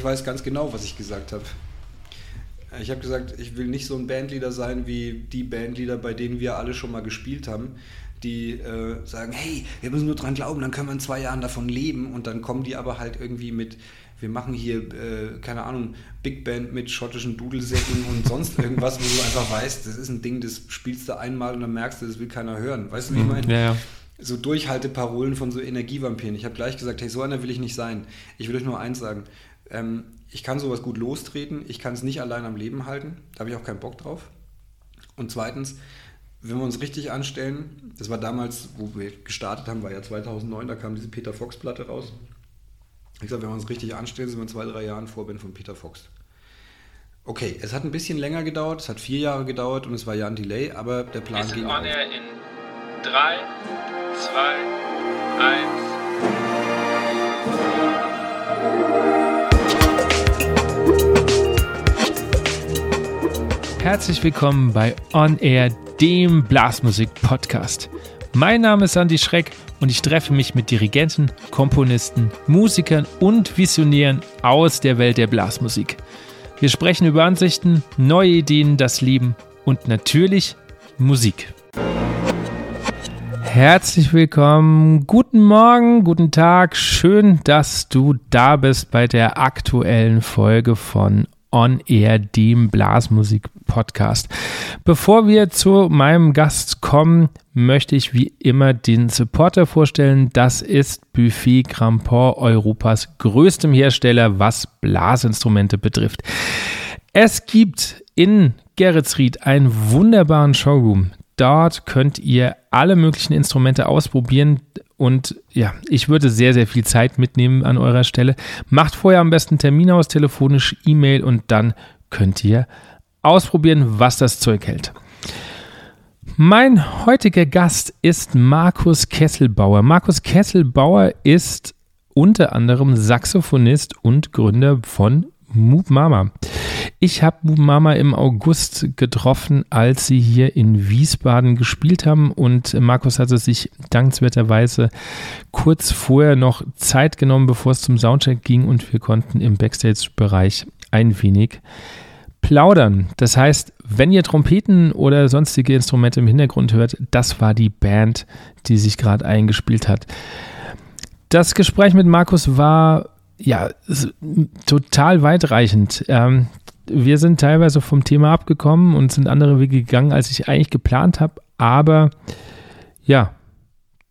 ich weiß ganz genau, was ich gesagt habe. Ich habe gesagt, ich will nicht so ein Bandleader sein wie die Bandleader, bei denen wir alle schon mal gespielt haben, die äh, sagen, hey, wir müssen nur dran glauben, dann können wir in zwei Jahren davon leben und dann kommen die aber halt irgendwie mit, wir machen hier, äh, keine Ahnung, Big Band mit schottischen Dudelsäcken und sonst irgendwas, wo du einfach weißt, das ist ein Ding, das spielst du einmal und dann merkst du, das will keiner hören. Weißt du, wie ich mhm. meine? Ja, ja. So Durchhalteparolen von so Energievampiren. Ich habe gleich gesagt, hey, so einer will ich nicht sein. Ich will euch nur eins sagen. Ähm, ich kann sowas gut lostreten, ich kann es nicht allein am Leben halten, da habe ich auch keinen Bock drauf. Und zweitens, wenn wir uns richtig anstellen, das war damals, wo wir gestartet haben, war ja 2009, da kam diese Peter Fox Platte raus. Ich sage, wenn wir uns richtig anstellen, sind wir in zwei, drei Jahren Vorband von Peter Fox. Okay, es hat ein bisschen länger gedauert, es hat vier Jahre gedauert und es war ja ein Delay, aber der Plan ging. On air in 3, 2, 1. Herzlich willkommen bei On Air, dem Blasmusik-Podcast. Mein Name ist Andy Schreck und ich treffe mich mit Dirigenten, Komponisten, Musikern und Visionären aus der Welt der Blasmusik. Wir sprechen über Ansichten, neue Ideen, das Leben und natürlich Musik. Herzlich willkommen, guten Morgen, guten Tag, schön, dass du da bist bei der aktuellen Folge von On Air, dem Blasmusik-Podcast. Bevor wir zu meinem Gast kommen, möchte ich wie immer den Supporter vorstellen. Das ist Buffet Grandport, Europas größtem Hersteller, was Blasinstrumente betrifft. Es gibt in Geretsried einen wunderbaren Showroom. Dort könnt ihr alle möglichen Instrumente ausprobieren. Und ja, ich würde sehr, sehr viel Zeit mitnehmen an eurer Stelle. Macht vorher am besten Termin aus, telefonisch, E-Mail und dann könnt ihr ausprobieren, was das Zeug hält. Mein heutiger Gast ist Markus Kesselbauer. Markus Kesselbauer ist unter anderem Saxophonist und Gründer von Moop Mama. Ich habe Mama im August getroffen, als sie hier in Wiesbaden gespielt haben und Markus hatte sich dankenswerterweise kurz vorher noch Zeit genommen, bevor es zum Soundcheck ging und wir konnten im Backstage-Bereich ein wenig plaudern. Das heißt, wenn ihr Trompeten oder sonstige Instrumente im Hintergrund hört, das war die Band, die sich gerade eingespielt hat. Das Gespräch mit Markus war ja total weitreichend. Ähm, wir sind teilweise vom Thema abgekommen und sind andere Wege gegangen, als ich eigentlich geplant habe. Aber ja,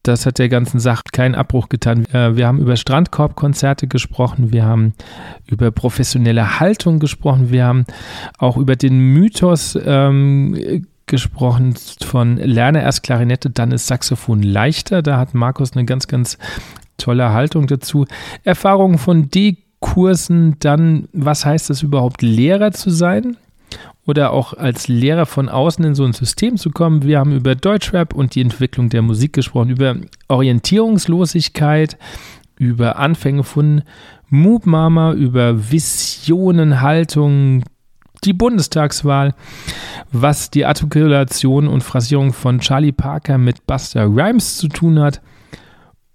das hat der ganzen Sache keinen Abbruch getan. Äh, wir haben über Strandkorbkonzerte gesprochen, wir haben über professionelle Haltung gesprochen, wir haben auch über den Mythos ähm, gesprochen von lerne erst Klarinette, dann ist Saxophon leichter. Da hat Markus eine ganz, ganz tolle Haltung dazu. Erfahrungen von D Kursen dann, was heißt es überhaupt, Lehrer zu sein? Oder auch als Lehrer von außen in so ein System zu kommen. Wir haben über Deutschrap und die Entwicklung der Musik gesprochen, über Orientierungslosigkeit, über Anfänge von Moop Mama, über Visionen, Haltung, die Bundestagswahl, was die Artikulation und Phrasierung von Charlie Parker mit Buster Rhymes zu tun hat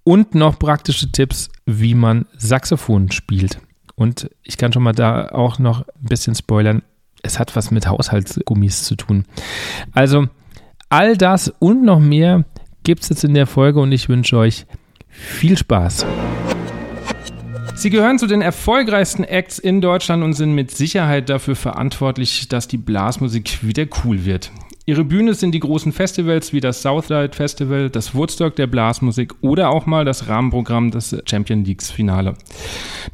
und noch praktische Tipps, wie man Saxophon spielt. Und ich kann schon mal da auch noch ein bisschen spoilern. Es hat was mit Haushaltsgummis zu tun. Also all das und noch mehr gibt es jetzt in der Folge und ich wünsche euch viel Spaß. Sie gehören zu den erfolgreichsten Acts in Deutschland und sind mit Sicherheit dafür verantwortlich, dass die Blasmusik wieder cool wird. Ihre Bühne sind die großen Festivals wie das Southlight Festival, das Woodstock der Blasmusik oder auch mal das Rahmenprogramm des Champion Leagues Finale.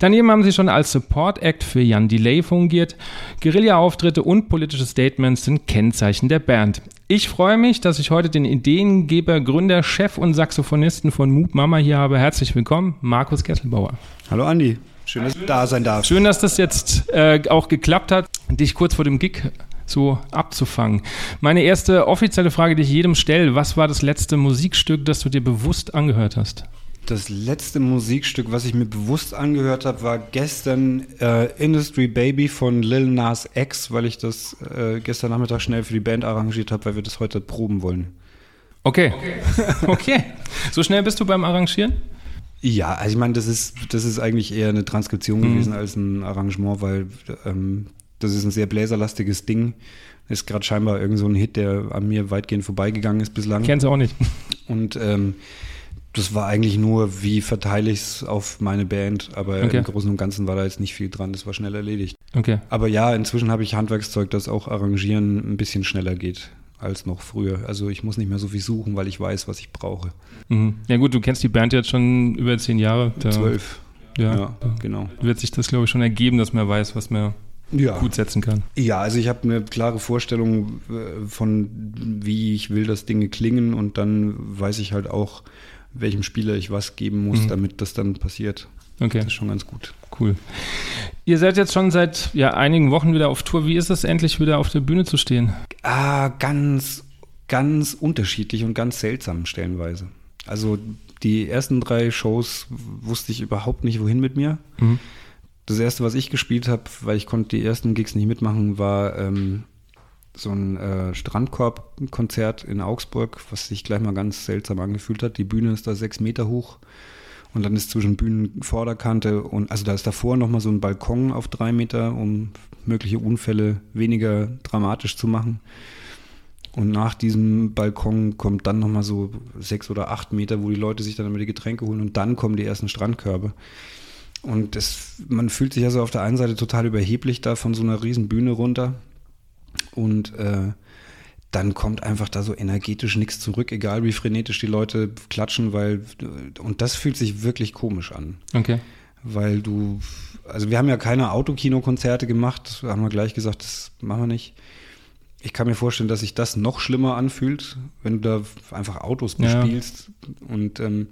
Daneben haben sie schon als Support Act für Jan Delay fungiert. Guerilla-Auftritte und politische Statements sind Kennzeichen der Band. Ich freue mich, dass ich heute den Ideengeber, Gründer, Chef und Saxophonisten von Moop Mama hier habe. Herzlich willkommen, Markus Kesselbauer. Hallo Andi. Schön, dass du da sein darfst. Schön, dass das jetzt äh, auch geklappt hat, dich kurz vor dem Gig so abzufangen. Meine erste offizielle Frage, die ich jedem stelle, was war das letzte Musikstück, das du dir bewusst angehört hast? Das letzte Musikstück, was ich mir bewusst angehört habe, war gestern äh, Industry Baby von Lil Nas X, weil ich das äh, gestern Nachmittag schnell für die Band arrangiert habe, weil wir das heute proben wollen. Okay. Okay. okay. So schnell bist du beim Arrangieren? Ja, also ich meine, das ist, das ist eigentlich eher eine Transkription Mhm. gewesen als ein Arrangement, weil ähm, das ist ein sehr bläserlastiges Ding. Ist gerade scheinbar irgend so ein Hit, der an mir weitgehend vorbeigegangen ist bislang. Kennst du auch nicht. Und ähm, das war eigentlich nur, wie verteile ich es auf meine Band, aber Okay. im Großen und Ganzen war da jetzt nicht viel dran, das war schnell erledigt. Okay. Aber ja, inzwischen habe ich Handwerkszeug, das auch Arrangieren ein bisschen schneller geht als noch früher. Also ich muss nicht mehr so viel suchen, weil ich weiß, was ich brauche. Mhm. Ja gut, du kennst die Band jetzt schon über zehn Jahre. Zwölf. Ja, Ja, genau. Wird sich das, glaube ich, schon ergeben, dass man weiß, was man Ja. gut setzen kann. Ja, also ich habe eine klare Vorstellung äh, von, wie ich will, dass Dinge klingen und dann weiß ich halt auch, welchem Spieler ich was geben muss, Mhm. damit das dann passiert. Okay, Das ist schon ganz gut. cool. Ihr seid jetzt schon seit ja, einigen Wochen wieder auf Tour. Wie ist es endlich wieder auf der Bühne zu stehen? Ah, ganz, ganz unterschiedlich und ganz seltsam stellenweise. Also die ersten drei Shows wusste ich überhaupt nicht, wohin mit mir. Mhm. Das erste, was ich gespielt habe, weil ich konnte die ersten Gigs nicht mitmachen, war ähm, so ein äh, Strandkorb-Konzert in Augsburg, was sich gleich mal ganz seltsam angefühlt hat. Die Bühne ist da sechs Meter hoch und dann ist zwischen Bühnenvorderkante und also da ist davor nochmal so ein Balkon auf drei Meter, um mögliche Unfälle weniger dramatisch zu machen. Und nach diesem Balkon kommt dann nochmal so sechs oder acht Meter, wo die Leute sich dann immer die Getränke holen und dann kommen die ersten Strandkörbe. Und das, man fühlt sich also auf der einen Seite total überheblich da von so einer riesen Bühne runter. Und äh, dann kommt einfach da so energetisch nichts zurück, egal wie frenetisch die Leute klatschen, weil und das fühlt sich wirklich komisch an. Okay. Weil du, also wir haben ja keine Autokinokonzerte gemacht, haben wir gleich gesagt, das machen wir nicht. Ich kann mir vorstellen, dass sich das noch schlimmer anfühlt, wenn du da einfach Autos Ja. bespielst. Und ähm,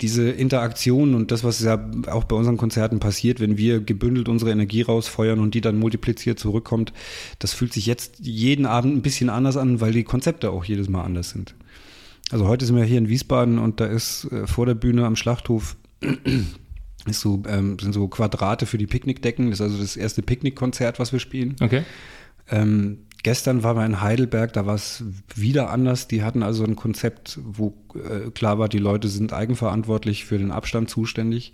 diese Interaktion und das, was ja auch bei unseren Konzerten passiert, wenn wir gebündelt unsere Energie rausfeuern und die dann multipliziert zurückkommt, das fühlt sich jetzt jeden Abend ein bisschen anders an, weil die Konzepte auch jedes Mal anders sind. Also heute sind wir hier in Wiesbaden und da ist äh, vor der Bühne am Schlachthof ist so, ähm, sind so Quadrate für die Picknickdecken. Das ist also das erste Picknickkonzert, was wir spielen. Okay. Ähm, gestern waren wir in Heidelberg, da war es wieder anders. Die hatten also ein Konzept, wo äh, klar war, die Leute sind eigenverantwortlich für den Abstand zuständig,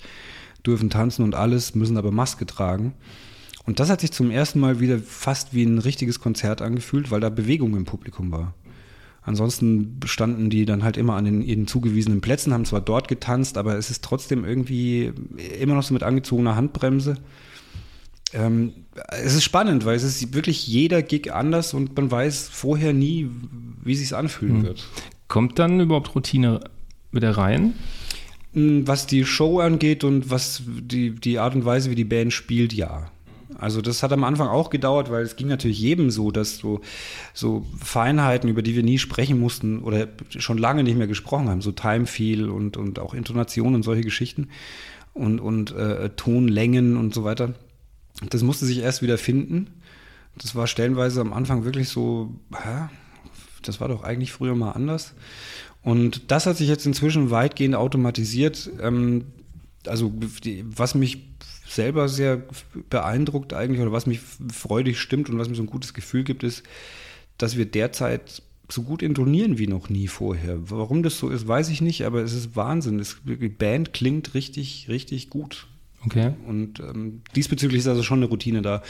dürfen tanzen und alles, müssen aber Maske tragen. Und das hat sich zum ersten Mal wieder fast wie ein richtiges Konzert angefühlt, weil da Bewegung im Publikum war. Ansonsten standen die dann halt immer an den ihnen zugewiesenen Plätzen, haben zwar dort getanzt, aber es ist trotzdem irgendwie immer noch so mit angezogener Handbremse. Ähm, es ist spannend, weil es ist wirklich jeder Gig anders und man weiß vorher nie, wie sich's anfühlen Hm. wird. Kommt dann überhaupt Routine wieder rein? Mm, Was die Show angeht und was die, die Art und Weise, wie die Band spielt, ja. Also das hat am Anfang auch gedauert, weil es ging natürlich jedem so, dass so, so Feinheiten, über die wir nie sprechen mussten oder schon lange nicht mehr gesprochen haben, so Time Feel und, und auch Intonation und solche Geschichten und, und äh, Tonlängen und so weiter. Das musste sich erst wieder finden. Das war stellenweise am Anfang wirklich so, das war doch eigentlich früher mal anders. Und das hat sich jetzt inzwischen weitgehend automatisiert. Ähm, also was mich selber sehr beeindruckt eigentlich oder was mich freudig stimmt und was mir so ein gutes Gefühl gibt, ist, dass wir derzeit so gut intonieren wie noch nie vorher. Warum das so ist, weiß ich nicht, aber es ist Wahnsinn. Die Band klingt richtig, richtig gut. Okay. Und ähm, diesbezüglich ist also schon eine Routine da.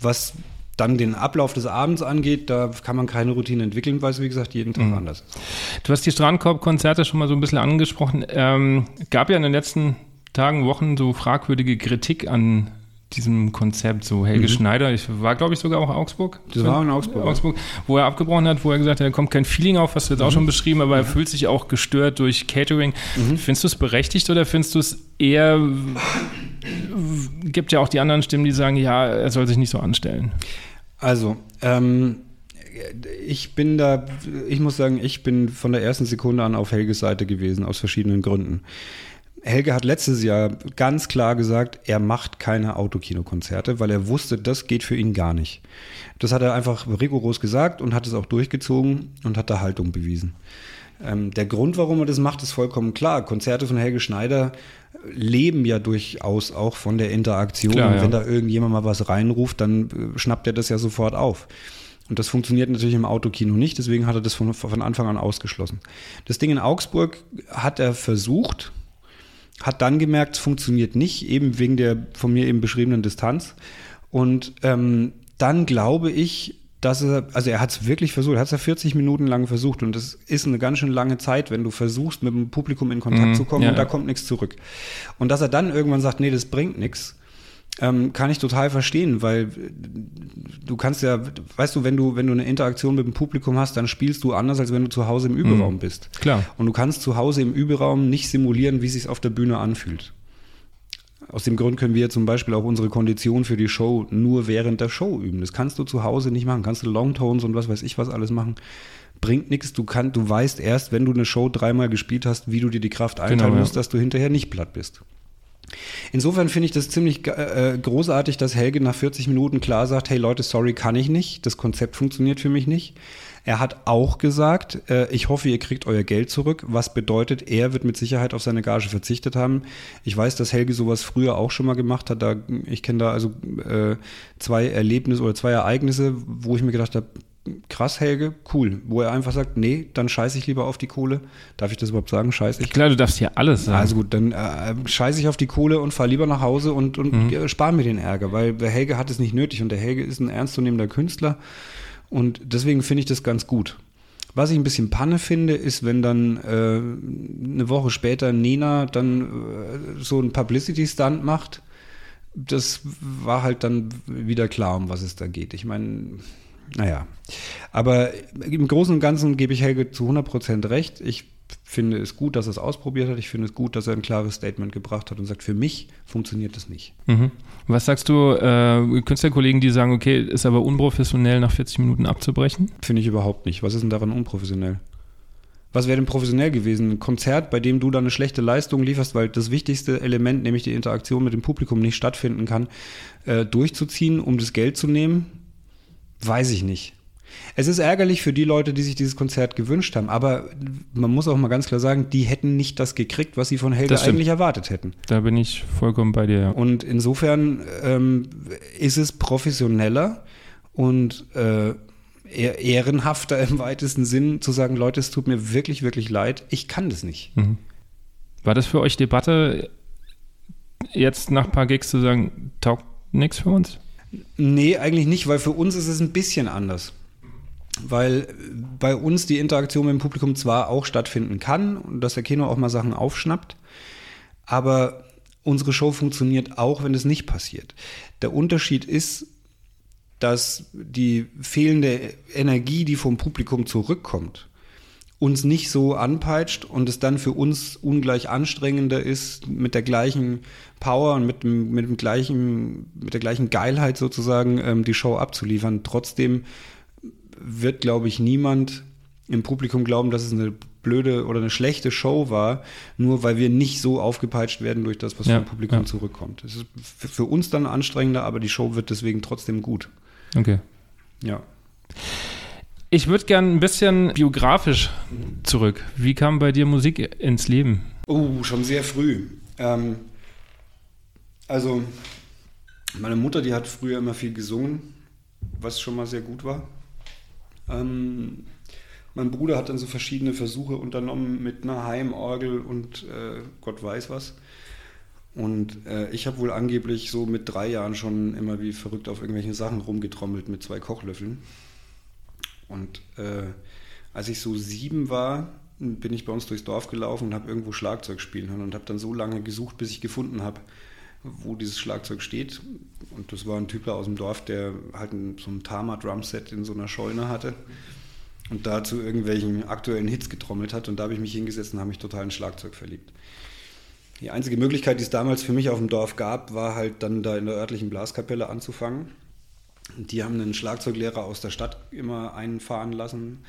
Was dann den Ablauf des Abends angeht, da kann man keine Routine entwickeln, weil es, wie gesagt, jeden Tag anders ist. Du hast die Strandkorb-Konzerte schon mal so ein bisschen angesprochen. Ähm, gab ja in den letzten Tagen, Wochen so fragwürdige Kritik an diesem Konzept. So Helge Schneider, ich war, glaube ich, sogar auch Augsburg. Das war in Augsburg. Augsburg, wo er abgebrochen hat, wo er gesagt hat, da kommt kein Feeling auf, hast du jetzt auch schon beschrieben, aber er fühlt sich auch gestört durch Catering. Findest du es berechtigt oder findest du es eher, gibt ja auch die anderen Stimmen, die sagen, ja, er soll sich nicht so anstellen. Also, ähm, ich bin da, ich muss sagen, ich bin von der ersten Sekunde an auf Helges Seite gewesen, aus verschiedenen Gründen. Helge hat letztes Jahr ganz klar gesagt, er macht keine Autokinokonzerte, weil er wusste, das geht für ihn gar nicht. Das hat er einfach rigoros gesagt und hat es auch durchgezogen und hat da Haltung bewiesen. Ähm, der Grund, warum er das macht, ist vollkommen klar. Konzerte von Helge Schneider leben ja durchaus auch von der Interaktion. Klar, und ja. wenn da irgendjemand mal was reinruft, dann äh, schnappt er das ja sofort auf. Und das funktioniert natürlich im Autokino nicht, deswegen hat er das von, von Anfang an ausgeschlossen. Das Ding in Augsburg hat er versucht, hat dann gemerkt, es funktioniert nicht, eben wegen der von mir eben beschriebenen Distanz. Und ähm, dann glaube ich, dass er, also er hat es wirklich versucht, er hat es ja 40 Minuten lang versucht und das ist eine ganz schön lange Zeit, wenn du versuchst, mit dem Publikum in Kontakt mhm, zu kommen ja, und da kommt nichts zurück. Und dass er dann irgendwann sagt, nee, das bringt nichts, ähm, kann ich total verstehen, weil du kannst ja, weißt du, wenn du, wenn du eine Interaktion mit dem Publikum hast, dann spielst du anders, als wenn du zu Hause im Überraum mhm, bist. Klar. Und du kannst zu Hause im Überraum nicht simulieren, wie es sich auf der Bühne anfühlt. Aus dem Grund können wir zum Beispiel auch unsere Kondition für die Show nur während der Show üben. Das kannst du zu Hause nicht machen. Kannst du Longtones und was weiß ich was alles machen. Bringt nichts. Du, kann, du weißt erst, wenn du eine Show dreimal gespielt hast, wie du dir die Kraft einteilen genau, musst, ja. dass du hinterher nicht platt bist. Insofern finde ich das ziemlich äh, großartig, dass Helge nach 40 Minuten klar sagt, hey Leute, sorry, kann ich nicht. Das Konzept funktioniert für mich nicht. Er hat auch gesagt, äh, ich hoffe, ihr kriegt euer Geld zurück, was bedeutet, er wird mit Sicherheit auf seine Gage verzichtet haben. Ich weiß, dass Helge sowas früher auch schon mal gemacht hat. Da, ich kenne da also äh, zwei Erlebnisse oder zwei Ereignisse, wo ich mir gedacht habe, krass, Helge, cool. Wo er einfach sagt, nee, dann scheiße ich lieber auf die Kohle. Darf ich das überhaupt sagen? Scheiße ich? Klar, du darfst hier alles sagen. Also gut, dann äh, scheiße ich auf die Kohle und fahre lieber nach Hause und, und mhm. spare mir den Ärger, weil der Helge hat es nicht nötig und der Helge ist ein ernstzunehmender Künstler und deswegen finde ich das ganz gut. Was ich ein bisschen Panne finde, ist, wenn dann äh, eine Woche später Nena dann äh, so ein Publicity-Stunt macht. Das war halt dann wieder klar, um was es da geht. Ich meine, naja. Aber im Großen und Ganzen gebe ich Helge zu 100% recht. Ich finde es gut, dass er es ausprobiert hat. Ich finde es gut, dass er ein klares Statement gebracht hat und sagt, für mich funktioniert das nicht. Mhm. Was sagst du äh, Künstlerkollegen, die sagen, okay, ist aber unprofessionell, nach 40 Minuten abzubrechen? Finde ich überhaupt nicht. Was ist denn daran unprofessionell? Was wäre denn professionell gewesen? Ein Konzert, bei dem du dann eine schlechte Leistung lieferst, weil das wichtigste Element, nämlich die Interaktion mit dem Publikum, nicht stattfinden kann, äh, durchzuziehen, um das Geld zu nehmen? Weiß ich nicht. Es ist ärgerlich für die Leute, die sich dieses Konzert gewünscht haben, aber man muss auch mal ganz klar sagen, die hätten nicht das gekriegt, was sie von Helga eigentlich erwartet hätten. Da bin ich vollkommen bei dir. Ja. Und insofern ähm, ist es professioneller und äh, ehrenhafter im weitesten Sinn zu sagen, Leute, es tut mir wirklich, wirklich leid, ich kann das nicht. Mhm. War das für euch Debatte, jetzt nach ein paar Gigs zu sagen, taugt nichts für uns? Nee, eigentlich nicht, weil für uns ist es ein bisschen anders weil bei uns die Interaktion mit dem Publikum zwar auch stattfinden kann und dass der Kino auch mal Sachen aufschnappt, aber unsere Show funktioniert auch, wenn es nicht passiert. Der Unterschied ist, dass die fehlende Energie, die vom Publikum zurückkommt, uns nicht so anpeitscht und es dann für uns ungleich anstrengender ist, mit der gleichen Power und mit, mit, dem gleichen, mit der gleichen Geilheit sozusagen ähm, die Show abzuliefern. Trotzdem wird, glaube ich, niemand im Publikum glauben, dass es eine blöde oder eine schlechte Show war, nur weil wir nicht so aufgepeitscht werden durch das, was ja, vom Publikum ja. zurückkommt. Es ist für uns dann anstrengender, aber die Show wird deswegen trotzdem gut. Okay. Ja. Ich würde gerne ein bisschen biografisch zurück. Wie kam bei dir Musik ins Leben? Oh, schon sehr früh. Ähm, also, meine Mutter, die hat früher immer viel gesungen, was schon mal sehr gut war. Ähm, mein Bruder hat dann so verschiedene Versuche unternommen mit einer Heimorgel und äh, Gott weiß was. Und äh, ich habe wohl angeblich so mit drei Jahren schon immer wie verrückt auf irgendwelche Sachen rumgetrommelt mit zwei Kochlöffeln. Und äh, als ich so sieben war, bin ich bei uns durchs Dorf gelaufen und habe irgendwo Schlagzeug spielen hören und habe dann so lange gesucht, bis ich gefunden habe, wo dieses Schlagzeug steht. Und das war ein Typler aus dem Dorf, der halt so ein Tama-Drumset in so einer Scheune hatte und da zu irgendwelchen aktuellen Hits getrommelt hat. Und da habe ich mich hingesetzt und habe mich total in Schlagzeug verliebt. Die einzige Möglichkeit, die es damals für mich auf dem Dorf gab, war halt dann da in der örtlichen Blaskapelle anzufangen. Die haben einen Schlagzeuglehrer aus der Stadt immer einfahren lassen,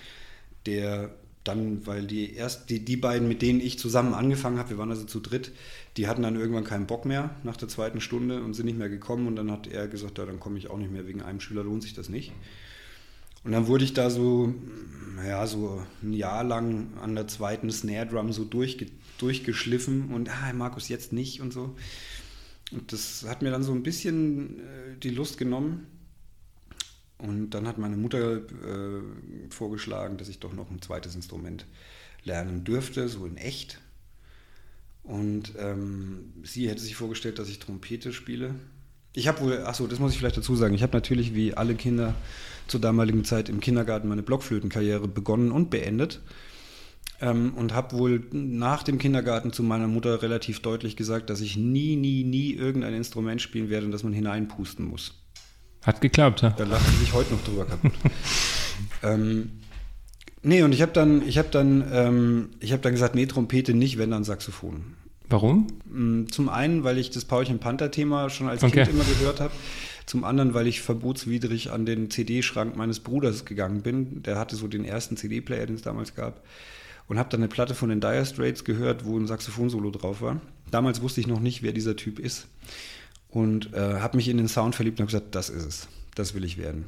der dann, weil die erst die, die beiden, mit denen ich zusammen angefangen habe, wir waren also zu dritt, die hatten dann irgendwann keinen Bock mehr nach der zweiten Stunde und sind nicht mehr gekommen und dann hat er gesagt, ja, dann komme ich auch nicht mehr, wegen einem Schüler lohnt sich das nicht. Und dann wurde ich da so, ja, so ein Jahr lang an der zweiten Snare Drum so durchge durchgeschliffen und, ah, Markus, jetzt nicht und so. Und das hat mir dann so ein bisschen äh, die Lust genommen. Und dann hat meine Mutter äh, vorgeschlagen, dass ich doch noch ein zweites Instrument lernen dürfte, so in echt. Und ähm, sie hätte sich vorgestellt, dass ich Trompete spiele. Ich habe wohl, achso, das muss ich vielleicht dazu sagen. Ich habe natürlich wie alle Kinder zur damaligen Zeit im Kindergarten meine Blockflötenkarriere begonnen und beendet. Ähm, und habe wohl nach dem Kindergarten zu meiner Mutter relativ deutlich gesagt, dass ich nie, nie, nie irgendein Instrument spielen werde und dass man hineinpusten muss. Hat geklappt, ja. Da lacht sie sich heute noch drüber kaputt. ähm, nee, und ich habe dann, ich habe dann, ähm, ich habe dann gesagt, nee, Trompete nicht, wenn dann Saxophon. Warum? Mm, zum einen, weil ich das Paulchen Panther-Thema schon als Okay. Kind immer gehört habe. Zum anderen, weil ich verbotswidrig an den CD-Schrank meines Bruders gegangen bin. Der hatte so den ersten CD-Player, den es damals gab. Und habe dann eine Platte von den Dire Straits gehört, wo ein Saxophon-Solo drauf war. Damals wusste ich noch nicht, wer dieser Typ ist. Und äh, habe mich in den Sound verliebt und gesagt, das ist es. Das will ich werden.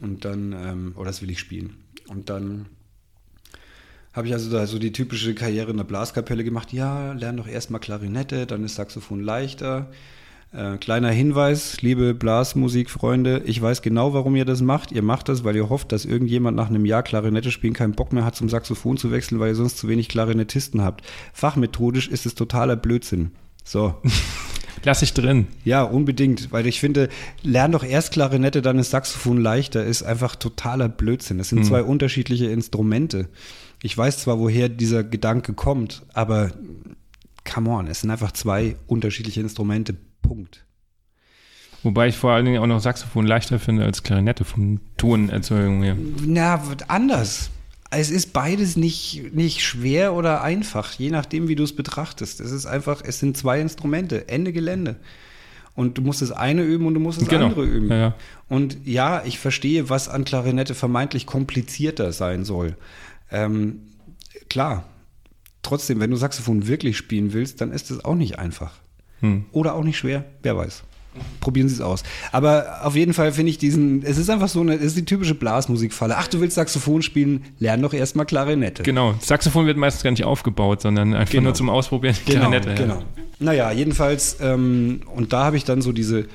Und dann, ähm, oder das will ich spielen. Und dann habe ich also da so die typische Karriere in der Blaskapelle gemacht. Ja, lern doch erstmal Klarinette, dann ist Saxophon leichter. Äh, kleiner Hinweis, liebe Blasmusikfreunde, ich weiß genau, warum ihr das macht. Ihr macht das, weil ihr hofft, dass irgendjemand nach einem Jahr Klarinette spielen keinen Bock mehr hat, zum Saxophon zu wechseln, weil ihr sonst zu wenig Klarinettisten habt. Fachmethodisch ist es totaler Blödsinn. So. Lass ich drin. Ja, unbedingt, weil ich finde, lern doch erst Klarinette, dann ist Saxophon leichter, ist einfach totaler Blödsinn. Das sind zwei unterschiedliche Instrumente. Ich weiß zwar, woher dieser Gedanke kommt, aber come on, es sind einfach zwei unterschiedliche Instrumente. Punkt. Wobei ich vor allen Dingen auch noch Saxophon leichter finde als Klarinette vom Tonerzeugung her. Na, anders. Es ist beides nicht, nicht schwer oder einfach, je nachdem, wie du es betrachtest. Es ist einfach, es sind zwei Instrumente, Ende Gelände. Und du musst das eine üben und du musst das Genau. andere üben. Ja, ja. Und ja, ich verstehe, was an Klarinette vermeintlich komplizierter sein soll. Ähm, klar, trotzdem, wenn du Saxophon wirklich spielen willst, dann ist es auch nicht einfach. Hm. Oder auch nicht schwer, wer weiß. Probieren Sie es aus. Aber auf jeden Fall finde ich diesen, es ist einfach so eine, es ist die typische Blasmusikfalle. Ach, du willst Saxophon spielen, lern doch erstmal Klarinette. Genau. Saxophon wird meistens gar nicht aufgebaut, sondern einfach Genau. nur zum Ausprobieren. Klarinette. ja. Genau. Naja, jedenfalls, ähm, und da habe ich dann so diese,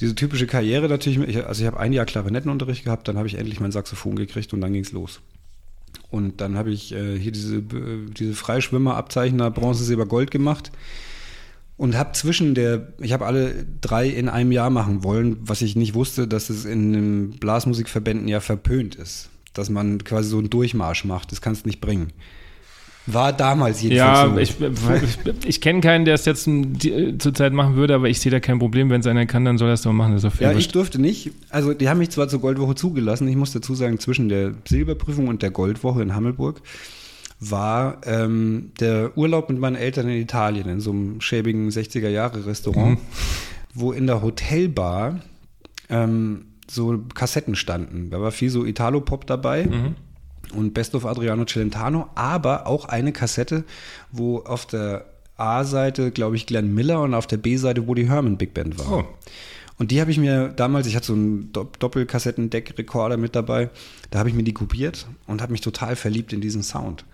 diese typische Karriere natürlich, ich, also ich habe ein Jahr Klarinettenunterricht gehabt, dann habe ich endlich mein Saxophon gekriegt und dann ging es los. Und dann habe ich äh, hier diese, äh, diese Freischwimmer-Abzeichner Bronze, Silber, Gold gemacht und habe zwischen der, ich habe alle drei in einem Jahr machen wollen, was ich nicht wusste, dass es in den Blasmusikverbänden ja verpönt ist, dass man quasi so einen Durchmarsch macht, das kannst du nicht bringen. War damals jedenfalls Ja, so. ich, ich, ich kenne keinen, der es jetzt die, zurzeit machen würde, aber ich sehe da kein Problem. Wenn es einer kann, dann soll er es doch machen. Das ist Ja, ich durfte nicht. Also die haben mich zwar zur Goldwoche zugelassen. Ich muss dazu sagen, zwischen der Silberprüfung und der Goldwoche in Hammelburg war ähm, der Urlaub mit meinen Eltern in Italien in so einem schäbigen 60er-Jahre-Restaurant, wo in der Hotelbar ähm, so Kassetten standen. Da war viel so Italo-Pop dabei. Und Best of Adriano Celentano, aber auch eine Kassette, wo auf der A-Seite, glaube ich, Glenn Miller und auf der B-Seite Woody Herman Big Band war. Oh. Und die habe ich mir damals, ich hatte so einen Dopp- Doppelkassettendeck-Rekorder mit dabei, da habe ich mir die kopiert und habe mich total verliebt in diesen Sound.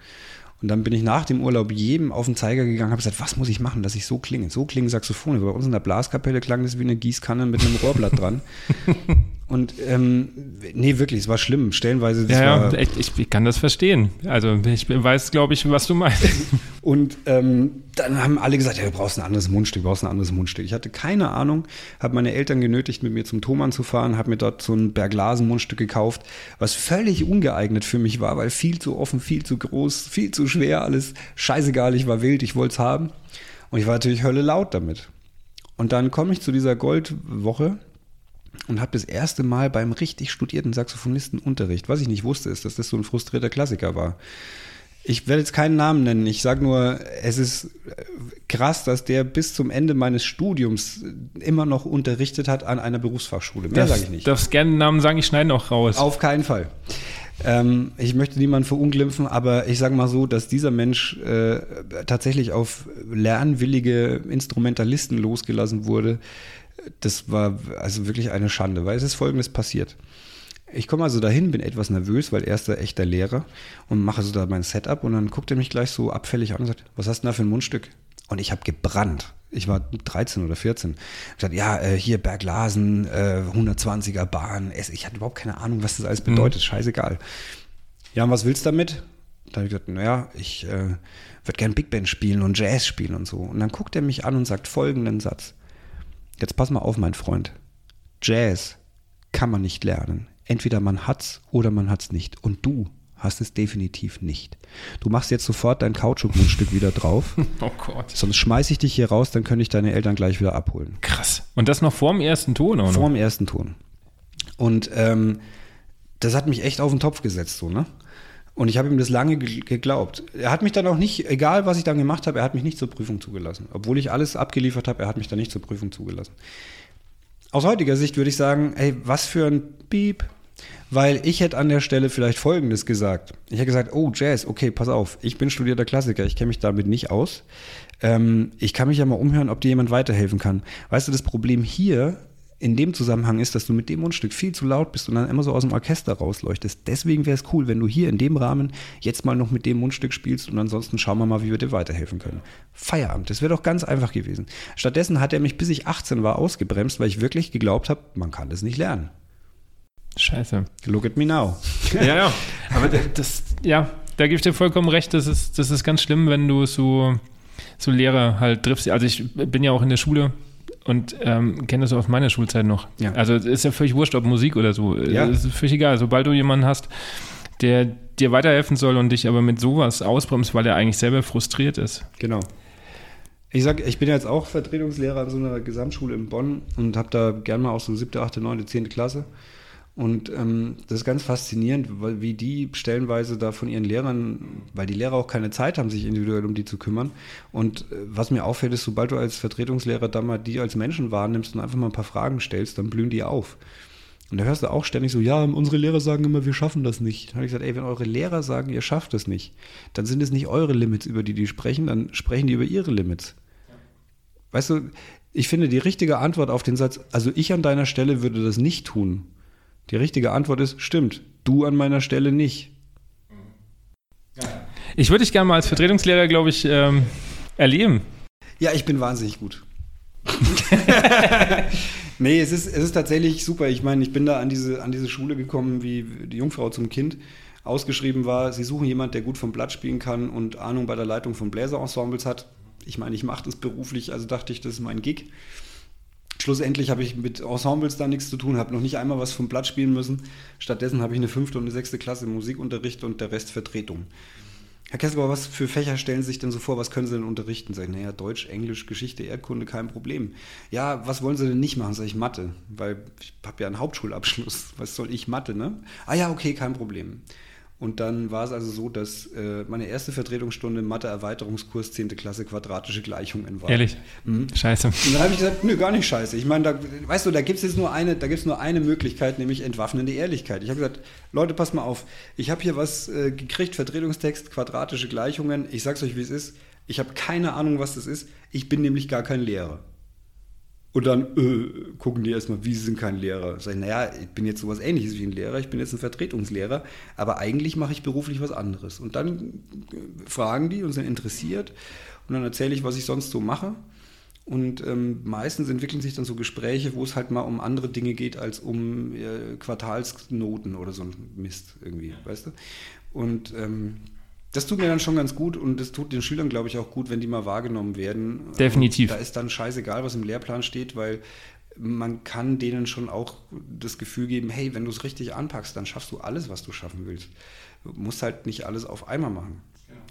Und dann bin ich nach dem Urlaub jedem auf den Zeiger gegangen, habe gesagt, was muss ich machen, dass ich so klinge? So klingen Saxophone. Bei uns in der Blaskapelle klang das wie eine Gießkanne mit einem Rohrblatt dran. Und ähm, nee, wirklich, es war schlimm. Stellenweise, Ja, ja, ich, ich kann das verstehen. Also ich weiß, glaube ich, was du meinst. Und ähm, dann haben alle gesagt, ja, du brauchst ein anderes Mundstück, du brauchst ein anderes Mundstück. Ich hatte keine Ahnung, habe meine Eltern genötigt, mit mir zum Thomann zu fahren, habe mir dort so ein Berglasen-Mundstück gekauft, was völlig ungeeignet für mich war, weil viel zu offen, viel zu groß, viel zu schwer, alles scheißegal, ich war wild, ich wollte es haben. Und ich war natürlich Hölle laut damit. Und dann komme ich zu dieser Goldwoche und habe das erste Mal beim richtig studierten Saxophonisten Unterricht. Was ich nicht wusste, ist, dass das so ein frustrierter Klassiker war. Ich werde jetzt keinen Namen nennen. Ich sage nur, es ist äh, krass, dass der bis zum Ende meines Studiums immer noch unterrichtet hat an einer Berufsfachschule. Mehr sage ich nicht. Darfst gerne einen Namen sagen, ich schneide noch raus. Auf keinen Fall. Ähm, ich möchte niemanden verunglimpfen, aber ich sage mal so, dass dieser Mensch äh, tatsächlich auf lernwillige Instrumentalisten losgelassen wurde. Das war also wirklich eine Schande, weil es ist Folgendes passiert. Ich komme also dahin, bin etwas nervös, weil er ist der echter Lehrer und mache so da mein Setup und dann guckt er mich gleich so abfällig an und sagt, was hast du denn da für ein Mundstück? Und ich habe gebrannt. Ich war 13 oder 14. Ich gesagt, ja, äh, hier Berglasen, äh, 120er Bahn. Es- Ich hatte überhaupt keine Ahnung, was das alles bedeutet. Scheißegal. Ja, und was willst du damit? Da habe ich gesagt, naja, ich äh, würde gern Big Band spielen und Jazz spielen und so. Und dann guckt er mich an und sagt folgenden Satz. Jetzt pass mal auf, mein Freund. Jazz kann man nicht lernen. Entweder man hat's oder man hat's nicht. Und du hast es definitiv nicht. Du machst jetzt sofort dein Kautschuk-Mundstück wieder drauf. Oh Gott. Sonst schmeiß ich dich hier raus, dann könnte ich deine Eltern gleich wieder abholen. Krass. Und das noch vor dem ersten Ton, oder? Vor dem ersten Ton. Und ähm, das hat mich echt auf den Topf gesetzt, so, ne? Und ich habe ihm das lange geglaubt. Er hat mich dann auch nicht, egal was ich dann gemacht habe, er hat mich nicht zur Prüfung zugelassen. Obwohl ich alles abgeliefert habe, er hat mich dann nicht zur Prüfung zugelassen. Aus heutiger Sicht würde ich sagen, ey, was für ein Piep. Weil ich hätte an der Stelle vielleicht Folgendes gesagt. Ich hätte gesagt, oh, Jazz, okay, pass auf, ich bin studierter Klassiker, ich kenne mich damit nicht aus. Ähm, ich kann mich ja mal umhören, ob dir jemand weiterhelfen kann. Weißt du, das Problem hier in dem Zusammenhang ist, dass du mit dem Mundstück viel zu laut bist und dann immer so aus dem Orchester rausleuchtest. Deswegen wäre es cool, wenn du hier in dem Rahmen jetzt mal noch mit dem Mundstück spielst und ansonsten schauen wir mal, wie wir dir weiterhelfen können. Feierabend, das wäre doch ganz einfach gewesen. Stattdessen hat er mich, bis ich 18 war, ausgebremst, weil ich wirklich geglaubt habe, man kann das nicht lernen. Scheiße. Look at me now. ja, ja. Aber das, ja, da gebe ich dir vollkommen recht. Das ist, das ist ganz schlimm, wenn du so, so Lehrer halt triffst. Also ich bin ja auch in der Schule und ähm, kenne das aus meiner Schulzeit noch. Ja. Also ist ja völlig wurscht, ob Musik oder so. Ja. ist völlig egal. Sobald du jemanden hast, der dir weiterhelfen soll und dich aber mit sowas ausbremst, weil er eigentlich selber frustriert ist. Genau. Ich sag, ich bin jetzt auch Vertretungslehrer an so einer Gesamtschule in Bonn und habe da gerne mal auch so siebte, achte, neunte, zehnte Klasse. Und ähm, das ist ganz faszinierend, weil wie die stellenweise da von ihren Lehrern, weil die Lehrer auch keine Zeit haben, sich individuell um die zu kümmern. Und äh, was mir auffällt, ist, sobald du als Vertretungslehrer da mal die als Menschen wahrnimmst und einfach mal ein paar Fragen stellst, dann blühen die auf. Und da hörst du auch ständig so, ja, unsere Lehrer sagen immer, wir schaffen das nicht. Da habe ich gesagt, ey, wenn eure Lehrer sagen, ihr schafft es nicht, dann sind es nicht eure Limits, über die die sprechen, dann sprechen die über ihre Limits. Weißt du, ich finde die richtige Antwort auf den Satz, also ich an deiner Stelle würde das nicht tun, die richtige Antwort ist, stimmt, du an meiner Stelle nicht. Ich würde dich gerne mal als Vertretungslehrer, glaube ich, ähm, erleben. Ja, ich bin wahnsinnig gut. nee, es ist, es ist tatsächlich super. Ich meine, ich bin da an diese, an diese Schule gekommen, wie die Jungfrau zum Kind ausgeschrieben war. Sie suchen jemanden, der gut vom Blatt spielen kann und Ahnung bei der Leitung von Bläserensembles hat. Ich meine, ich mache das beruflich, also dachte ich, das ist mein Gig. Schlussendlich habe ich mit Ensembles da nichts zu tun, habe noch nicht einmal was vom Blatt spielen müssen. Stattdessen habe ich eine fünfte und eine sechste Klasse Musikunterricht und der Rest Vertretung. Herr Kesselbauer, was für Fächer stellen Sie sich denn so vor? Was können Sie denn unterrichten? Sag ich, naja, Deutsch, Englisch, Geschichte, Erdkunde, kein Problem. Ja, was wollen Sie denn nicht machen? Sag ich, Mathe, weil ich habe ja einen Hauptschulabschluss. Was soll ich Mathe, ne? Ah ja, okay, kein Problem. Und dann war es also so, dass äh, meine erste Vertretungsstunde Mathe-Erweiterungskurs 10. Klasse quadratische Gleichungen war. Ehrlich? Mhm. Scheiße. Und dann habe ich gesagt, nö, gar nicht scheiße. Ich meine, da, weißt du, da gibt es jetzt nur eine, da gibt's nur eine Möglichkeit, nämlich entwaffnende Ehrlichkeit. Ich habe gesagt, Leute, passt mal auf. Ich habe hier was äh, gekriegt, Vertretungstext, quadratische Gleichungen. Ich sag's euch, wie es ist. Ich habe keine Ahnung, was das ist. Ich bin nämlich gar kein Lehrer. Und dann äh, gucken die erstmal, wie sie sind kein Lehrer. Sag ich, naja, ich bin jetzt sowas ähnliches wie ein Lehrer, ich bin jetzt ein Vertretungslehrer, aber eigentlich mache ich beruflich was anderes. Und dann äh, fragen die und sind interessiert und dann erzähle ich, was ich sonst so mache. Und ähm, meistens entwickeln sich dann so Gespräche, wo es halt mal um andere Dinge geht als um äh, Quartalsnoten oder so ein Mist irgendwie, weißt du? Und ähm, das tut mir dann schon ganz gut und das tut den Schülern, glaube ich, auch gut, wenn die mal wahrgenommen werden. Definitiv. Da ist dann scheißegal, was im Lehrplan steht, weil man kann denen schon auch das Gefühl geben, hey, wenn du es richtig anpackst, dann schaffst du alles, was du schaffen willst. Du musst halt nicht alles auf einmal machen.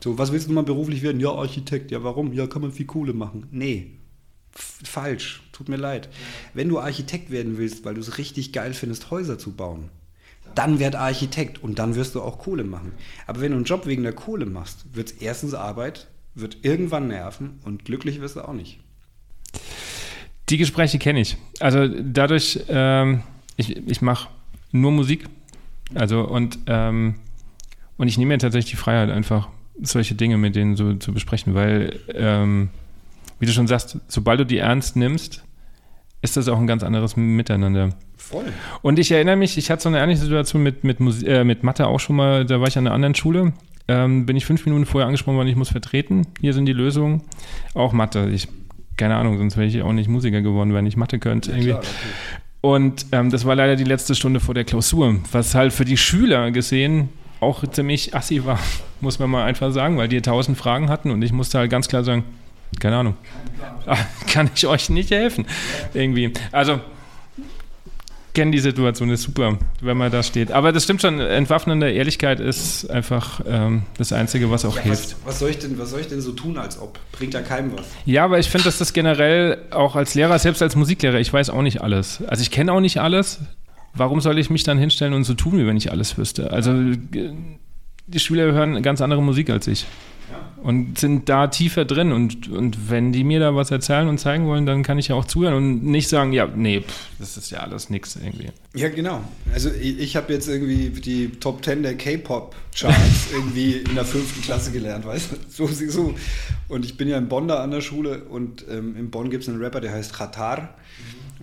So, was willst du mal beruflich werden? Ja, Architekt. Ja, warum? Ja, kann man viel Kohle machen. Nee, falsch. Tut mir leid. Wenn du Architekt werden willst, weil du es richtig geil findest, Häuser zu bauen, dann werd Architekt und dann wirst du auch Kohle machen. Aber wenn du einen Job wegen der Kohle machst, wird es erstens Arbeit, wird irgendwann nerven und glücklich wirst du auch nicht. Die Gespräche kenne ich. Also dadurch, ähm, ich, ich mache nur Musik. Also und, ähm, und ich nehme mir tatsächlich die Freiheit, einfach solche Dinge mit denen so zu besprechen, weil, ähm, wie du schon sagst, sobald du die ernst nimmst, ist das auch ein ganz anderes Miteinander. Voll. Und ich erinnere mich, ich hatte so eine ähnliche Situation mit, mit, äh, mit Mathe auch schon mal, da war ich an einer anderen Schule. Ähm, bin ich fünf Minuten vorher angesprochen worden, ich muss vertreten. Hier sind die Lösungen. Auch Mathe. Ich, keine Ahnung, sonst wäre ich auch nicht Musiker geworden, wenn ich Mathe könnte. Ja, irgendwie. Klar, und ähm, das war leider die letzte Stunde vor der Klausur, was halt für die Schüler gesehen auch ziemlich assi war, muss man mal einfach sagen, weil die tausend Fragen hatten und ich musste halt ganz klar sagen, keine Ahnung, kann ich euch nicht helfen. Irgendwie. Also kenne die Situation, ist super, wenn man da steht. Aber das stimmt schon, entwaffnende Ehrlichkeit ist einfach ähm, das Einzige, was auch ja, hilft. Was, was, soll ich denn, was soll ich denn so tun, als ob? Bringt ja keinem was. Ja, aber ich finde, dass das generell auch als Lehrer, selbst als Musiklehrer, ich weiß auch nicht alles. Also ich kenne auch nicht alles. Warum soll ich mich dann hinstellen und so tun, wie wenn ich alles wüsste? Also die Schüler hören ganz andere Musik als ich und sind da tiefer drin. Und, und wenn die mir da was erzählen und zeigen wollen, dann kann ich ja auch zuhören und nicht sagen, ja, nee, pff, das ist ja alles nix irgendwie. Ja, genau. Also ich, ich habe jetzt irgendwie die Top 10 der K-Pop-Charts irgendwie in der fünften Klasse gelernt, weißt du? So, so. Und ich bin ja in Bonn da an der Schule und ähm, in Bonn gibt es einen Rapper, der heißt Khatar.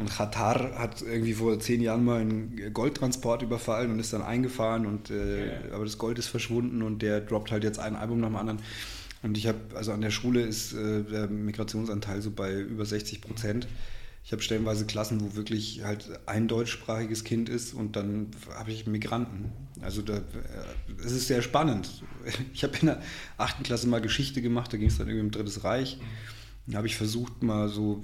Und Qatar hat irgendwie vor zehn Jahren mal einen Goldtransport überfallen und ist dann eingefahren und äh, ja. aber das Gold ist verschwunden und der droppt halt jetzt ein Album nach dem anderen. Und ich habe, also an der Schule ist äh, der Migrationsanteil so bei über 60 Prozent. Ich habe stellenweise Klassen, wo wirklich halt ein deutschsprachiges Kind ist und dann habe ich Migranten. Also da, äh, es ist sehr spannend. Ich habe in der achten Klasse mal Geschichte gemacht, da ging es dann irgendwie um Drittes Reich. Da habe ich versucht mal so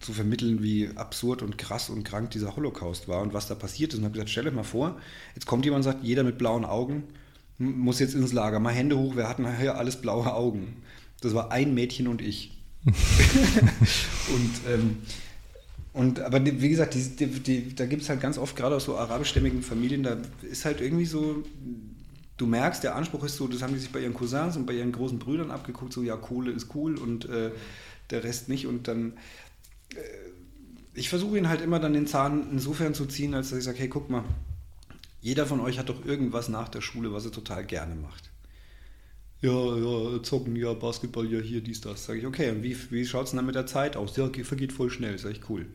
zu vermitteln, wie absurd und krass und krank dieser Holocaust war und was da passiert ist. Und habe gesagt, stell euch mal vor, jetzt kommt jemand und sagt, jeder mit blauen Augen muss jetzt ins Lager. Mal Hände hoch, wir hatten hier alles blaue Augen. Das war ein Mädchen und ich. und, ähm, und aber wie gesagt, die, die, die, da gibt es halt ganz oft, gerade aus so arabischstämmigen Familien, da ist halt irgendwie so, du merkst, der Anspruch ist so, das haben die sich bei ihren Cousins und bei ihren großen Brüdern abgeguckt, so ja, Kohle ist cool und äh, der Rest nicht. Und dann, äh, ich versuche ihn halt immer dann den Zahn insofern zu ziehen, als dass ich sage, hey, guck mal, jeder von euch hat doch irgendwas nach der Schule, was er total gerne macht. Ja, ja, zocken, ja, Basketball, ja, hier, dies, das. Sag ich, okay, und wie, wie schaut es denn dann mit der Zeit aus? Ja, vergeht voll schnell, sag ich, cool.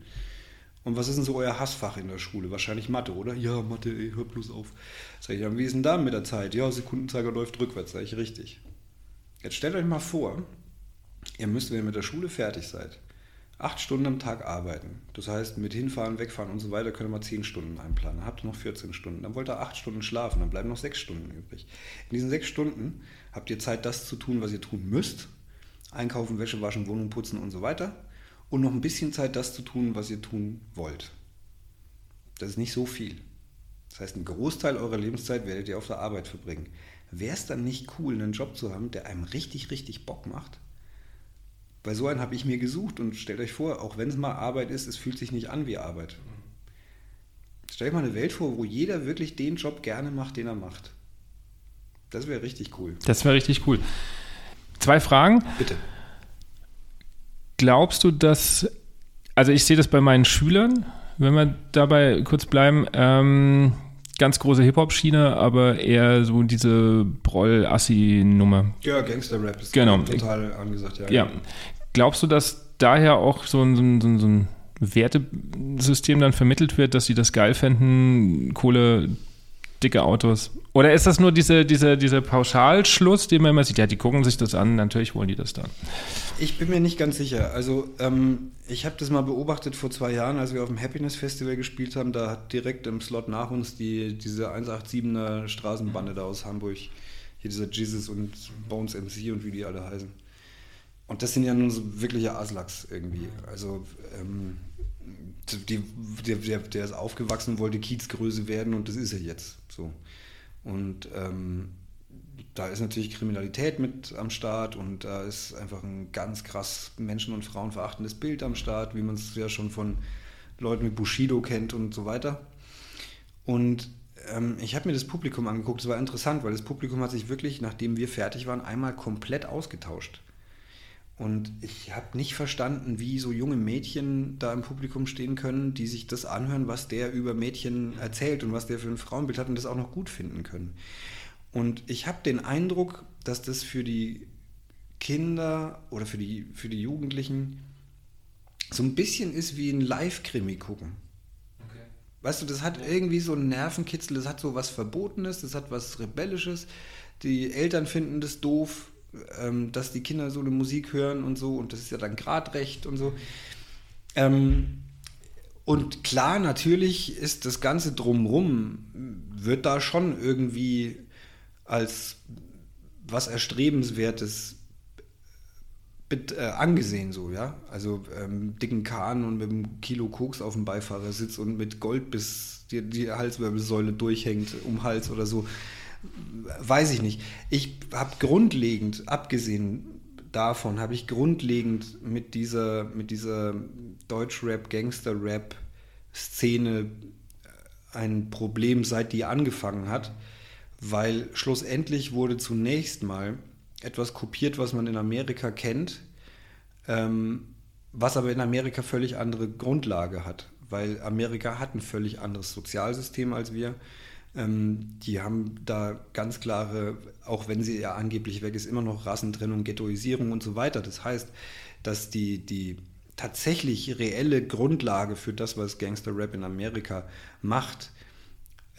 Und was ist denn so euer Hassfach in der Schule? Wahrscheinlich Mathe, oder? Ja, Mathe, ey, hör bloß auf. Sag ich, ja, wie ist denn da mit der Zeit? Ja, Sekundenzeiger läuft rückwärts, sag ich, richtig. Jetzt stellt euch mal vor, ihr müsst, wenn ihr mit der Schule fertig seid, acht Stunden am Tag arbeiten. Das heißt, mit hinfahren, wegfahren und so weiter könnt ihr mal zehn Stunden einplanen. Dann habt ihr noch 14 Stunden. Dann wollt ihr acht Stunden schlafen, dann bleiben noch sechs Stunden übrig. In diesen sechs Stunden habt ihr Zeit, das zu tun, was ihr tun müsst. Einkaufen, Wäsche waschen, Wohnung putzen und so weiter. Und noch ein bisschen Zeit, das zu tun, was ihr tun wollt. Das ist nicht so viel. Das heißt, einen Großteil eurer Lebenszeit werdet ihr auf der Arbeit verbringen. Wäre es dann nicht cool, einen Job zu haben, der einem richtig, richtig Bock macht? Weil so einen habe ich mir gesucht und stellt euch vor, auch wenn es mal Arbeit ist, es fühlt sich nicht an wie Arbeit. Stellt euch mal eine Welt vor, wo jeder wirklich den Job gerne macht, den er macht. Das wäre richtig cool. Das wäre richtig cool. Zwei Fragen. Bitte. Glaubst du, dass, also ich sehe das bei meinen Schülern, wenn wir dabei kurz bleiben, ähm, ganz große Hip-Hop-Schiene, aber eher so diese Broll-Assi-Nummer. Ja, Gangster-Rap ist genau. total angesagt, ja. ja. Glaubst du, dass daher auch so ein, so ein, so ein Wertesystem dann vermittelt wird, dass sie das geil fänden, Kohle, dicke Autos? Oder ist das nur diese, diese, dieser Pauschalschluss, den man immer sieht? Ja, die gucken sich das an, natürlich wollen die das dann. Ich bin mir nicht ganz sicher. Also, ähm, ich habe das mal beobachtet vor zwei Jahren, als wir auf dem Happiness Festival gespielt haben. Da hat direkt im Slot nach uns die, diese 187er Straßenbande da aus Hamburg, hier dieser Jesus und Bones MC und wie die alle heißen. Und das sind ja nun so wirkliche Aslaks irgendwie. Also ähm, die, der, der, der ist aufgewachsen, wollte Kiezgröße werden und das ist er jetzt. So. Und ähm, da ist natürlich Kriminalität mit am Start und da ist einfach ein ganz krass Menschen- und Frauen verachtendes Bild am Start, wie man es ja schon von Leuten mit Bushido kennt und so weiter. Und ähm, ich habe mir das Publikum angeguckt, es war interessant, weil das Publikum hat sich wirklich, nachdem wir fertig waren, einmal komplett ausgetauscht. Und ich habe nicht verstanden, wie so junge Mädchen da im Publikum stehen können, die sich das anhören, was der über Mädchen erzählt und was der für ein Frauenbild hat und das auch noch gut finden können. Und ich habe den Eindruck, dass das für die Kinder oder für die, für die Jugendlichen so ein bisschen ist wie ein Live-Krimi gucken. Okay. Weißt du, das hat irgendwie so einen Nervenkitzel, das hat so was Verbotenes, das hat was Rebellisches. Die Eltern finden das doof, ähm, dass die Kinder so eine Musik hören und so, und das ist ja dann Gradrecht und so. Ähm, und klar, natürlich ist das Ganze drumrum, wird da schon irgendwie als was Erstrebenswertes äh, angesehen, so, ja. Also ähm, dicken Kahn und mit einem Kilo Koks auf dem Beifahrersitz und mit Gold bis die, die Halswirbelsäule durchhängt, um Hals oder so. Weiß ich nicht. Ich habe grundlegend, abgesehen davon, habe ich grundlegend mit dieser, mit dieser Deutschrap, Gangster-Rap-Szene ein Problem, seit die angefangen hat, weil schlussendlich wurde zunächst mal etwas kopiert, was man in Amerika kennt, ähm, was aber in Amerika völlig andere Grundlage hat, weil Amerika hat ein völlig anderes Sozialsystem als wir. Ähm, die haben da ganz klare, auch wenn sie ja angeblich weg ist, immer noch Rassentrennung, Ghettoisierung und so weiter. Das heißt, dass die, die tatsächlich reelle Grundlage für das, was Gangster-Rap in Amerika macht,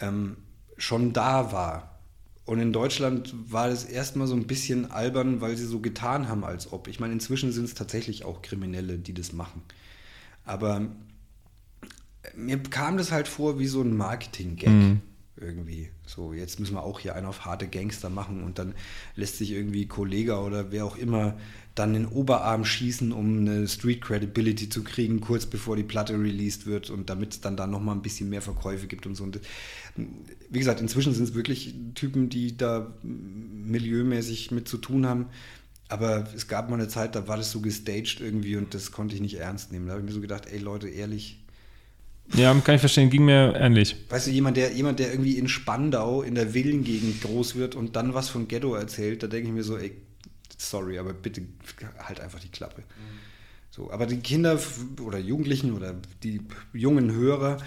ähm, schon da war. Und in Deutschland war das erstmal so ein bisschen albern, weil sie so getan haben, als ob. Ich meine, inzwischen sind es tatsächlich auch Kriminelle, die das machen. Aber mir kam das halt vor wie so ein Marketing-Gag. Mhm irgendwie. So, jetzt müssen wir auch hier einen auf harte Gangster machen und dann lässt sich irgendwie Kollege oder wer auch immer dann den Oberarm schießen, um eine Street Credibility zu kriegen, kurz bevor die Platte released wird und damit es dann da nochmal ein bisschen mehr Verkäufe gibt und so. Und wie gesagt, inzwischen sind es wirklich Typen, die da milieumäßig mit zu tun haben. Aber es gab mal eine Zeit, da war das so gestaged irgendwie und das konnte ich nicht ernst nehmen. Da habe ich mir so gedacht, ey Leute, ehrlich, ja, kann ich verstehen, ging mir ähnlich. Weißt du, jemand der, jemand, der irgendwie in Spandau in der Villengegend groß wird und dann was von Ghetto erzählt, da denke ich mir so, ey, sorry, aber bitte halt einfach die Klappe. So, aber die Kinder oder Jugendlichen oder die jungen Hörer,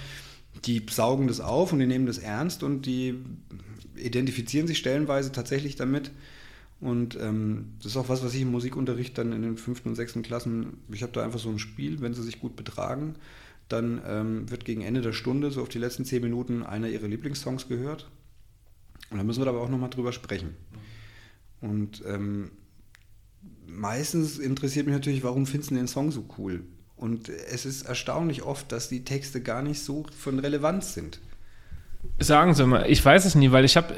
die saugen das auf und die nehmen das ernst und die identifizieren sich stellenweise tatsächlich damit. Und ähm, das ist auch was, was ich im Musikunterricht dann in den fünften und sechsten Klassen, ich habe da einfach so ein Spiel, wenn sie sich gut betragen, dann ähm, wird gegen Ende der Stunde, so auf die letzten zehn Minuten, einer ihrer Lieblingssongs gehört. Und dann müssen wir da aber auch nochmal drüber sprechen. Und ähm, meistens interessiert mich natürlich, warum findest du den Song so cool? Und es ist erstaunlich oft, dass die Texte gar nicht so von Relevanz sind. Sagen Sie mal, ich weiß es nie, weil ich habe,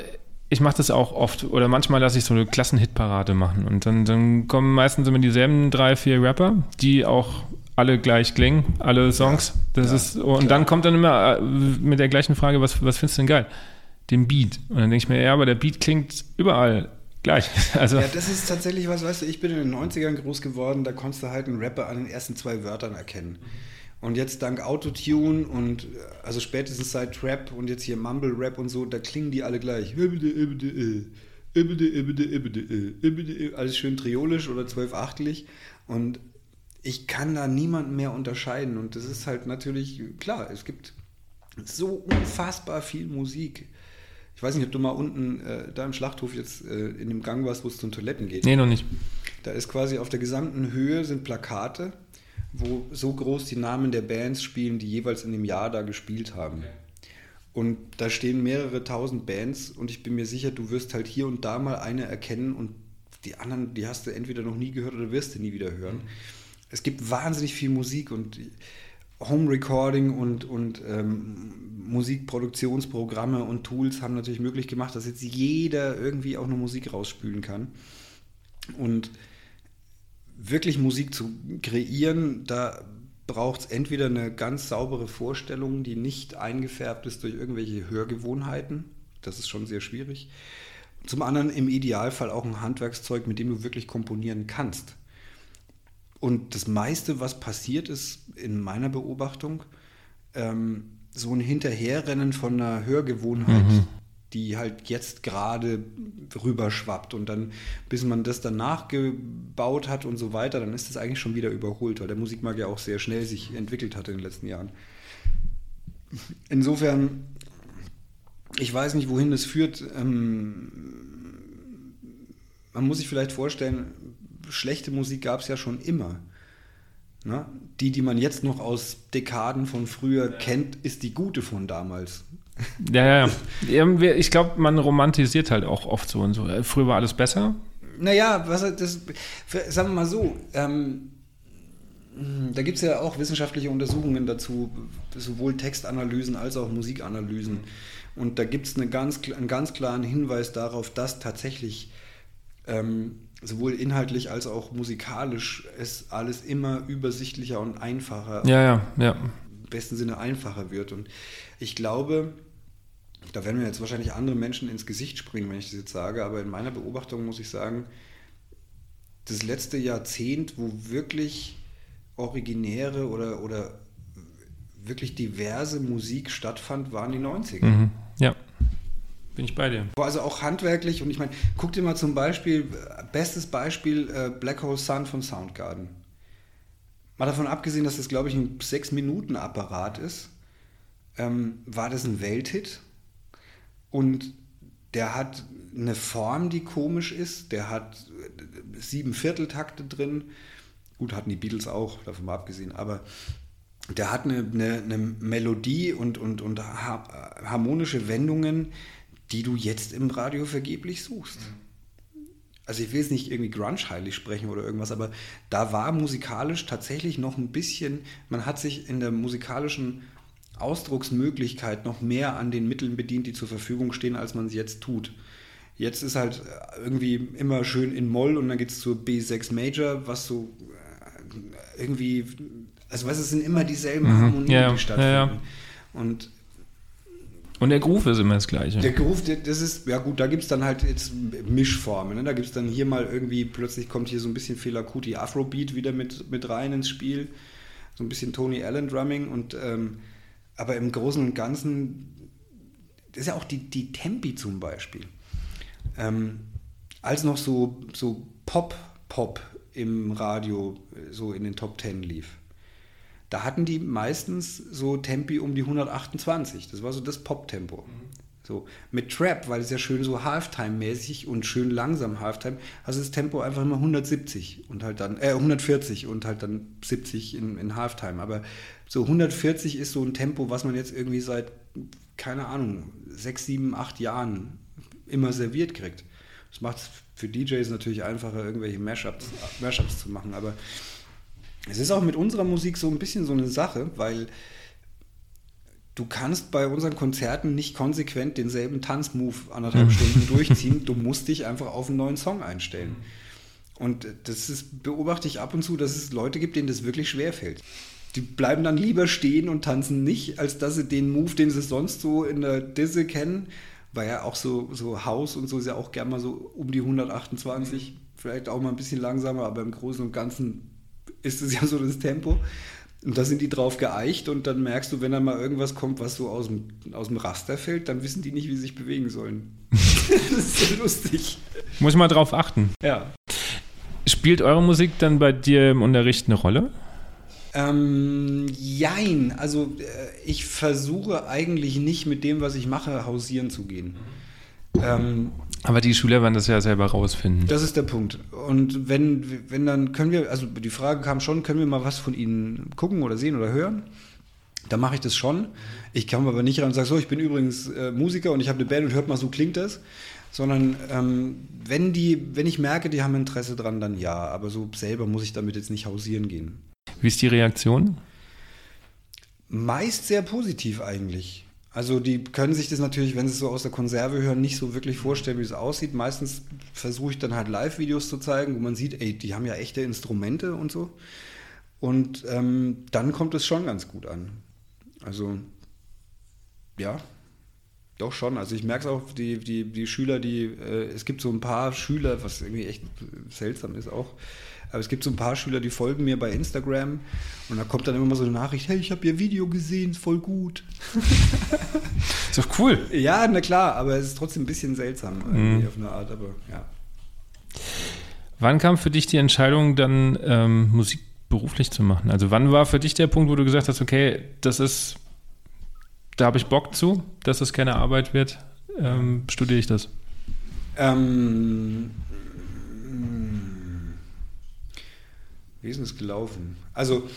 ich mache das auch oft oder manchmal lasse ich so eine Klassenhitparade machen und dann, dann kommen meistens immer dieselben drei, vier Rapper, die auch alle gleich klingen, alle Songs. Ja, das ja, ist, und klar. dann kommt dann immer äh, mit der gleichen Frage, was, was findest du denn geil? Den Beat. Und dann denke ich mir, ja, aber der Beat klingt überall gleich. Also ja, das ist tatsächlich was, weißt du, ich bin in den 90ern groß geworden, da konntest du halt einen Rapper an den ersten zwei Wörtern erkennen. Und jetzt dank Autotune und also spätestens seit Trap und jetzt hier Mumble Rap und so, da klingen die alle gleich. Alles schön triolisch oder zwölfachtlich. Und ich kann da niemanden mehr unterscheiden. Und das ist halt natürlich, klar, es gibt so unfassbar viel Musik. Ich weiß nicht, ob du mal unten äh, da im Schlachthof jetzt äh, in dem Gang warst, wo es zum Toiletten geht. Nee, noch nicht. Da ist quasi auf der gesamten Höhe sind Plakate, wo so groß die Namen der Bands spielen, die jeweils in dem Jahr da gespielt haben. Okay. Und da stehen mehrere tausend Bands und ich bin mir sicher, du wirst halt hier und da mal eine erkennen und die anderen, die hast du entweder noch nie gehört oder wirst du nie wieder hören. Mhm es gibt wahnsinnig viel Musik und Home Recording und, und ähm, Musikproduktionsprogramme und Tools haben natürlich möglich gemacht, dass jetzt jeder irgendwie auch eine Musik rausspülen kann. Und wirklich Musik zu kreieren, da braucht es entweder eine ganz saubere Vorstellung, die nicht eingefärbt ist durch irgendwelche Hörgewohnheiten. Das ist schon sehr schwierig. Zum anderen im Idealfall auch ein Handwerkszeug, mit dem du wirklich komponieren kannst. Und das meiste, was passiert ist in meiner Beobachtung, ähm, so ein Hinterherrennen von einer Hörgewohnheit, mhm. Die halt jetzt gerade rüberschwappt und dann, bis man das dann nachgebaut hat und so weiter, dann ist das eigentlich schon wieder überholt, weil der Musikmarkt ja auch sehr schnell sich entwickelt hat in den letzten Jahren. Insofern, ich weiß nicht, wohin das führt. Ähm, man muss sich vielleicht vorstellen, schlechte Musik gab es ja schon immer. Ne? Die, die man jetzt noch aus Dekaden von früher kennt, ist die gute von damals. Ja, ja. Ich glaube, man romantisiert halt auch oft so und so. Früher war alles besser. Naja, was das, sagen wir mal so, ähm, da gibt es ja auch wissenschaftliche Untersuchungen dazu, sowohl Textanalysen als auch Musikanalysen. Und da gibt es eine ganz, einen ganz klaren Hinweis darauf, dass tatsächlich ähm, sowohl inhaltlich als auch musikalisch es alles immer übersichtlicher und einfacher, ja, ja, ja. im besten Sinne einfacher wird. Und ich glaube, da werden mir jetzt wahrscheinlich andere Menschen ins Gesicht springen, wenn ich das jetzt sage, aber in meiner Beobachtung muss ich sagen, das letzte Jahrzehnt, wo wirklich originäre oder, oder wirklich diverse Musik stattfand, waren die 90er. Mhm. Ja. Bin ich bei dir. Also auch handwerklich und ich meine, guck dir mal zum Beispiel, bestes Beispiel, äh, Black Hole Sun von Soundgarden. Mal davon abgesehen, dass das, glaube ich, ein 6-Minuten-Apparat ist, ähm, war das ein Welthit. Und der hat eine Form, die komisch ist. Der hat äh, sieben Vierteltakte drin. Gut, hatten die Beatles auch, davon mal abgesehen. Aber der hat eine, eine, eine Melodie und, und, und harmonische Wendungen, die du jetzt im Radio vergeblich suchst. Also ich will jetzt nicht irgendwie grunge-heilig sprechen oder irgendwas, aber da war musikalisch tatsächlich noch ein bisschen, man hat sich in der musikalischen Ausdrucksmöglichkeit noch mehr an den Mitteln bedient, die zur Verfügung stehen, als man es jetzt tut. Jetzt ist halt irgendwie immer schön in Moll und dann geht es zur B6 Major, was so äh, irgendwie, also was es sind immer dieselben mhm. Harmonien, ja, die stattfinden. Ja, ja. Und und der Groove ist immer das Gleiche. Der Groove, das ist, ja gut, da gibt es dann halt jetzt Mischformen. Ne? Da gibt es dann hier mal irgendwie, plötzlich kommt hier so ein bisschen Fela Kuti Afrobeat wieder mit, mit rein ins Spiel. So ein bisschen Tony Allen Drumming und ähm, aber im Großen und Ganzen, das ist ja auch die, die Tempi zum Beispiel. Ähm, als noch so, so Pop-Pop im Radio so in den Top Ten lief da hatten die meistens so Tempi um die 128. Das war so das Pop-Tempo. Mhm. So, mit Trap, weil es ja schön so Halftime-mäßig und schön langsam Halftime, also das Tempo einfach immer 170 und halt dann, äh, 140 und halt dann 70 in, in Halftime. Aber so 140 ist so ein Tempo, was man jetzt irgendwie seit, keine Ahnung, sechs, sieben, acht Jahren immer serviert kriegt. Das macht es für DJs natürlich einfacher, irgendwelche Mashups, Mashups zu machen, aber es ist auch mit unserer Musik so ein bisschen so eine Sache, weil du kannst bei unseren Konzerten nicht konsequent denselben Tanzmove anderthalb mhm. Stunden durchziehen. Du musst dich einfach auf einen neuen Song einstellen. Und das ist, beobachte ich ab und zu, dass es Leute gibt, denen das wirklich schwer fällt. Die bleiben dann lieber stehen und tanzen nicht, als dass sie den Move, den sie sonst so in der Disse kennen, weil ja auch so, so Haus und so ist ja auch gerne mal so um die 128, vielleicht auch mal ein bisschen langsamer, aber im Großen und Ganzen ist es ja so das Tempo. Und da sind die drauf geeicht und dann merkst du, wenn dann mal irgendwas kommt, was so aus dem, aus dem Raster fällt, dann wissen die nicht, wie sie sich bewegen sollen. das ist so lustig. Muss ich mal drauf achten. Ja. Spielt eure Musik dann bei dir im Unterricht eine Rolle? Ähm, jein. Also äh, ich versuche eigentlich nicht mit dem, was ich mache, hausieren zu gehen. Ähm, aber die Schüler werden das ja selber rausfinden. Das ist der Punkt. Und wenn, wenn dann können wir, also die Frage kam schon, können wir mal was von ihnen gucken oder sehen oder hören? Da mache ich das schon. Ich komme aber nicht rein und sage so, ich bin übrigens äh, Musiker und ich habe eine Band und hört mal, so klingt das. Sondern ähm, wenn die, wenn ich merke, die haben Interesse dran, dann ja. Aber so selber muss ich damit jetzt nicht hausieren gehen. Wie ist die Reaktion? Meist sehr positiv eigentlich. Also die können sich das natürlich, wenn sie es so aus der Konserve hören, nicht so wirklich vorstellen, wie es aussieht. Meistens versuche ich dann halt Live-Videos zu zeigen, wo man sieht, ey, die haben ja echte Instrumente und so. Und ähm, dann kommt es schon ganz gut an. Also ja, doch schon. Also ich merke es auch, die, die, die Schüler, die, äh, es gibt so ein paar Schüler, was irgendwie echt seltsam ist auch, aber es gibt so ein paar Schüler, die folgen mir bei Instagram und da kommt dann immer mal so eine Nachricht, hey, ich habe ihr Video gesehen, ist voll gut. ist doch cool. Ja, na klar, aber es ist trotzdem ein bisschen seltsam mhm. auf eine Art, aber ja. Wann kam für dich die Entscheidung, dann ähm, Musik beruflich zu machen? Also wann war für dich der Punkt, wo du gesagt hast, okay, das ist, da habe ich Bock zu, dass es keine Arbeit wird, ähm, studiere ich das? Ähm, Wie ist gelaufen? Also,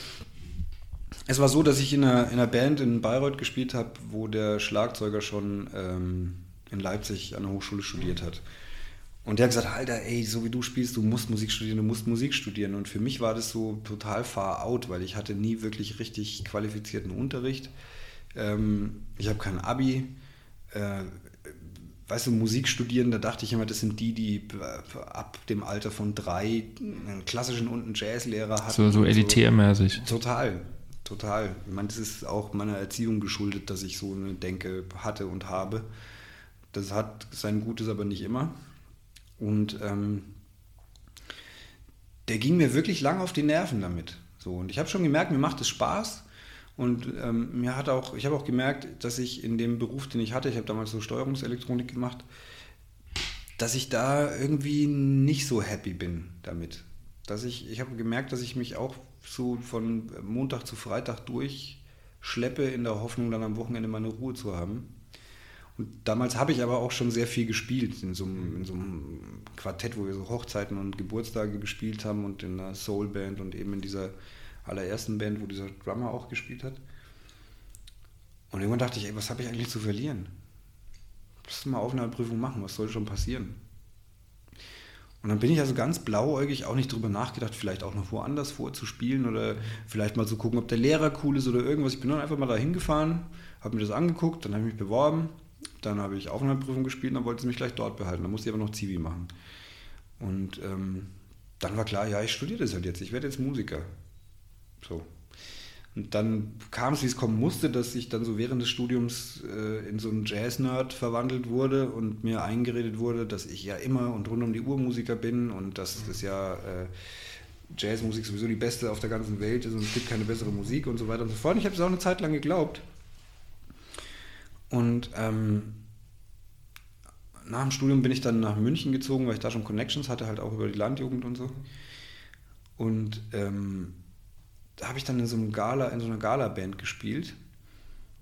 es war so, dass ich in einer, in einer Band in Bayreuth gespielt habe, wo der Schlagzeuger schon ähm, in Leipzig an der Hochschule studiert hat. Und der hat gesagt, Alter, ey, so wie du spielst, du musst Musik studieren, du musst Musik studieren. Und für mich war das so total far out, weil ich hatte nie wirklich richtig qualifizierten Unterricht. Ähm, ich habe kein Abi. Äh, weißt du, Musik studieren, da dachte ich immer, das sind die, die ab dem Alter von drei einen klassischen und einen Jazzlehrer hatten. So, so elitärmäßig. So. Total, total. Ich meine, das ist auch meiner Erziehung geschuldet, dass ich so eine Denke hatte und habe. Das hat sein Gutes aber nicht immer. Und ähm, der ging mir wirklich lang auf die Nerven damit. So, und ich habe schon gemerkt, mir macht es Spaß. Und ähm, mir hat auch, ich habe auch gemerkt, dass ich in dem Beruf, den ich hatte, ich habe damals so Steuerungselektronik gemacht, dass ich da irgendwie nicht so happy bin damit. Dass ich, ich habe gemerkt, dass ich mich auch so von Montag zu Freitag durchschleppe in der Hoffnung, dann am Wochenende meine Ruhe zu haben. Und damals habe ich aber auch schon sehr viel gespielt, in so, einem, in so einem Quartett, wo wir so Hochzeiten und Geburtstage gespielt haben und in einer Soulband und eben in dieser allerersten Band, wo dieser Drummer auch gespielt hat. Und irgendwann dachte ich, ey, was habe ich eigentlich zu verlieren? Lass mal Aufnahmeprüfung machen, was soll schon passieren? Und dann bin ich also ganz blauäugig auch nicht drüber nachgedacht, vielleicht auch noch woanders vorzuspielen oder vielleicht mal zu gucken, ob der Lehrer cool ist oder irgendwas. Ich bin dann einfach mal da hingefahren, habe mir das angeguckt, dann habe ich mich beworben dann habe ich Aufnahmeprüfung gespielt und dann wollte sie mich gleich dort behalten. Dann musste ich aber noch Zivi machen. Und ähm, dann war klar, ja, ich studiere das halt jetzt. Ich werde jetzt Musiker. So. Und dann kam es, wie es kommen musste, dass ich dann so während des Studiums äh, in so einen Jazz-Nerd verwandelt wurde und mir eingeredet wurde, dass ich ja immer und rund um die Uhr Musiker bin und dass das ja äh, Jazzmusik sowieso die beste auf der ganzen Welt ist und es gibt keine bessere Musik und so weiter und so fort. Und ich habe es auch eine Zeit lang geglaubt. Und ähm, nach dem Studium bin ich dann nach München gezogen, weil ich da schon Connections hatte, halt auch über die Landjugend und so. Und ähm, da habe ich dann in so, einem Gala, in so einer Gala-Band gespielt.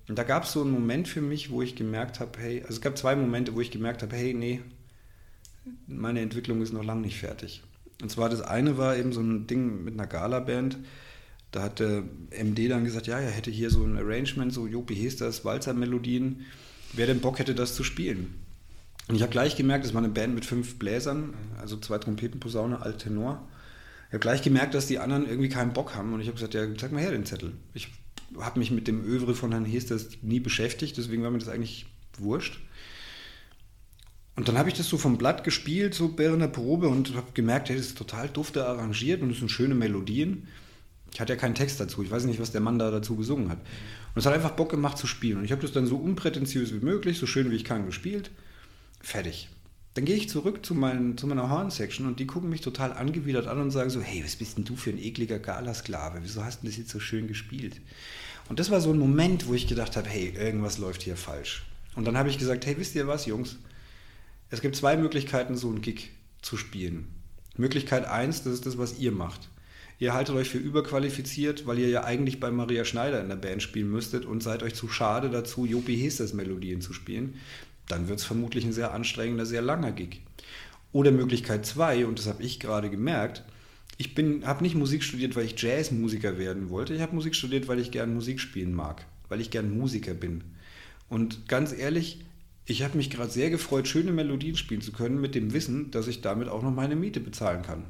Und da gab es so einen Moment für mich, wo ich gemerkt habe, hey, also es gab zwei Momente, wo ich gemerkt habe, hey, nee, meine Entwicklung ist noch lange nicht fertig. Und zwar das eine war eben so ein Ding mit einer Gala-Band, da hat MD dann gesagt, ja, er hätte hier so ein Arrangement, so Jopi Hesters, Walzer-Melodien. Wer denn Bock hätte, das zu spielen? Und ich habe gleich gemerkt, das war eine Band mit fünf Bläsern, also zwei Trompeten, Posaune, Alt-Tenor. Ich habe gleich gemerkt, dass die anderen irgendwie keinen Bock haben. Und ich habe gesagt, ja, zeig mal her den Zettel. Ich habe mich mit dem Övre von Herrn Hesters nie beschäftigt, deswegen war mir das eigentlich wurscht. Und dann habe ich das so vom Blatt gespielt, so während der Probe und habe gemerkt, hey, das ist total dufte arrangiert und es sind schöne Melodien. Ich hatte ja keinen Text dazu. Ich weiß nicht, was der Mann da dazu gesungen hat. Und es hat einfach Bock gemacht zu spielen. Und ich habe das dann so unprätentiös wie möglich, so schön wie ich kann gespielt. Fertig. Dann gehe ich zurück zu, mein, zu meiner Horn-Section und die gucken mich total angewidert an und sagen so, hey, was bist denn du für ein ekliger Galasklave? Wieso hast du das jetzt so schön gespielt? Und das war so ein Moment, wo ich gedacht habe, hey, irgendwas läuft hier falsch. Und dann habe ich gesagt, hey, wisst ihr was, Jungs? Es gibt zwei Möglichkeiten, so einen Gig zu spielen. Möglichkeit eins, das ist das, was ihr macht ihr haltet euch für überqualifiziert, weil ihr ja eigentlich bei Maria Schneider in der Band spielen müsstet und seid euch zu schade dazu, Jopi Hesters Melodien zu spielen, dann wird es vermutlich ein sehr anstrengender, sehr langer Gig. Oder Möglichkeit 2, und das habe ich gerade gemerkt, ich habe nicht Musik studiert, weil ich Jazzmusiker werden wollte. Ich habe Musik studiert, weil ich gern Musik spielen mag, weil ich gern Musiker bin. Und ganz ehrlich, ich habe mich gerade sehr gefreut, schöne Melodien spielen zu können, mit dem Wissen, dass ich damit auch noch meine Miete bezahlen kann.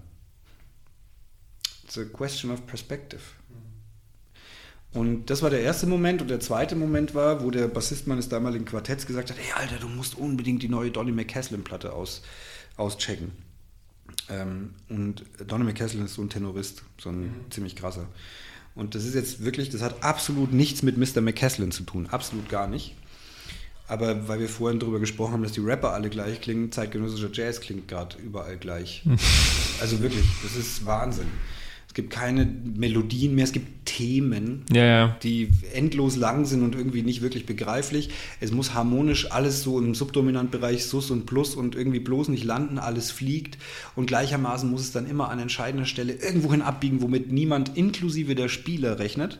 It's a question of perspective. Und das war der erste Moment. Und der zweite Moment war, wo der Bassist meines damaligen Quartetts gesagt hat: Hey, Alter, du musst unbedingt die neue Donny McCaslin-Platte aus, auschecken. Ähm, und Donny McCaslin ist so ein Tenorist, so ein mhm. ziemlich krasser. Und das ist jetzt wirklich, das hat absolut nichts mit Mr. McCaslin zu tun. Absolut gar nicht. Aber weil wir vorhin darüber gesprochen haben, dass die Rapper alle gleich klingen, zeitgenössischer Jazz klingt gerade überall gleich. also wirklich, das ist Wahnsinn. Es gibt keine Melodien mehr, es gibt Themen, ja, ja. die endlos lang sind und irgendwie nicht wirklich begreiflich. Es muss harmonisch alles so im Subdominantbereich Sus und Plus und irgendwie bloß nicht landen, alles fliegt und gleichermaßen muss es dann immer an entscheidender Stelle irgendwohin abbiegen, womit niemand inklusive der Spieler rechnet,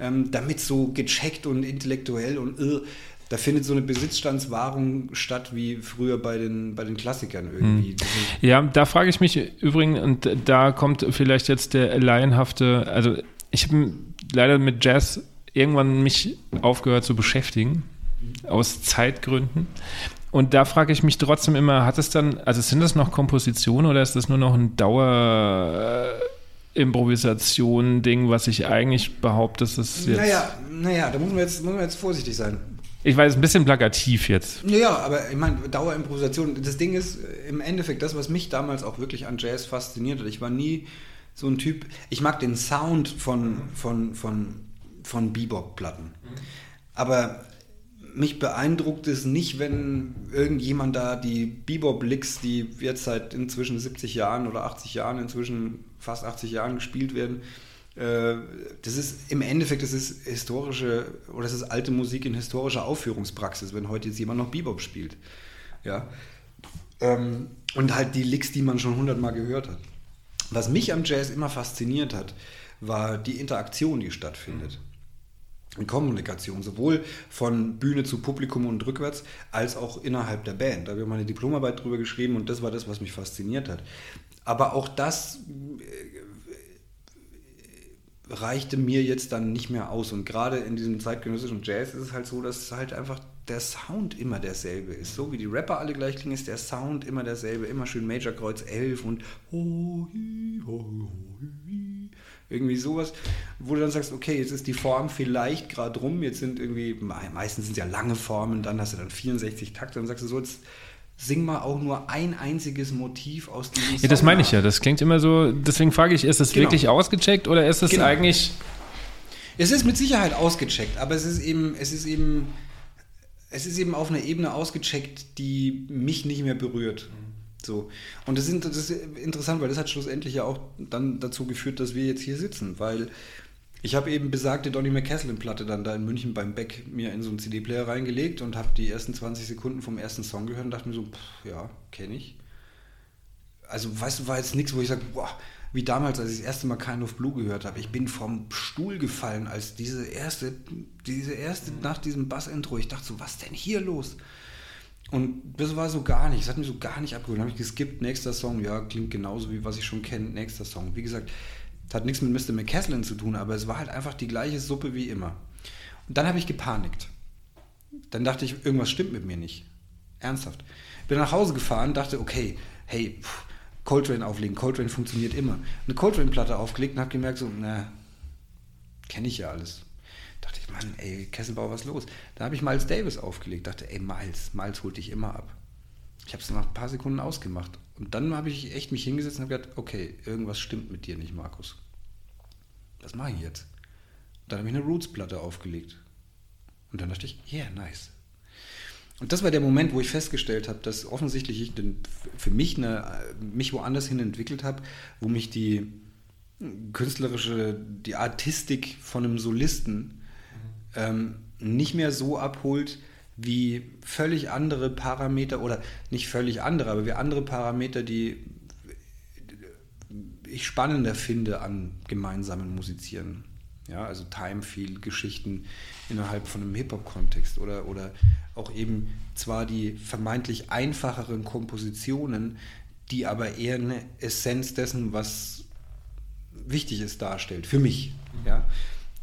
ähm, damit so gecheckt und intellektuell und uh, da findet so eine Besitzstandswahrung statt wie früher bei den, bei den Klassikern irgendwie. Hm. Ja, da frage ich mich übrigens, und da kommt vielleicht jetzt der laienhafte, also ich habe leider mit Jazz irgendwann mich aufgehört zu beschäftigen. aus Zeitgründen. Und da frage ich mich trotzdem immer, hat es dann, also sind das noch Kompositionen oder ist das nur noch ein Dauer-Improvisation-Ding, was ich eigentlich behaupte, dass es jetzt. Naja, naja, da muss man jetzt, muss man jetzt vorsichtig sein. Ich weiß, ein bisschen plakativ jetzt. Ja, aber ich meine, Dauerimprovisation, das Ding ist im Endeffekt das, was mich damals auch wirklich an Jazz fasziniert hat. Ich war nie so ein Typ, ich mag den Sound von, von, von, von Bebop-Platten. Aber mich beeindruckt es nicht, wenn irgendjemand da die Bebop-Licks, die jetzt seit inzwischen 70 Jahren oder 80 Jahren, inzwischen fast 80 Jahren gespielt werden, das ist im Endeffekt, das ist historische oder das ist alte Musik in historischer Aufführungspraxis, wenn heute jetzt jemand noch Bebop spielt. Ja. Ähm, und halt die Licks, die man schon hundertmal gehört hat. Was mich am Jazz immer fasziniert hat, war die Interaktion, die stattfindet. In Kommunikation, sowohl von Bühne zu Publikum und rückwärts, als auch innerhalb der Band. Da habe ich meine Diplomarbeit drüber geschrieben und das war das, was mich fasziniert hat. Aber auch das äh, reichte mir jetzt dann nicht mehr aus. Und gerade in diesem zeitgenössischen Jazz ist es halt so, dass halt einfach der Sound immer derselbe ist. So wie die Rapper alle gleich klingen, ist der Sound immer derselbe. Immer schön Major Kreuz 11 und irgendwie sowas, wo du dann sagst, okay, jetzt ist die Form vielleicht gerade rum, jetzt sind irgendwie, meistens sind es ja lange Formen, dann hast du dann 64 Takte, dann sagst du so, jetzt sing mal auch nur ein einziges Motiv aus diesem Ja, das meine ich ja. Das klingt immer so. Deswegen frage ich, ist das genau. wirklich ausgecheckt oder ist das genau. eigentlich. Es ist mit Sicherheit ausgecheckt, aber es ist eben, es ist eben, es ist eben auf einer Ebene ausgecheckt, die mich nicht mehr berührt. So. Und das ist, das ist interessant, weil das hat schlussendlich ja auch dann dazu geführt, dass wir jetzt hier sitzen, weil ich habe eben besagte Donny McCaslin-Platte dann da in München beim Beck mir in so einen CD-Player reingelegt und habe die ersten 20 Sekunden vom ersten Song gehört und dachte mir so, pff, ja, kenne ich. Also, weißt du, war jetzt nichts, wo ich sage, boah, wie damals, als ich das erste Mal Kind of Blue gehört habe. Ich bin vom Stuhl gefallen, als diese erste, diese erste, nach diesem Bass-Intro, ich dachte so, was denn hier los? Und das war so gar nicht, das hat mich so gar nicht abgeholt. Dann habe ich geskippt, nächster Song, ja, klingt genauso wie was ich schon kenne, nächster Song. Wie gesagt, das hat nichts mit Mr. McCaslin zu tun, aber es war halt einfach die gleiche Suppe wie immer. Und dann habe ich gepanikt. Dann dachte ich, irgendwas stimmt mit mir nicht. Ernsthaft. Bin nach Hause gefahren, dachte, okay, hey, pff, Coltrane auflegen. Coltrane funktioniert immer. Eine Coltrane-Platte aufgelegt und habe gemerkt, so, na, kenne ich ja alles. Dachte ich, Mann, ey, Kesselbauer, was los? Da habe ich Miles Davis aufgelegt. Dachte, ey, Miles, Miles holt dich immer ab. Ich habe es nach ein paar Sekunden ausgemacht. Und dann habe ich echt mich hingesetzt und habe gedacht, okay, irgendwas stimmt mit dir nicht, Markus. Was mache ich jetzt? Und dann habe ich eine Roots-Platte aufgelegt. Und dann dachte ich, yeah, nice. Und das war der Moment, wo ich festgestellt habe, dass offensichtlich ich für mich eine, mich woanders hin entwickelt habe, wo mich die künstlerische, die Artistik von einem Solisten ähm, nicht mehr so abholt, wie völlig andere Parameter oder nicht völlig andere, aber wie andere Parameter, die ich spannender finde an gemeinsamen Musizieren. Ja, also Time Feel Geschichten innerhalb von einem Hip-Hop-Kontext oder, oder auch eben zwar die vermeintlich einfacheren Kompositionen, die aber eher eine Essenz dessen, was wichtig ist, darstellt. Für mich. Ja.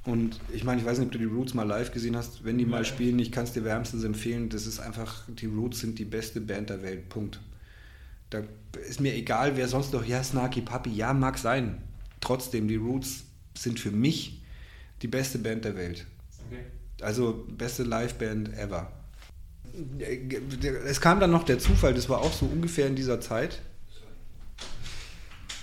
Und ich meine, ich weiß nicht, ob du die Roots mal live gesehen hast. Wenn die mal spielen, ich kann es dir wärmstens empfehlen. Das ist einfach, die Roots sind die beste Band der Welt. Punkt. Da ist mir egal, wer sonst noch, ja, Snarky Puppy, ja, mag sein. Trotzdem, die Roots sind für mich die beste Band der Welt. Okay. Also beste Liveband ever. Es kam dann noch der Zufall, das war auch so ungefähr in dieser Zeit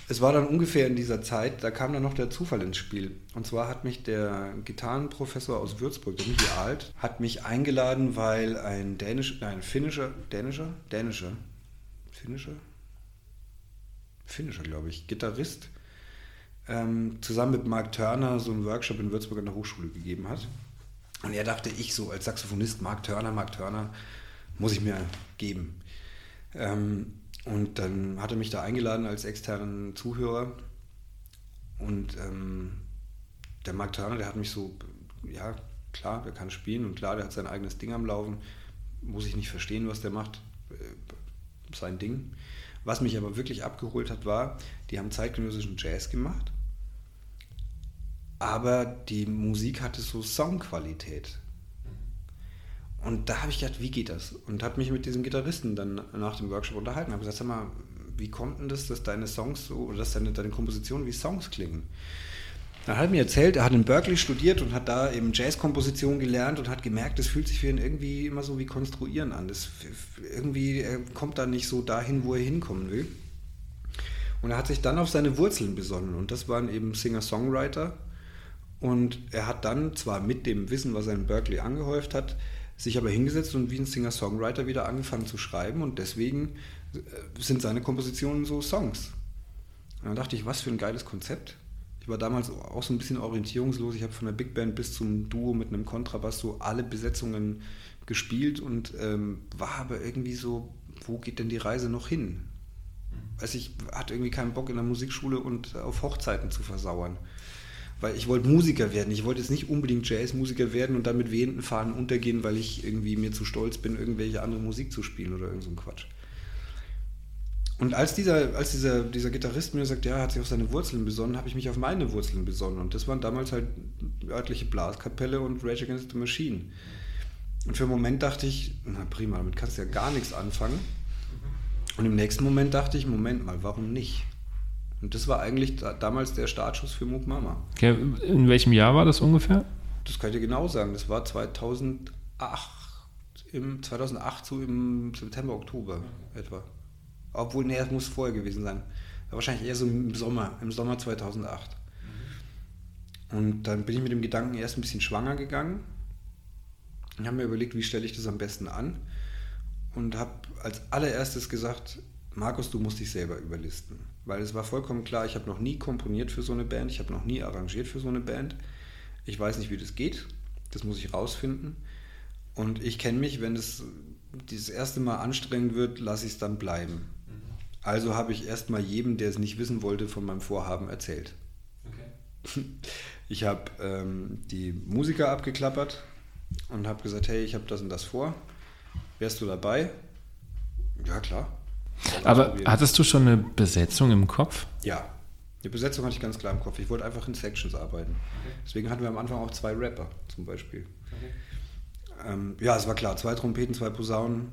es war dann ungefähr in dieser Zeit, da kam dann noch der Zufall ins Spiel. Und zwar hat mich der Gitarrenprofessor aus Würzburg, der Michi Alt, hat mich eingeladen, weil ein dänischer, nein, finnischer, dänischer, dänischer, finnischer, finnischer, glaube ich, Gitarrist, ähm, zusammen mit Mark Turner so einen Workshop in Würzburg an der Hochschule gegeben hat. Und er dachte, ich so als Saxophonist, Mark Turner, Mark Turner, muss ich mir geben. Ähm, und dann hat er mich da eingeladen als externen Zuhörer. Und ähm, der Mark Turner, der hat mich so, ja, klar, der kann spielen und klar, der hat sein eigenes Ding am Laufen. Muss ich nicht verstehen, was der macht. Äh, sein Ding. Was mich aber wirklich abgeholt hat, war, die haben zeitgenössischen Jazz gemacht, aber die Musik hatte so Soundqualität. Und da habe ich gedacht, wie geht das? Und habe mich mit diesem Gitarristen dann nach dem Workshop unterhalten. Habe gesagt, sag mal, wie kommt denn das, dass deine Songs so, oder dass deine, deine Kompositionen wie Songs klingen? Er hat mir erzählt, er hat in Berkeley studiert und hat da eben Jazzkomposition gelernt und hat gemerkt, es fühlt sich für ihn irgendwie immer so wie Konstruieren an. Das irgendwie er kommt da nicht so dahin, wo er hinkommen will. Und er hat sich dann auf seine Wurzeln besonnen und das waren eben Singer-Songwriter. Und er hat dann zwar mit dem Wissen, was er in Berkeley angehäuft hat, sich aber hingesetzt und wie ein Singer-Songwriter wieder angefangen zu schreiben und deswegen äh, sind seine Kompositionen so Songs. Und dann dachte ich, was für ein geiles Konzept. Ich war damals auch so ein bisschen orientierungslos. Ich habe von der Big Band bis zum Duo mit einem Kontrabass so alle Besetzungen gespielt und ähm, war aber irgendwie so, wo geht denn die Reise noch hin? Also ich hatte irgendwie keinen Bock in der Musikschule und auf Hochzeiten zu versauern. Weil ich wollte Musiker werden. Ich wollte jetzt nicht unbedingt Jazzmusiker werden und dann mit wehenden Fahnen untergehen, weil ich irgendwie mir zu stolz bin, irgendwelche andere Musik zu spielen oder irgend so ein Quatsch. Und als dieser, als dieser, dieser Gitarrist mir sagt, ja, er hat sich auf seine Wurzeln besonnen, habe ich mich auf meine Wurzeln besonnen. Und das waren damals halt örtliche Blaskapelle und Rage Against the Machine. Und für einen Moment dachte ich, na prima, damit kannst du ja gar nichts anfangen. Und im nächsten Moment dachte ich, Moment mal, warum nicht? Und das war eigentlich da, damals der Startschuss für Mook Mama. Okay, in welchem Jahr war das ungefähr? Das kann ich dir genau sagen. Das war 2008, im 2008 so im September, Oktober etwa. Obwohl, nee, es muss vorher gewesen sein. Wahrscheinlich eher so im Sommer, im Sommer 2008. Mhm. Und dann bin ich mit dem Gedanken erst ein bisschen schwanger gegangen und habe mir überlegt, wie stelle ich das am besten an. Und habe als allererstes gesagt, Markus, du musst dich selber überlisten. Weil es war vollkommen klar, ich habe noch nie komponiert für so eine Band, ich habe noch nie arrangiert für so eine Band. Ich weiß nicht, wie das geht. Das muss ich rausfinden. Und ich kenne mich, wenn es dieses erste Mal anstrengend wird, lasse ich es dann bleiben. Also habe ich erstmal jedem, der es nicht wissen wollte, von meinem Vorhaben erzählt. Okay. Ich habe ähm, die Musiker abgeklappert und habe gesagt, hey, ich habe das und das vor. Wärst du dabei? Ja, klar. Aber hattest du schon eine Besetzung im Kopf? Ja, die Besetzung hatte ich ganz klar im Kopf. Ich wollte einfach in Sections arbeiten. Okay. Deswegen hatten wir am Anfang auch zwei Rapper zum Beispiel. Okay. Ähm, ja, es war klar, zwei Trompeten, zwei Posaunen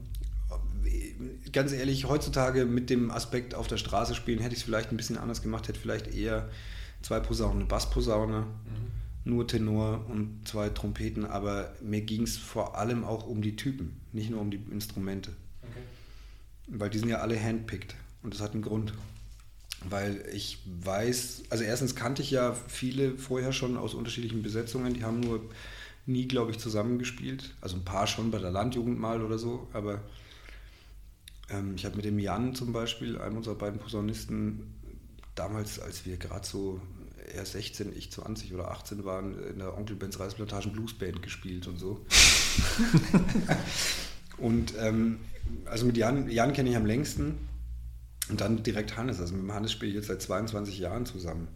ganz ehrlich, heutzutage mit dem Aspekt auf der Straße spielen, hätte ich es vielleicht ein bisschen anders gemacht, hätte vielleicht eher zwei Posaunen, eine Bassposaune, mhm. nur Tenor und zwei Trompeten, aber mir ging es vor allem auch um die Typen, nicht nur um die Instrumente. Weil die sind ja alle handpicked und das hat einen Grund. Weil ich weiß, also erstens kannte ich ja viele vorher schon aus unterschiedlichen Besetzungen, die haben nur nie, glaube ich, zusammengespielt. Also ein paar schon bei der Landjugend mal oder so, aber ähm, ich habe mit dem Jan zum Beispiel, einem unserer beiden Posaunisten, damals, als wir gerade so er 16, ich 20 oder 18 waren, in der Onkel Benz Reisplantagen Bluesband gespielt und so. und ähm, also mit Jan, Jan kenne ich am längsten und dann direkt Hannes. Also mit dem Hannes spiele ich jetzt seit 22 Jahren zusammen.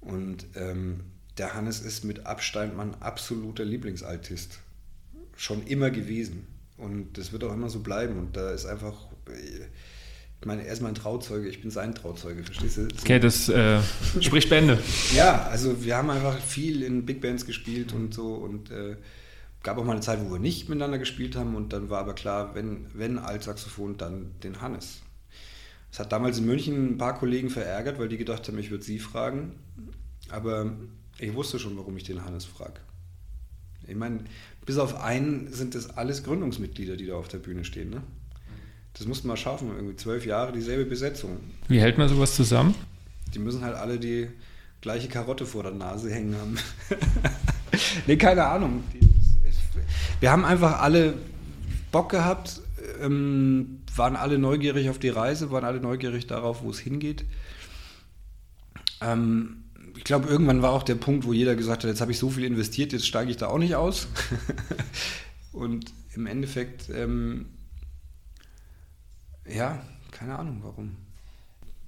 Und ähm, der Hannes ist mit Abstand mein absoluter Lieblingsaltist. Schon immer gewesen. Und das wird auch immer so bleiben. Und da ist einfach, ich meine, er ist mein Trauzeuge, ich bin sein Trauzeuge, verstehst du? Okay, das äh, spricht Bände. ja, also wir haben einfach viel in Big Bands gespielt und so und äh, gab auch mal eine Zeit, wo wir nicht miteinander gespielt haben und dann war aber klar, wenn, wenn Altsaxophon, dann den Hannes. Das hat damals in München ein paar Kollegen verärgert, weil die gedacht haben, ich würde sie fragen. Aber ich wusste schon, warum ich den Hannes frage. Ich meine, bis auf einen sind das alles Gründungsmitglieder, die da auf der Bühne stehen. Ne? Das mussten wir schaffen, irgendwie zwölf Jahre dieselbe Besetzung. Wie hält man sowas zusammen? Die müssen halt alle die gleiche Karotte vor der Nase hängen haben. nee, keine Ahnung. Wir haben einfach alle Bock gehabt, ähm, waren alle neugierig auf die Reise, waren alle neugierig darauf, wo es hingeht. Ähm, ich glaube, irgendwann war auch der Punkt, wo jeder gesagt hat, jetzt habe ich so viel investiert, jetzt steige ich da auch nicht aus. und im Endeffekt, ähm, ja, keine Ahnung warum.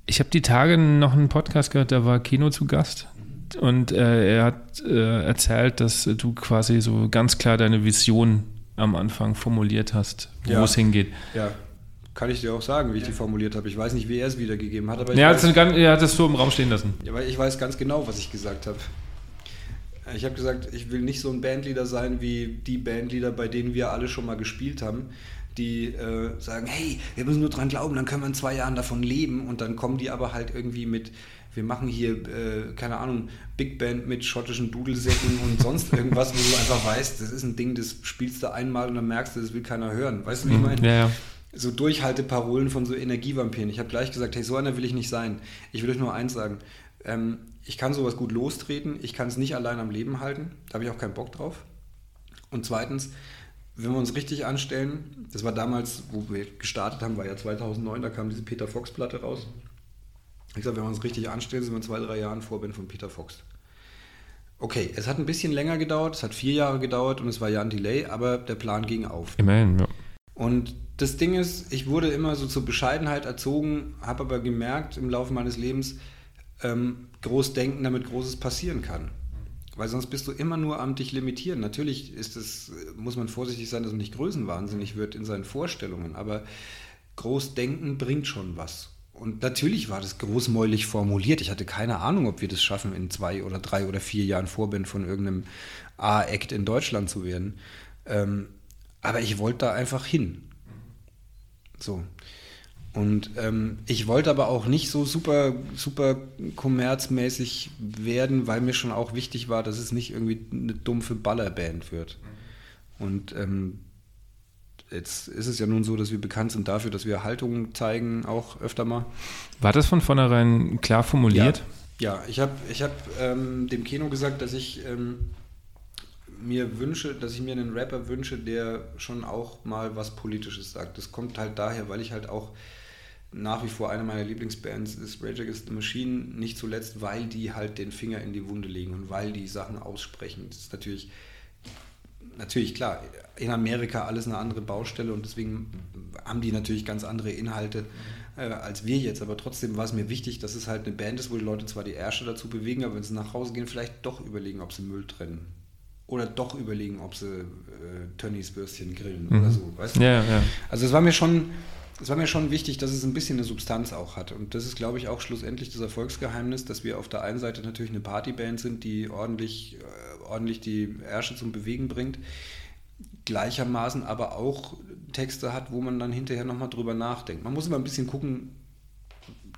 Ich habe die Tage noch einen Podcast gehört, da war Kino zu Gast. Und äh, er hat äh, erzählt, dass du quasi so ganz klar deine Vision am Anfang formuliert hast, wo ja. es hingeht. Ja. Kann ich dir auch sagen, wie ich die formuliert habe. Ich weiß nicht, wie er es wiedergegeben hat. Aber ja, weiß, er hat es so im Raum stehen lassen. Ja, weil ich weiß ganz genau, was ich gesagt habe. Ich habe gesagt, ich will nicht so ein Bandleader sein wie die Bandleader, bei denen wir alle schon mal gespielt haben, die äh, sagen, hey, wir müssen nur dran glauben, dann können wir in zwei Jahren davon leben und dann kommen die aber halt irgendwie mit, wir machen hier, äh, keine Ahnung, Big Band mit schottischen Dudelsäcken und sonst irgendwas, wo du einfach weißt, das ist ein Ding, das spielst du einmal und dann merkst du, das will keiner hören. Weißt du, wie ich mhm. meine? Ja, ja. So Durchhalteparolen von so Energievampiren. Ich habe gleich gesagt, hey, so einer will ich nicht sein. Ich will euch nur eins sagen. Ähm, ich kann sowas gut lostreten, ich kann es nicht allein am Leben halten, da habe ich auch keinen Bock drauf. Und zweitens, wenn wir uns richtig anstellen, das war damals, wo wir gestartet haben, war ja 2009, da kam diese Peter Fox-Platte raus. Ich sage, wenn wir uns richtig anstellen, sind wir in zwei, drei Jahren Vorband von Peter Fox. Okay, es hat ein bisschen länger gedauert, es hat vier Jahre gedauert und es war ja ein Delay, aber der Plan ging auf. Immerhin, ja. Und das Ding ist, ich wurde immer so zur Bescheidenheit erzogen, habe aber gemerkt im Laufe meines Lebens, ähm, groß denken, damit Großes passieren kann. Weil sonst bist du immer nur am dich limitieren. Natürlich ist es, muss man vorsichtig sein, dass man nicht größenwahnsinnig wird in seinen Vorstellungen, aber groß denken bringt schon was. Und natürlich war das großmäulig formuliert. Ich hatte keine Ahnung, ob wir das schaffen, in zwei oder drei oder vier Jahren Vorband von irgendeinem A-Act in Deutschland zu werden. Ähm, aber ich wollte da einfach hin. So. Und ähm, ich wollte aber auch nicht so super, super kommerzmäßig werden, weil mir schon auch wichtig war, dass es nicht irgendwie eine dumpfe Ballerband wird. Und ähm, jetzt ist es ja nun so, dass wir bekannt sind dafür, dass wir Haltungen zeigen, auch öfter mal. War das von vornherein klar formuliert? Ja, ja ich habe ich hab, ähm, dem Keno gesagt, dass ich ähm, mir wünsche, dass ich mir einen Rapper wünsche, der schon auch mal was Politisches sagt. Das kommt halt daher, weil ich halt auch nach wie vor eine meiner Lieblingsbands ist Rage Against the Machine, nicht zuletzt, weil die halt den Finger in die Wunde legen und weil die Sachen aussprechen. Das ist natürlich, natürlich klar, in Amerika alles eine andere Baustelle und deswegen haben die natürlich ganz andere Inhalte äh, als wir jetzt. Aber trotzdem war es mir wichtig, dass es halt eine Band ist, wo die Leute zwar die Ärsche dazu bewegen, aber wenn sie nach Hause gehen, vielleicht doch überlegen, ob sie Müll trennen. Oder doch überlegen, ob sie äh, Tönnies Würstchen grillen mhm. oder so. Weißt du? Ja, ja. Also es war mir schon es war mir schon wichtig, dass es ein bisschen eine Substanz auch hat. Und das ist, glaube ich, auch schlussendlich das Erfolgsgeheimnis, dass wir auf der einen Seite natürlich eine Partyband sind, die ordentlich, äh, ordentlich die Ärsche zum Bewegen bringt, gleichermaßen aber auch Texte hat, wo man dann hinterher nochmal drüber nachdenkt. Man muss immer ein bisschen gucken,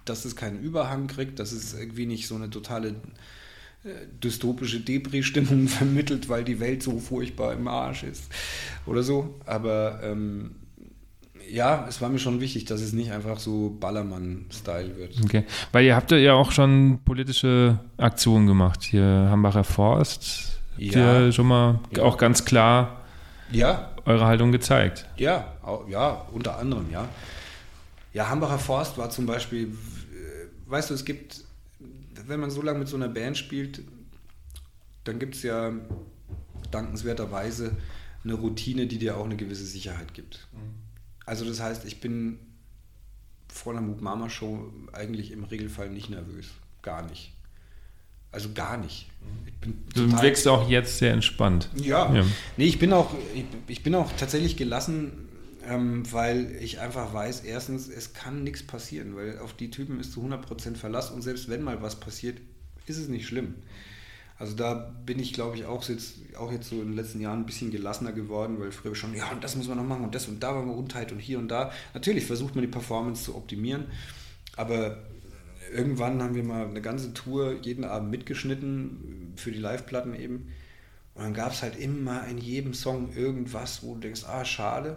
dass es keinen Überhang kriegt, dass es irgendwie nicht so eine totale äh, dystopische Debris-Stimmung vermittelt, weil die Welt so furchtbar im Arsch ist oder so. Aber ähm, ja, es war mir schon wichtig, dass es nicht einfach so Ballermann-Style wird. Okay, weil ihr habt ja auch schon politische Aktionen gemacht. Hier Hambacher Forst, ja. ihr schon mal ja. auch ganz klar ja. eure Haltung gezeigt. Ja, ja, unter anderem, ja. Ja, Hambacher Forst war zum Beispiel, äh, weißt du, es gibt, wenn man so lange mit so einer Band spielt, dann gibt es ja dankenswerterweise eine Routine, die dir auch eine gewisse Sicherheit gibt. Mhm. Also das heißt, ich bin vor einer Moop Mama Show eigentlich im Regelfall nicht nervös. Gar nicht. Also gar nicht. du wirkst auch jetzt sehr entspannt. Ja. ja. Nee, ich bin auch, ich, ich bin auch tatsächlich gelassen, ähm, weil ich einfach weiß, erstens, es kann nichts passieren, weil auf die Typen ist zu 100% Verlass und selbst wenn mal was passiert, ist es nicht schlimm. Also da bin ich, glaube ich, auch jetzt, auch jetzt so in den letzten Jahren ein bisschen gelassener geworden, weil früher schon, ja, und das muss man noch machen und das und da war man Rundheit und hier und da. Natürlich versucht man die Performance zu optimieren, aber irgendwann haben wir mal eine ganze Tour jeden Abend mitgeschnitten für die Live-Platten eben. Und dann gab es halt immer in jedem Song irgendwas, wo du denkst, ah, schade.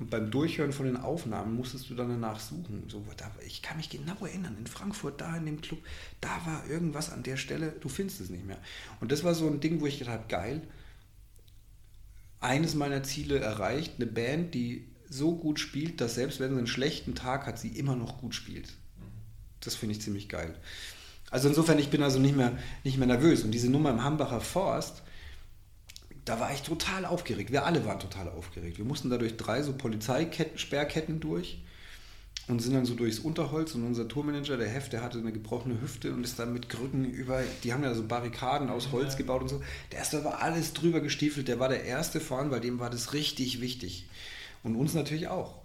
Und beim Durchhören von den Aufnahmen musstest du dann danach suchen. So, da, ich kann mich genau erinnern, in Frankfurt, da in dem Club, da war irgendwas an der Stelle, du findest es nicht mehr. Und das war so ein Ding, wo ich gedacht habe, geil, eines meiner Ziele erreicht, eine Band, die so gut spielt, dass selbst wenn sie einen schlechten Tag hat, sie immer noch gut spielt. Das finde ich ziemlich geil. Also insofern, ich bin also nicht mehr, nicht mehr nervös. Und diese Nummer im Hambacher Forst, da war ich total aufgeregt. Wir alle waren total aufgeregt. Wir mussten da durch drei so Polizeisperrketten durch und sind dann so durchs Unterholz und unser Tourmanager, der Heft, der hatte eine gebrochene Hüfte und ist dann mit Krücken über, die haben ja so Barrikaden aus Holz gebaut und so. Der ist aber alles drüber gestiefelt, der war der Erste vorn, bei dem war das richtig wichtig. Und uns natürlich auch.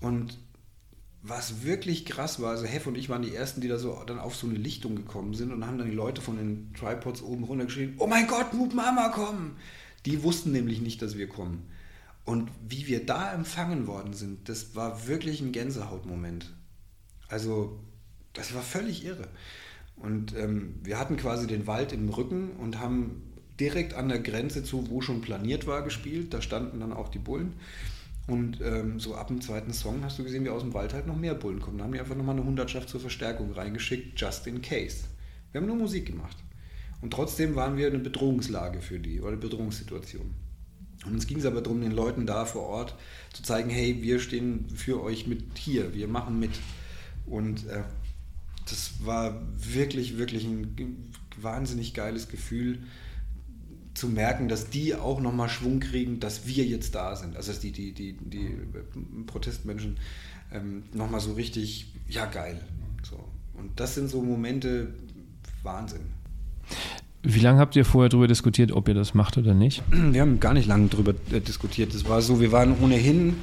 Und was wirklich krass war, also Heff und ich waren die Ersten, die da so dann auf so eine Lichtung gekommen sind und haben dann die Leute von den Tripods oben runtergeschrien, oh mein Gott, Moop Mama kommen! Die wussten nämlich nicht, dass wir kommen. Und wie wir da empfangen worden sind, das war wirklich ein Gänsehautmoment. Also, das war völlig irre. Und ähm, wir hatten quasi den Wald im Rücken und haben direkt an der Grenze zu, wo schon planiert war, gespielt. Da standen dann auch die Bullen. Und ähm, so ab dem zweiten Song hast du gesehen, wie aus dem Wald halt noch mehr Bullen kommen. Da haben die einfach nochmal eine Hundertschaft zur Verstärkung reingeschickt, just in case. Wir haben nur Musik gemacht. Und trotzdem waren wir eine Bedrohungslage für die oder eine Bedrohungssituation. Und uns ging es aber darum, den Leuten da vor Ort zu zeigen, hey, wir stehen für euch mit hier, wir machen mit. Und äh, das war wirklich, wirklich ein wahnsinnig geiles Gefühl, zu merken, dass die auch nochmal Schwung kriegen, dass wir jetzt da sind. Also dass die, die, die, die Protestmenschen ähm, nochmal so richtig, ja geil. So. Und das sind so Momente, Wahnsinn. Wie lange habt ihr vorher darüber diskutiert, ob ihr das macht oder nicht? Wir haben gar nicht lange darüber äh, diskutiert. Es war so, wir waren ohnehin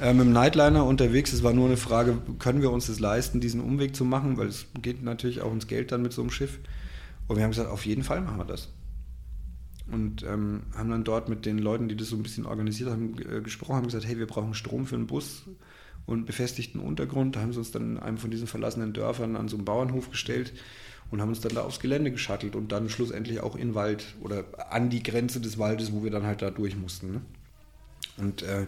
äh, mit dem Nightliner unterwegs. Es war nur eine Frage, können wir uns das leisten, diesen Umweg zu machen, weil es geht natürlich auch ins Geld dann mit so einem Schiff. Und wir haben gesagt, auf jeden Fall machen wir das. Und ähm, haben dann dort mit den Leuten, die das so ein bisschen organisiert haben, äh, gesprochen, haben gesagt, hey, wir brauchen Strom für einen Bus und befestigten Untergrund. Da haben sie uns dann in einem von diesen verlassenen Dörfern an so einem Bauernhof gestellt und haben uns dann da aufs Gelände geschattelt und dann schlussendlich auch in Wald oder an die Grenze des Waldes, wo wir dann halt da durch mussten. Ne? Und äh, äh,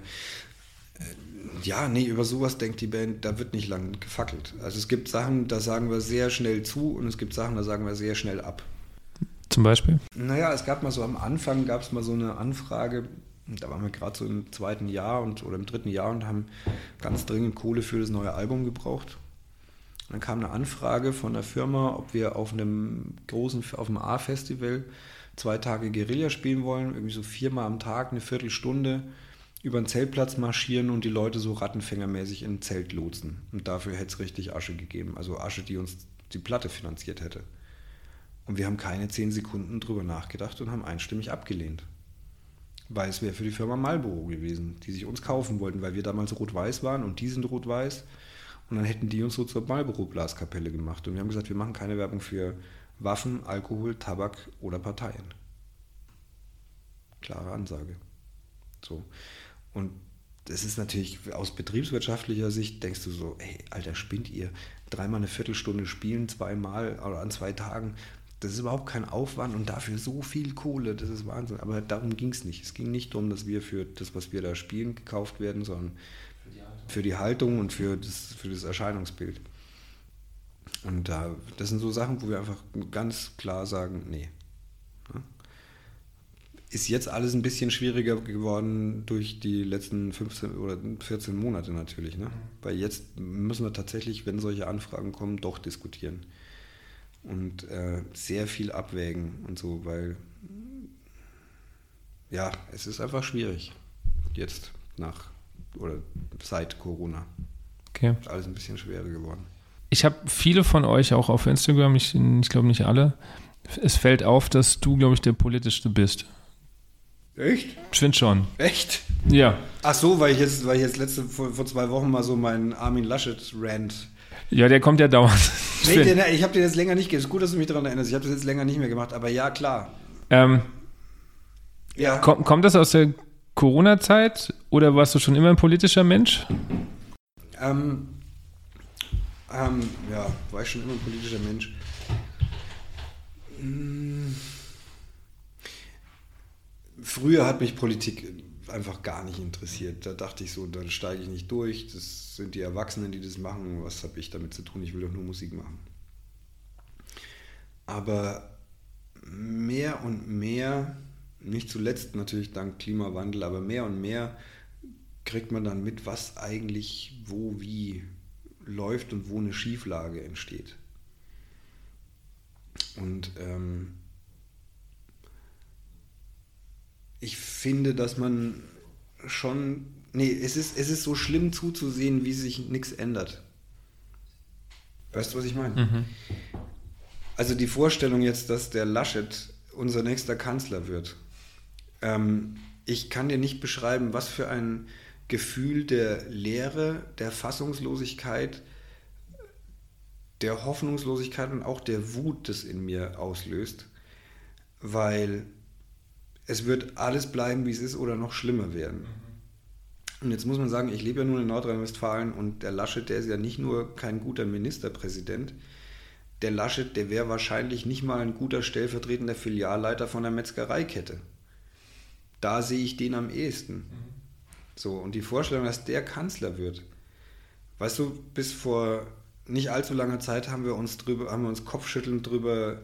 ja, nee, über sowas denkt die Band, da wird nicht lang gefackelt. Also es gibt Sachen, da sagen wir sehr schnell zu und es gibt Sachen, da sagen wir sehr schnell ab. Zum Beispiel? Naja, es gab mal so am Anfang, gab es mal so eine Anfrage, da waren wir gerade so im zweiten Jahr und, oder im dritten Jahr und haben ganz dringend Kohle für das neue Album gebraucht dann kam eine Anfrage von der Firma, ob wir auf einem großen, auf dem A-Festival zwei Tage Guerilla spielen wollen, irgendwie so viermal am Tag, eine Viertelstunde über den Zeltplatz marschieren und die Leute so rattenfängermäßig in ein Zelt lotsen. Und dafür hätte es richtig Asche gegeben. Also Asche, die uns die Platte finanziert hätte. Und wir haben keine zehn Sekunden drüber nachgedacht und haben einstimmig abgelehnt. Weil es wäre für die Firma Marlboro gewesen, die sich uns kaufen wollten, weil wir damals rot-weiß waren und die sind rot-weiß. Und dann hätten die uns so zur Marlboro-Blaskapelle gemacht. Und wir haben gesagt, wir machen keine Werbung für Waffen, Alkohol, Tabak oder Parteien. Klare Ansage. So. Und das ist natürlich aus betriebswirtschaftlicher Sicht, denkst du so, ey, Alter, spinnt ihr? Dreimal eine Viertelstunde spielen, zweimal oder an zwei Tagen. Das ist überhaupt kein Aufwand und dafür so viel Kohle, das ist Wahnsinn. Aber darum ging es nicht. Es ging nicht darum, dass wir für das, was wir da spielen, gekauft werden, sondern für die Haltung und für das, für das Erscheinungsbild. Und da, das sind so Sachen, wo wir einfach ganz klar sagen, nee. Ist jetzt alles ein bisschen schwieriger geworden durch die letzten 15 oder 14 Monate natürlich. Ne? Weil jetzt müssen wir tatsächlich, wenn solche Anfragen kommen, doch diskutieren. Und äh, sehr viel abwägen und so, weil ja, es ist einfach schwierig jetzt nach oder seit Corona. Okay. Ist alles ein bisschen schwerer geworden. Ich habe viele von euch auch auf Instagram, ich, ich glaube nicht alle. Es fällt auf, dass du, glaube ich, der politischste bist. Echt? Ich finde schon. Echt? Ja. Ach so, weil ich jetzt, weil ich jetzt letzte, vor, vor zwei Wochen mal so meinen Armin Laschet-Rant. Ja, der kommt ja dauernd. nee, den, ich habe den jetzt länger nicht, es ist gut, dass du mich daran erinnerst, ich habe das jetzt länger nicht mehr gemacht, aber ja, klar. Ähm, ja. Kommt, kommt das aus der Corona-Zeit oder warst du schon immer ein politischer Mensch? Ähm, ähm, ja, war ich schon immer ein politischer Mensch. Hm. Früher hat mich Politik einfach gar nicht interessiert. Da dachte ich so, dann steige ich nicht durch. Das sind die Erwachsenen, die das machen. Was habe ich damit zu tun? Ich will doch nur Musik machen. Aber mehr und mehr nicht zuletzt natürlich dank Klimawandel, aber mehr und mehr kriegt man dann mit, was eigentlich wo wie läuft und wo eine Schieflage entsteht. Und ähm, ich finde, dass man schon, nee, es ist, es ist so schlimm zuzusehen, wie sich nichts ändert. Weißt du, was ich meine? Mhm. Also die Vorstellung jetzt, dass der Laschet unser nächster Kanzler wird, ähm, ich kann dir nicht beschreiben, was für ein Gefühl der Leere, der Fassungslosigkeit, der Hoffnungslosigkeit und auch der Wut, das in mir auslöst, weil es wird alles bleiben, wie es ist oder noch schlimmer werden. Und jetzt muss man sagen, ich lebe ja nun in Nordrhein-Westfalen und der Laschet, der ist ja nicht nur kein guter Ministerpräsident, der Laschet, der wäre wahrscheinlich nicht mal ein guter stellvertretender Filialleiter von der Metzgereikette. Da sehe ich den am ehesten. So, und die Vorstellung, dass der Kanzler wird. Weißt du, bis vor nicht allzu langer Zeit haben wir uns drüber, haben wir uns kopfschüttelnd drüber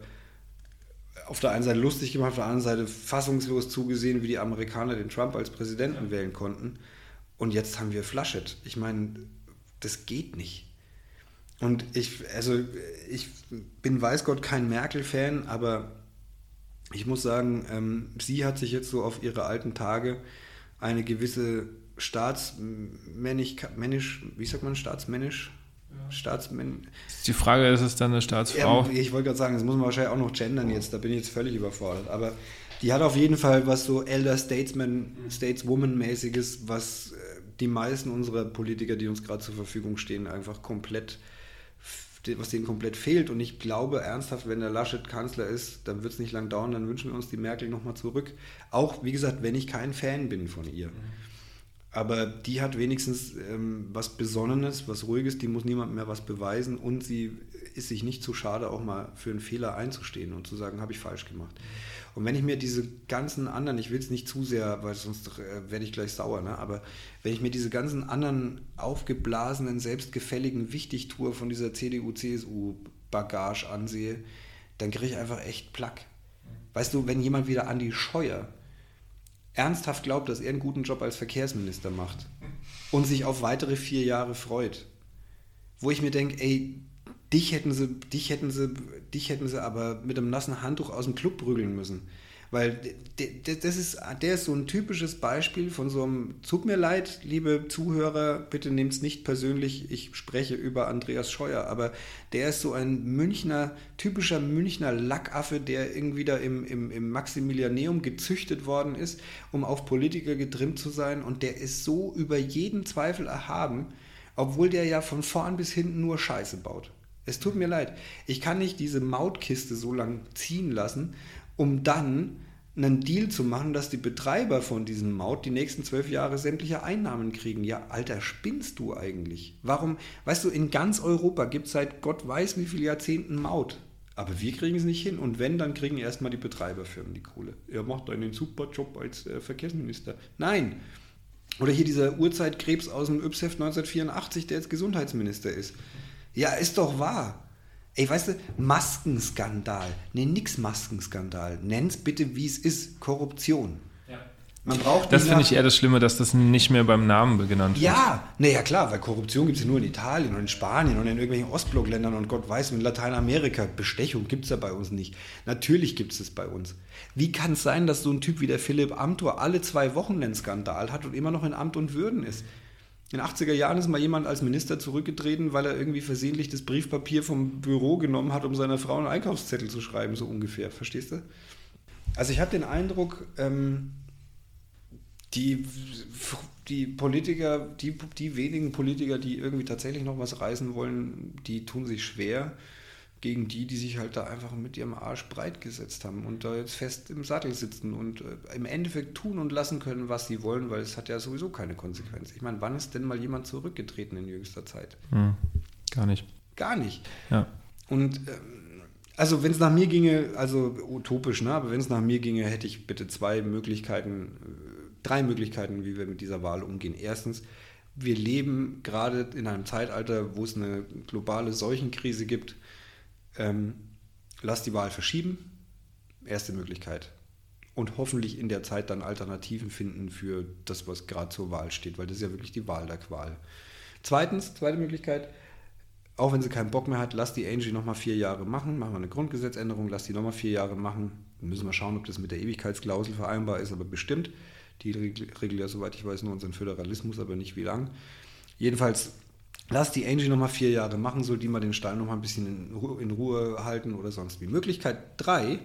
auf der einen Seite lustig gemacht, auf der anderen Seite fassungslos zugesehen, wie die Amerikaner den Trump als Präsidenten ja. wählen konnten. Und jetzt haben wir Flaschet. Ich meine, das geht nicht. Und ich, also ich bin weiß Gott kein Merkel-Fan, aber ich muss sagen, ähm, sie hat sich jetzt so auf ihre alten Tage eine gewisse staatsmännisch, männisch, wie sagt man, staatsmännisch? Ja. Staatsmänn Die Frage ist es dann eine Staatsfrau? Ja, ich wollte gerade sagen, das muss man wahrscheinlich auch noch gendern jetzt, da bin ich jetzt völlig überfordert. Aber die hat auf jeden Fall was so Elder Statesman, Stateswoman-mäßiges, was äh, die meisten unserer Politiker, die uns gerade zur Verfügung stehen, einfach komplett was denen komplett fehlt. Und ich glaube ernsthaft, wenn der Laschet Kanzler ist, dann wird es nicht lang dauern, dann wünschen wir uns die Merkel nochmal zurück. Auch, wie gesagt, wenn ich kein Fan bin von ihr. Mhm. Aber die hat wenigstens ähm, was Besonnenes, was Ruhiges, die muss niemand mehr was beweisen und sie ist sich nicht zu schade, auch mal für einen Fehler einzustehen und zu sagen, habe ich falsch gemacht. Und wenn ich mir diese ganzen anderen, ich will es nicht zu sehr, weil sonst äh, werde ich gleich sauer, ne? aber wenn ich mir diese ganzen anderen aufgeblasenen, selbstgefälligen Wichtigtour von dieser CDU-CSU-Bagage ansehe, dann kriege ich einfach echt Plack. Weißt du, wenn jemand wieder Andi Scheuer ernsthaft glaubt, dass er einen guten Job als Verkehrsminister macht und sich auf weitere vier Jahre freut, wo ich mir denke, ey, dich hätten sie, dich hätten sie, dich hätten sie aber mit einem nassen Handtuch aus dem Club prügeln müssen. Weil das ist, der ist so ein typisches Beispiel von so einem, tut mir leid, liebe Zuhörer, bitte nehmt es nicht persönlich, ich spreche über Andreas Scheuer, aber der ist so ein Münchner, typischer Münchner Lackaffe, der irgendwie da im, im, im Maximilianeum gezüchtet worden ist, um auf Politiker getrimmt zu sein und der ist so über jeden Zweifel erhaben, obwohl der ja von vorn bis hinten nur Scheiße baut. Es tut mir leid. Ich kann nicht diese Mautkiste so lang ziehen lassen um dann einen Deal zu machen, dass die Betreiber von diesem Maut die nächsten zwölf Jahre sämtliche Einnahmen kriegen. Ja, Alter, spinnst du eigentlich? Warum, weißt du, in ganz Europa gibt es seit Gott weiß wie viele Jahrzehnten Maut. Aber wir kriegen es nicht hin. Und wenn, dann kriegen erstmal die Betreiberfirmen die Kohle. Er macht einen super Job als äh, Verkehrsminister. Nein. Oder hier dieser Urzeitkrebs aus dem Ypsheft 1984, der jetzt Gesundheitsminister ist. Ja, ist doch wahr. Ey, weißt du, Maskenskandal. Nee, nix Maskenskandal. Nenn's bitte, wie es ist. Korruption. Ja. Man braucht das finde ich eher das Schlimme, dass das nicht mehr beim Namen genannt wird. Ja, naja klar, weil Korruption gibt es ja nur in Italien und in Spanien und in irgendwelchen Ostblockländern und Gott weiß, in Lateinamerika. Bestechung gibt es ja bei uns nicht. Natürlich gibt es es bei uns. Wie kann es sein, dass so ein Typ wie der Philipp Amthor alle zwei Wochen einen Skandal hat und immer noch in Amt und Würden ist? In den 80er Jahren ist mal jemand als Minister zurückgetreten, weil er irgendwie versehentlich das Briefpapier vom Büro genommen hat, um seiner Frau einen Einkaufszettel zu schreiben, so ungefähr. Verstehst du? Also ich habe den Eindruck, ähm, die, die Politiker, die, die wenigen Politiker, die irgendwie tatsächlich noch was reißen wollen, die tun sich schwer gegen die, die sich halt da einfach mit ihrem Arsch breit gesetzt haben und da jetzt fest im Sattel sitzen und äh, im Endeffekt tun und lassen können, was sie wollen, weil es hat ja sowieso keine Konsequenz. Ich meine, wann ist denn mal jemand zurückgetreten in jüngster Zeit? Hm, gar nicht. Gar nicht. Ja. Und ähm, also wenn es nach mir ginge, also utopisch, ne? aber wenn es nach mir ginge, hätte ich bitte zwei Möglichkeiten, äh, drei Möglichkeiten, wie wir mit dieser Wahl umgehen. Erstens, wir leben gerade in einem Zeitalter, wo es eine globale Seuchenkrise gibt ähm, lass die Wahl verschieben. Erste Möglichkeit. Und hoffentlich in der Zeit dann Alternativen finden für das, was gerade zur Wahl steht, weil das ist ja wirklich die Wahl der Qual. Zweitens, zweite Möglichkeit, auch wenn sie keinen Bock mehr hat, lass die Angie nochmal vier Jahre machen, machen wir eine Grundgesetzänderung, lass die nochmal vier Jahre machen. Dann müssen wir schauen, ob das mit der Ewigkeitsklausel vereinbar ist, aber bestimmt. Die regelt ja, soweit ich weiß, nur unseren Föderalismus, aber nicht wie lang. Jedenfalls Lass die Angie nochmal vier Jahre machen, soll die mal den Stall nochmal ein bisschen in Ruhe, in Ruhe halten oder sonst wie. Möglichkeit drei,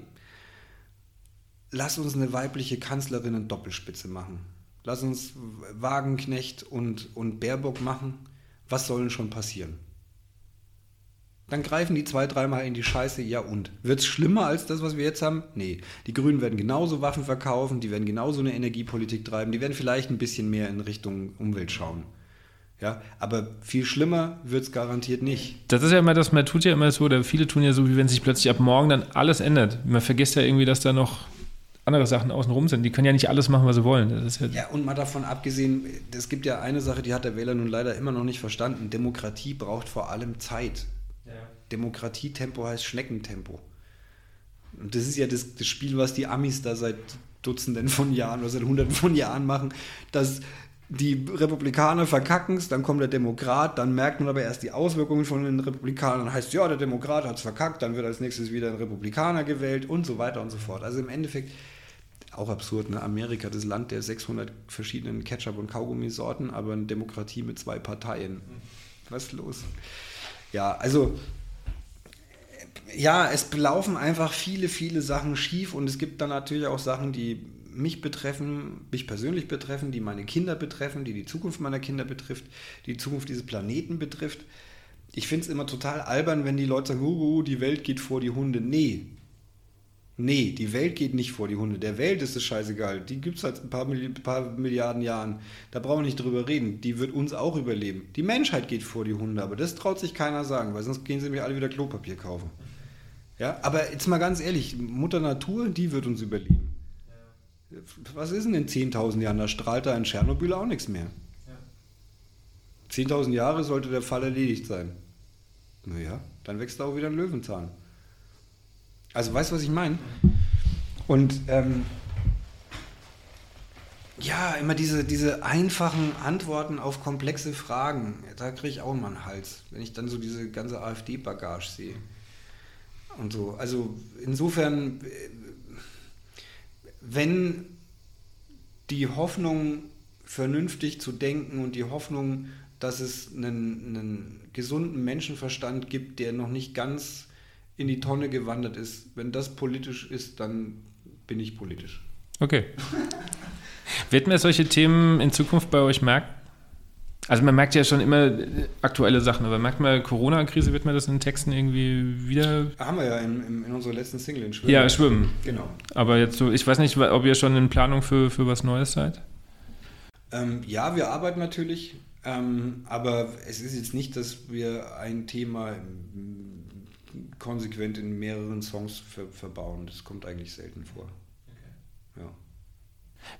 lass uns eine weibliche Kanzlerin in Doppelspitze machen. Lass uns Wagenknecht und, und Baerbock machen. Was soll denn schon passieren? Dann greifen die zwei, dreimal in die Scheiße, ja und? Wird es schlimmer als das, was wir jetzt haben? Nee. Die Grünen werden genauso Waffen verkaufen, die werden genauso eine Energiepolitik treiben, die werden vielleicht ein bisschen mehr in Richtung Umwelt schauen. Ja, aber viel schlimmer wird es garantiert nicht. Das ist ja immer das, man tut ja immer so, oder viele tun ja so, wie wenn sich plötzlich ab morgen dann alles ändert. Man vergisst ja irgendwie, dass da noch andere Sachen außenrum sind. Die können ja nicht alles machen, was sie wollen. Ja, ja, und mal davon abgesehen, es gibt ja eine Sache, die hat der Wähler nun leider immer noch nicht verstanden. Demokratie braucht vor allem Zeit. Ja. Demokratietempo heißt Schneckentempo. Und das ist ja das, das, Spiel, was die Amis da seit Dutzenden von Jahren oder seit Hunderten von Jahren machen, dass die Republikaner verkacken es, dann kommt der Demokrat, dann merkt man aber erst die Auswirkungen von den Republikanern, heißt, ja, der Demokrat hat es verkackt, dann wird als nächstes wieder ein Republikaner gewählt und so weiter und so fort. Also im Endeffekt auch absurd, ne? Amerika, das Land der 600 verschiedenen Ketchup- und Kaugummisorten, aber eine Demokratie mit zwei Parteien. Was ist los? Ja, also ja, es laufen einfach viele, viele Sachen schief und es gibt dann natürlich auch Sachen, die mich betreffen, mich persönlich betreffen, die meine Kinder betreffen, die die Zukunft meiner Kinder betrifft, die Zukunft dieses Planeten betrifft. Ich finde es immer total albern, wenn die Leute sagen, uh, die Welt geht vor die Hunde. Nee, Nee, die Welt geht nicht vor die Hunde. Der Welt ist es scheißegal. Die gibt es seit ein paar, Milli paar, Milliarden Jahren. Da brauchen wir nicht drüber reden. Die wird uns auch überleben. Die Menschheit geht vor die Hunde, aber das traut sich keiner sagen, weil sonst gehen sie mir alle wieder Klopapier kaufen. Ja, aber jetzt mal ganz ehrlich, Mutter Natur, die wird uns überleben. Was ist denn in 10.000 Jahren? Da strahlt da in Tschernobyl auch nichts mehr. Ja. 10.000 Jahre sollte der Fall erledigt sein. Naja, dann wächst da auch wieder ein Löwenzahn. Also weißt du, was ich meine? Und ähm, ja, immer diese, diese einfachen Antworten auf komplexe Fragen, da kriege ich auch immer einen Hals, wenn ich dann so diese ganze AfD-Bagage sehe. Und so. Also insofern, wenn die Hoffnung, vernünftig zu denken und die Hoffnung, dass es einen, einen gesunden Menschenverstand gibt, der noch nicht ganz in die Tonne gewandert ist. Wenn das politisch ist, dann bin ich politisch. Okay. Wird man solche Themen in Zukunft bei euch merken? Also man merkt ja schon immer aktuelle Sachen, aber merkt man Corona-Krise, wird man das in Texten irgendwie wieder... Haben wir ja in, in unserer letzten Single in Schwimmen. Ja, Schwimmen. Genau. Aber jetzt so, ich weiß nicht, ob ihr schon in Planung für, für was Neues seid? Ähm, ja, wir arbeiten natürlich, ähm, aber es ist jetzt nicht, dass wir ein Thema konsequent in mehreren Songs ver verbauen. Das kommt eigentlich selten vor. Okay. Ja.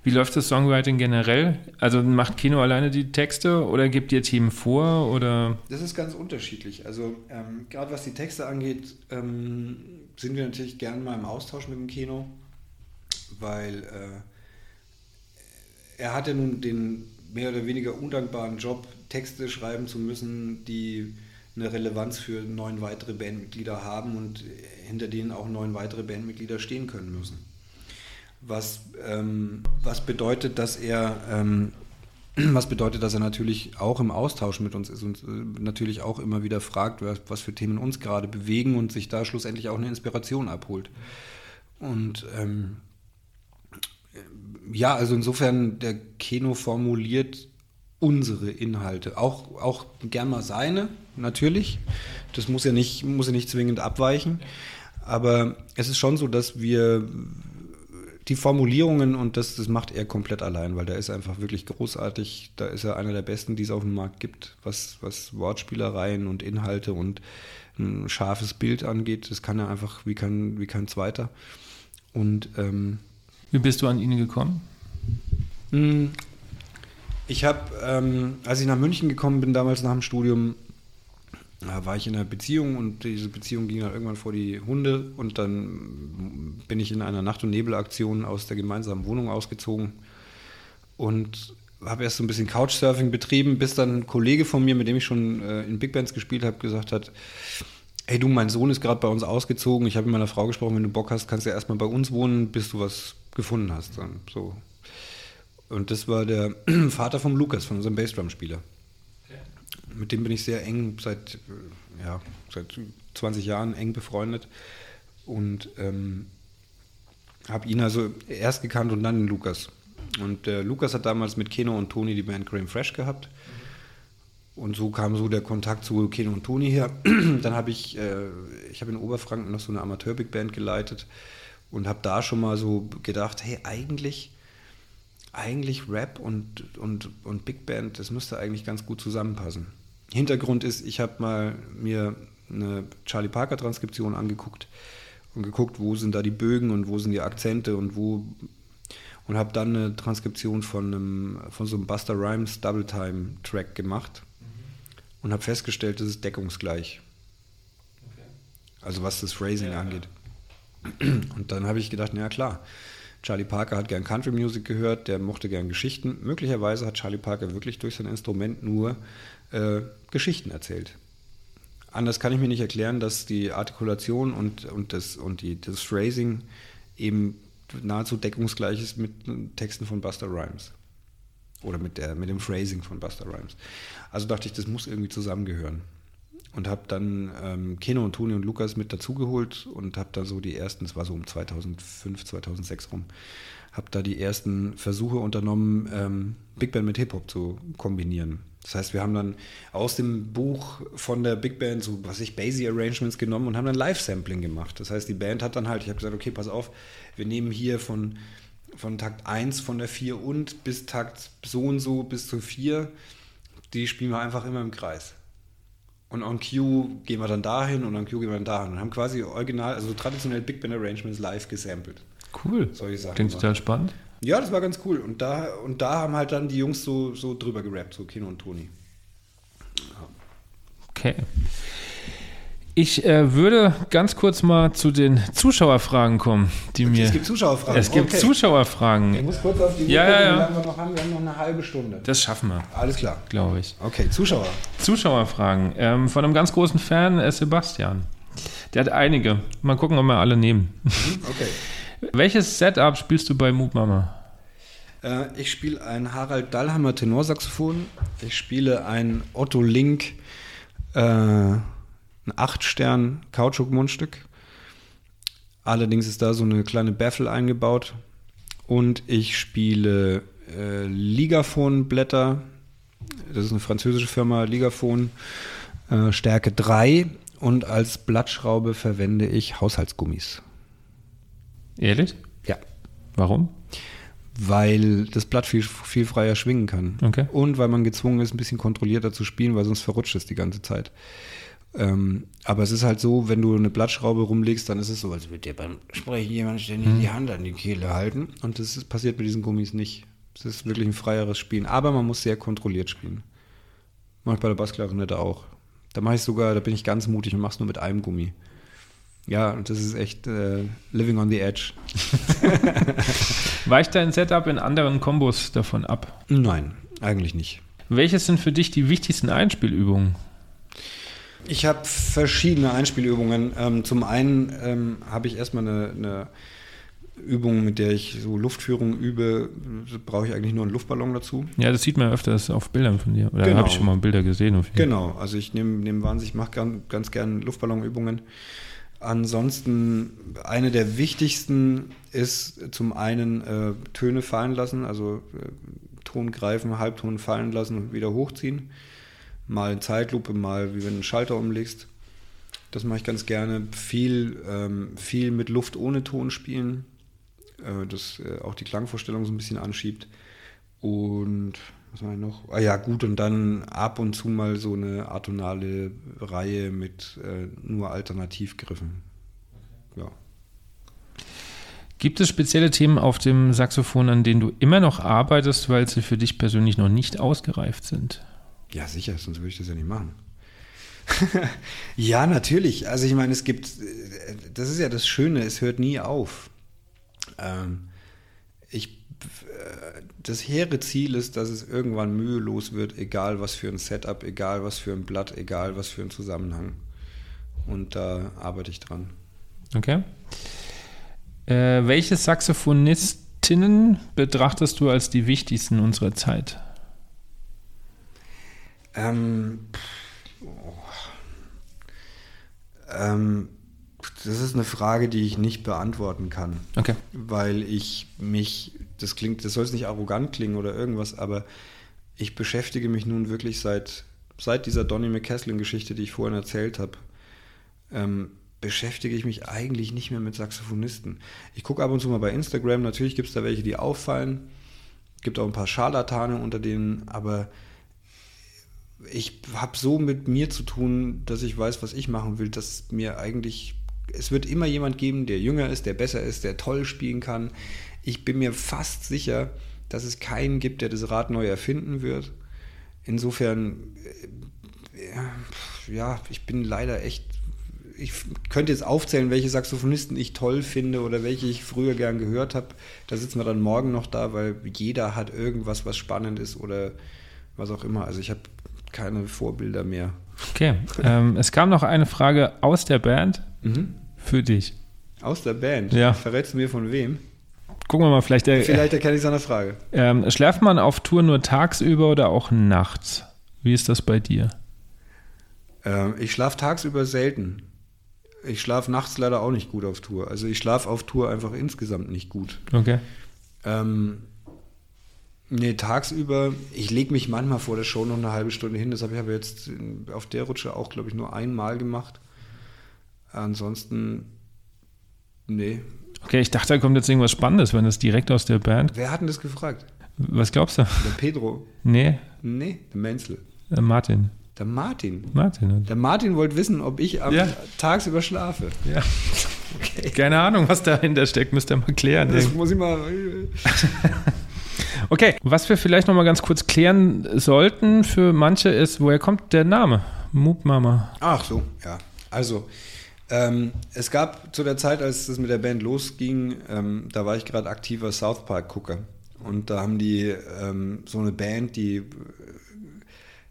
Wie läuft das Songwriting generell? Also macht Kino alleine die Texte oder gibt ihr Team vor? Oder? Das ist ganz unterschiedlich. Also ähm, gerade was die Texte angeht, ähm, sind wir natürlich gerne mal im Austausch mit dem Kino, weil äh, er hatte nun den mehr oder weniger undankbaren Job, Texte schreiben zu müssen, die eine Relevanz für neun weitere Bandmitglieder haben und hinter denen auch neun weitere Bandmitglieder stehen können müssen. Was, ähm, was bedeutet, dass er ähm, was bedeutet, dass er natürlich auch im Austausch mit uns ist und äh, natürlich auch immer wieder fragt, was, für Themen uns gerade bewegen und sich da schlussendlich auch eine Inspiration abholt. Und ähm, ja, also insofern, der Keno formuliert unsere Inhalte. Auch, auch gern mal seine, natürlich. Das muss ja, nicht, muss ja nicht zwingend abweichen. Aber es ist schon so, dass wir die Formulierungen und das, das macht er komplett allein, weil der ist einfach wirklich großartig. Da ist er einer der besten, die es auf dem Markt gibt, was, was Wortspielereien und Inhalte und ein scharfes Bild angeht. Das kann er einfach wie kein, wie kein zweiter. Und ähm, wie bist du an ihn gekommen? Hm, ich habe, ähm, als ich nach München gekommen bin, damals nach dem Studium, da war ich in einer Beziehung und diese Beziehung ging dann irgendwann vor die Hunde und dann bin ich in einer Nacht- und Nebelaktion aus der gemeinsamen Wohnung ausgezogen und habe erst so ein bisschen Couchsurfing betrieben, bis dann ein Kollege von mir, mit dem ich schon äh, in Big Bands gespielt habe, gesagt hat, hey du, mein Sohn ist gerade bei uns ausgezogen, ich habe mit meiner Frau gesprochen, wenn du Bock hast, kannst du ja erstmal bei uns wohnen, bis du was gefunden hast. Dann so und das war der Vater vom Lukas, von unserem Bassdrum-Spieler. Mit dem bin ich sehr eng seit, ja, seit 20 Jahren eng befreundet. Und ähm, habe ihn also erst gekannt und dann den Lukas. Und der Lukas hat damals mit Keno und Toni die Band Graham Fresh gehabt. Und so kam so der Kontakt zu Keno und Toni her. Dann habe ich, äh, ich habe in Oberfranken noch so eine Amateur-Big Band geleitet und habe da schon mal so gedacht, hey, eigentlich, eigentlich Rap und, und, und Big Band, das müsste eigentlich ganz gut zusammenpassen. Hintergrund ist, ich habe mal mir eine Charlie Parker Transkription angeguckt und geguckt, wo sind da die Bögen und wo sind die Akzente und wo und habe dann eine Transkription von einem von so einem Buster Rhymes Double Time Track gemacht und habe festgestellt, das ist deckungsgleich. Also was das Phrasing ja, angeht. Und dann habe ich gedacht, na ja, klar, Charlie Parker hat gern Country Music gehört, der mochte gern Geschichten. Möglicherweise hat Charlie Parker wirklich durch sein Instrument nur äh, Geschichten erzählt. Anders kann ich mir nicht erklären, dass die Artikulation und, und, das, und die, das Phrasing eben nahezu deckungsgleich ist mit Texten von Buster Rhymes. Oder mit, der, mit dem Phrasing von Buster Rhymes. Also dachte ich, das muss irgendwie zusammengehören. Und habe dann ähm, Keno und Toni und Lukas mit dazugeholt und habe da so die ersten, es war so um 2005, 2006 rum, habe da die ersten Versuche unternommen, ähm, Big Band mit Hip-Hop zu kombinieren. Das heißt, wir haben dann aus dem Buch von der Big Band so, was ich, Basie Arrangements genommen und haben dann Live-Sampling gemacht. Das heißt, die Band hat dann halt, ich habe gesagt, okay, pass auf, wir nehmen hier von, von Takt 1 von der 4 und bis Takt so und so bis zu 4, die spielen wir einfach immer im Kreis. Und on Cue gehen wir dann dahin und on Cue gehen wir dann dahin. Und haben quasi original, also traditionell Big Band Arrangements live gesampelt. Cool. Solche Sachen. Klingt total spannend. Ja, das war ganz cool. Und da, und da haben halt dann die Jungs so, so drüber gerappt, so Kino und Toni. Ja. Okay. Ich äh, würde ganz kurz mal zu den Zuschauerfragen kommen, die okay, mir. Es gibt Zuschauerfragen. Es gibt okay. Zuschauerfragen. Ich muss kurz auf die ja, ja, ja. wir noch haben. Wir haben noch eine halbe Stunde. Das schaffen wir. Alles klar. Glaube ich. Okay, Zuschauer. Zuschauerfragen. Ähm, von einem ganz großen Fan, äh, Sebastian. Der hat einige. Mal gucken, ob wir alle nehmen. Mhm, okay. Welches Setup spielst du bei Mood Mama? Äh, ich spiele ein Harald Dallhammer Tenorsaxophon. Ich spiele ein Otto Link. Äh, ein 8-Stern Kautschuk-Mundstück. Allerdings ist da so eine kleine Baffle eingebaut. Und ich spiele äh, Ligaphon-Blätter. Das ist eine französische Firma, Ligaphon, äh, Stärke 3. Und als Blattschraube verwende ich Haushaltsgummis. Ehrlich? Ja. Warum? Weil das Blatt viel, viel freier schwingen kann. Okay. Und weil man gezwungen ist, ein bisschen kontrollierter zu spielen, weil sonst verrutscht es die ganze Zeit. Ähm, aber es ist halt so, wenn du eine Blattschraube rumlegst, dann ist es so, als würde dir beim Sprechen jemand ständig mhm. die Hand an die Kehle halten. Und das ist, passiert mit diesen Gummis nicht. Es ist wirklich ein freieres Spielen. Aber man muss sehr kontrolliert spielen. Mache ich bei der Bassklarinette auch. Da mache ich sogar, da bin ich ganz mutig und mache es nur mit einem Gummi. Ja, und das ist echt äh, living on the edge. Weicht dein Setup in anderen Kombos davon ab? Nein, eigentlich nicht. Welches sind für dich die wichtigsten Einspielübungen? Ich habe verschiedene Einspielübungen. Ähm, zum einen ähm, habe ich erstmal eine, eine, Übung, mit der ich so Luftführung übe. Brauche ich eigentlich nur einen Luftballon dazu. Ja, das sieht man öfters auf Bildern von dir. Oder genau. habe ich schon mal Bilder gesehen? genau, also ich nehme nehm wahnsinnig, ich mache ganz, ganz gerne Luftballonübungen. Ansonsten eine der wichtigsten ist zum einen äh, Töne fallen lassen, also äh, Ton greifen, Halbton fallen lassen und wieder hochziehen mal in Zeitlupe, mal wie wenn du einen Schalter umlegst. Das mache ich ganz gerne. Viel, ähm, viel mit Luft ohne Ton spielen, äh, das äh, auch die Klangvorstellung so ein bisschen anschiebt. Und was war noch? Ah ja, gut, und dann ab und zu mal so eine atonale Reihe mit äh, nur Alternativgriffen. Ja. Gibt es spezielle Themen auf dem Saxophon, an denen du immer noch arbeitest, weil sie für dich persönlich noch nicht ausgereift sind? Ja, sicher, sonst würde ich das ja nicht machen. ja, natürlich. Also ich meine, es gibt, das ist ja das Schöne, es hört nie auf. Ähm, das hehre Ziel ist, dass es irgendwann mühelos wird, egal was für ein Setup, egal was für ein Blatt, egal was für ein Zusammenhang. Und da arbeite ich dran. Okay. Äh, welche Saxophonistinnen betrachtest du als die wichtigsten unserer Zeit? Ähm, oh. ähm, das ist eine Frage, die ich nicht beantworten kann. Okay. Weil ich mich das klingt, das soll es nicht arrogant klingen oder irgendwas, aber ich beschäftige mich nun wirklich seit, seit dieser Donny McCaslin-Geschichte, die ich vorhin erzählt habe, ähm, beschäftige ich mich eigentlich nicht mehr mit Saxophonisten. Ich gucke ab und zu mal bei Instagram, natürlich gibt es da welche, die auffallen. Gibt auch ein paar Scharlatane unter denen, aber ich habe so mit mir zu tun, dass ich weiß, was ich machen will, dass mir eigentlich, es wird immer jemand geben, der jünger ist, der besser ist, der toll spielen kann. Ich bin mir fast sicher, dass es keinen gibt, der das Rad neu erfinden wird. Insofern, äh, ja, ich bin leider echt ich könnte jetzt aufzählen, welche Saxophonisten ich toll finde oder welche ich früher gern gehört habe. Da sitzen wir dann morgen noch da, weil jeder hat irgendwas, was spannend ist oder was auch immer. Also ich habe keine Vorbilder mehr. Okay. Ähm, es kam noch eine Frage aus der Band mhm. für dich. Aus der Band? Ja. Verrätst du mir von wem? Gucken wir mal, vielleicht. Äh, vielleicht erkenne ich seine Frage. Ähm, schläft man auf Tour nur tagsüber oder auch nachts? Wie ist das bei dir? Ähm, ich schlafe tagsüber selten. Ich schlafe nachts leider auch nicht gut auf Tour. Also ich schlafe auf Tour einfach insgesamt nicht gut. Okay. Ähm, nee, tagsüber, ich lege mich manchmal vor der Show noch eine halbe Stunde hin. Das habe ich aber jetzt auf der Rutsche auch, glaube ich, nur einmal gemacht. Ansonsten, nee. Okay, ich dachte, da kommt jetzt irgendwas Spannendes, wenn das direkt aus der Band. Wer hat denn das gefragt? Was glaubst du? Der Pedro. Nee. Nee, der Menzel. Der Martin. Der Martin. Martin. Der Martin wollte wissen, ob ich am ja. tagsüber schlafe. Ja. Okay. Keine Ahnung, was dahinter steckt, müsst ihr mal klären. Das muss ich mal. okay, was wir vielleicht noch mal ganz kurz klären sollten für manche ist, woher kommt der Name? Moop Mama. Ach so, ja. Also, ähm, es gab zu der Zeit, als es mit der Band losging, ähm, da war ich gerade aktiver South Park-Gucker. Und da haben die ähm, so eine Band, die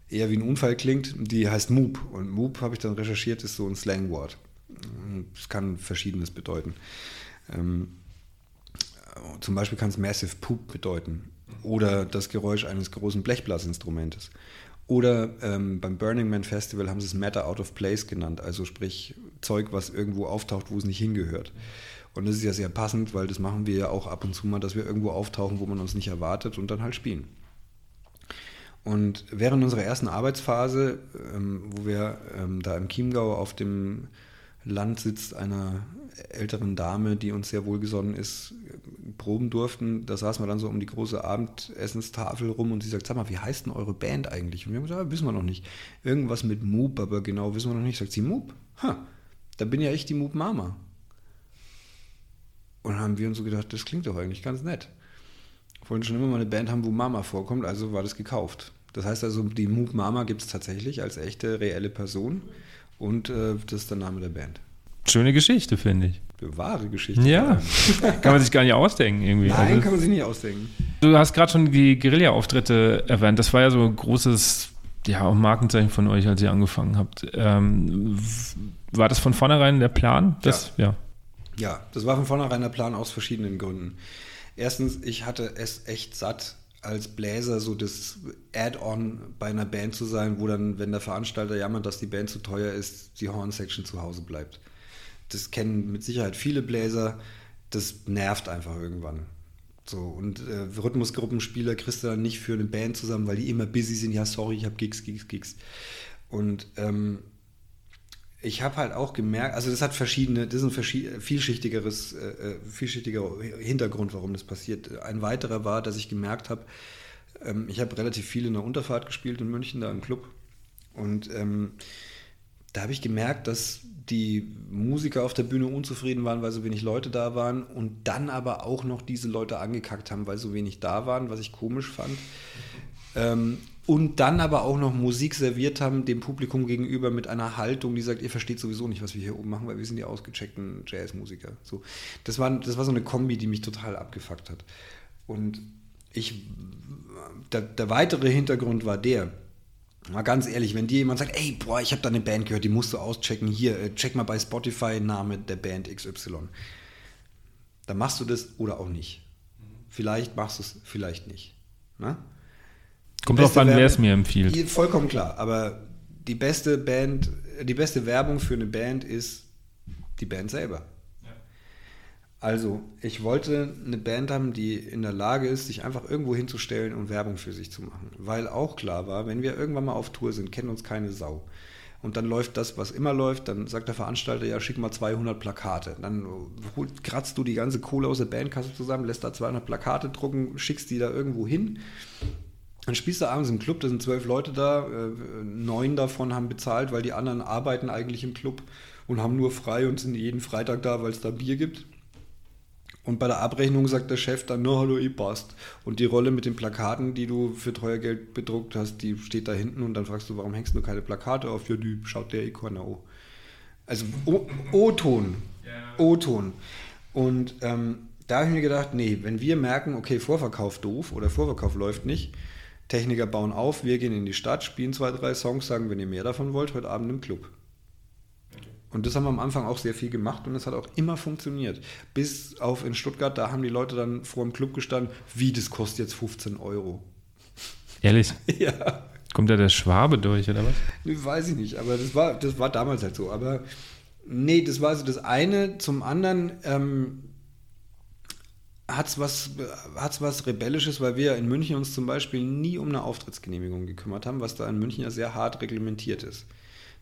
eher wie ein Unfall klingt, die heißt Moop. Und Moop, habe ich dann recherchiert, ist so ein Slangwort. Es kann Verschiedenes bedeuten. Ähm, zum Beispiel kann es Massive Poop bedeuten. Oder das Geräusch eines großen Blechblasinstrumentes. Oder ähm, beim Burning Man Festival haben sie es Matter Out of Place genannt, also sprich Zeug, was irgendwo auftaucht, wo es nicht hingehört. Und das ist ja sehr passend, weil das machen wir ja auch ab und zu mal, dass wir irgendwo auftauchen, wo man uns nicht erwartet und dann halt spielen. Und während unserer ersten Arbeitsphase, ähm, wo wir ähm, da im Chiemgau auf dem Land sitzt einer älteren Dame, die uns sehr wohlgesonnen ist, proben durften, da saßen wir dann so um die große Abendessenstafel rum und sie sagt, sag mal, wie heißt denn eure Band eigentlich? Und wir haben gesagt, ja, wissen wir noch nicht. Irgendwas mit Moop, aber genau wissen wir noch nicht. Sagt sie, Moop? Ha, da bin ja ich die Moop Mama. Und haben wir uns so gedacht, das klingt doch eigentlich ganz nett. Wir wollten schon immer mal eine Band haben, wo Mama vorkommt, also war das gekauft. Das heißt also, die Moop Mama gibt es tatsächlich als echte, reelle Person und äh, das ist der Name der Band. Schöne Geschichte, finde ich. Wahre Geschichte. Ja, kann man sich gar nicht ausdenken irgendwie. Nein, also, kann man sich nicht ausdenken. Du hast gerade schon die Guerilla-Auftritte erwähnt. Das war ja so ein großes ja, auch Markenzeichen von euch, als ihr angefangen habt. Ähm, war das von vornherein der Plan? Das, ja. ja. Ja, das war von vornherein der Plan aus verschiedenen Gründen. Erstens, ich hatte es echt satt, als Bläser so das Add-on bei einer Band zu sein, wo dann, wenn der Veranstalter jammert, dass die Band zu teuer ist, die Horn-Section zu Hause bleibt. Das kennen mit Sicherheit viele Bläser. Das nervt einfach irgendwann. So, und äh, Rhythmusgruppenspieler kriegst du dann nicht für eine Band zusammen, weil die immer busy sind. Ja, sorry, ich habe Gigs, Gigs, Gigs. Und ähm, ich habe halt auch gemerkt, also das hat verschiedene, das ist ein vielschichtigeres, äh, äh, vielschichtiger Hintergrund, warum das passiert. Ein weiterer war, dass ich gemerkt habe, ähm, ich habe relativ viel in der Unterfahrt gespielt in München, da im Club. Und ähm, da habe ich gemerkt, dass die Musiker auf der Bühne unzufrieden waren, weil so wenig Leute da waren und dann aber auch noch diese Leute angekackt haben, weil so wenig da waren, was ich komisch fand. Ähm, und dann aber auch noch Musik serviert haben dem Publikum gegenüber mit einer Haltung, die sagt, ihr versteht sowieso nicht, was wir hier oben machen, weil wir sind die ausgecheckten Jazzmusiker. So, das, war, das war so eine Kombi, die mich total abgefuckt hat. Und ich, der, der weitere Hintergrund war der, mal ganz ehrlich, wenn dir jemand sagt, ey, boah, ich habe da eine Band gehört, die musst du auschecken, hier, äh, check mal bei Spotify Name der Band XY. Dann machst du das oder auch nicht. Vielleicht machst du es, vielleicht nicht. Na? Ne? Kommt drauf an, wer es mir empfiehlt. Vollkommen klar, aber die beste Band, die beste Werbung für eine Band ist die Band selber. Also, ich wollte eine Band haben, die in der Lage ist, sich einfach irgendwo hinzustellen und Werbung für sich zu machen. Weil auch klar war, wenn wir irgendwann mal auf Tour sind, kennt uns keine Sau. Und dann läuft das, was immer läuft, dann sagt der Veranstalter, ja, schick mal 200 Plakate. Dann kratzt du die ganze Kohle aus der Bandkasse zusammen, lässt da 200 Plakate drucken, schickst die da irgendwo hin. Dann spielst du abends im Club, da sind zwölf Leute da, äh, neun davon haben bezahlt, weil die anderen arbeiten eigentlich im Club und haben nur frei und sind jeden Freitag da, weil es da Bier gibt. Und bei der Abrechnung sagt der Chef dann, no, hallo, ich passt. Und die Rolle mit den Plakaten, die du für teuer Geld bedruckt hast, die steht da hinten und dann fragst du, warum hängst du keine Plakate auf? Ja, die schaut der Ikone an. Also O-Ton. O-Ton. Und ähm, da habe ich mir gedacht, nee, wenn wir merken, okay, Vorverkauf doof oder Vorverkauf läuft nicht, Techniker bauen auf, wir gehen in die Stadt, spielen zwei, drei Songs, sagen, wenn ihr mehr davon wollt, heute Abend im Club. Und das haben wir am Anfang auch sehr viel gemacht und es hat auch immer funktioniert. Bis auf in Stuttgart, da haben die Leute dann vor dem Club gestanden, wie, das kostet jetzt 15 Euro. Ehrlich? ja. Kommt da der Schwabe durch, oder was? Nee, weiß ich nicht, aber das war, das war damals halt so. Aber nee, das war so das eine. Zum anderen ähm, hat es was, hat's was Rebellisches, weil wir in München uns zum Beispiel nie um eine Auftrittsgenehmigung gekümmert haben, was da in München ja sehr hart reglementiert ist.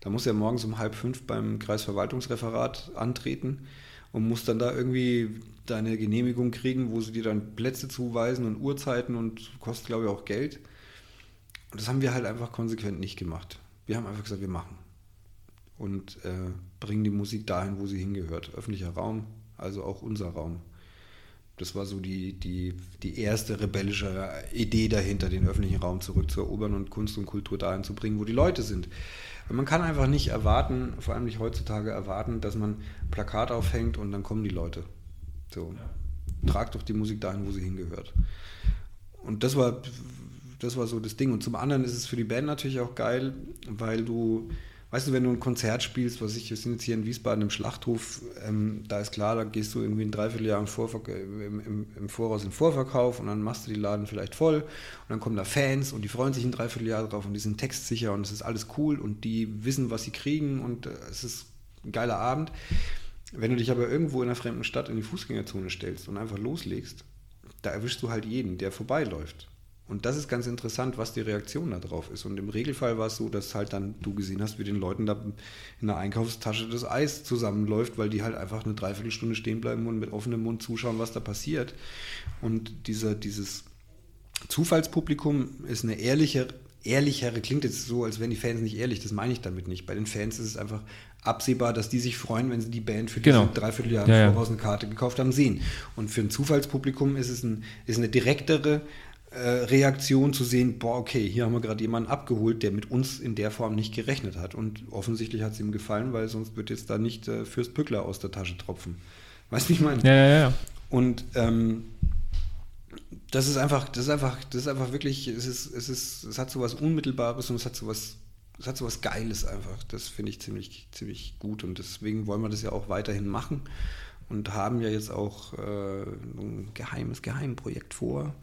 Da muss er morgens um halb fünf beim Kreisverwaltungsreferat antreten und muss dann da irgendwie deine Genehmigung kriegen, wo sie dir dann Plätze zuweisen und Uhrzeiten und kostet, glaube ich, auch Geld. Und das haben wir halt einfach konsequent nicht gemacht. Wir haben einfach gesagt, wir machen. Und äh, bringen die Musik dahin, wo sie hingehört. Öffentlicher Raum, also auch unser Raum. Das war so die, die, die erste rebellische Idee dahinter, den öffentlichen Raum zurückzuerobern und Kunst und Kultur dahin zu bringen, wo die Leute sind. Man kann einfach nicht erwarten, vor allem nicht heutzutage erwarten, dass man Plakat aufhängt und dann kommen die Leute. So. Trag doch die Musik dahin, wo sie hingehört. Und das war, das war so das Ding. Und zum anderen ist es für die Band natürlich auch geil, weil du weißt du, wenn du ein Konzert spielst, was ich, wir sind jetzt hier in Wiesbaden im Schlachthof, ähm, da ist klar, da gehst du irgendwie ein Dreivierteljahr im, im, im, im, Voraus in Vorverkauf und dann machst du die Laden vielleicht voll und dann kommen da Fans und die freuen sich ein Dreivierteljahr drauf und die sind textsicher und es ist alles cool und die wissen, was sie kriegen und äh, es ist ein geiler Abend. Wenn du dich aber irgendwo in einer fremden Stadt in die Fußgängerzone stellst und einfach loslegst, da erwischst du halt jeden, der vorbeiläuft. Und das ist ganz interessant, was die Reaktion darauf ist. Und im Regelfall war es so, dass halt dann du gesehen hast, wie den Leuten da in der Einkaufstasche das Eis zusammenläuft, weil die halt einfach eine Dreiviertelstunde stehen bleiben und mit offenem Mund zuschauen, was da passiert. Und dieser, dieses Zufallspublikum ist eine ehrliche, ehrlichere, klingt jetzt so, als wären die Fans nicht ehrlich, das meine ich damit nicht. Bei den Fans ist es einfach absehbar, dass die sich freuen, wenn sie die Band für genau. diese Dreivierteljahr ja, voraus eine Karte gekauft haben, sehen. Und für ein Zufallspublikum ist es ein, ist eine direktere, Reaktion zu sehen, boah, okay, hier haben wir gerade jemanden abgeholt, der mit uns in der Form nicht gerechnet hat. Und offensichtlich hat es ihm gefallen, weil sonst wird jetzt da nicht äh, Fürst Pückler aus der Tasche tropfen. Weißt du, wie ich meine? Ja, ja, ja. Und ähm, das ist einfach, das ist einfach, das ist einfach wirklich, es ist, es ist, es hat so was Unmittelbares und es hat so was, es hat so was Geiles einfach. Das finde ich ziemlich, ziemlich gut und deswegen wollen wir das ja auch weiterhin machen und haben ja jetzt auch äh, ein geheimes Geheimprojekt vor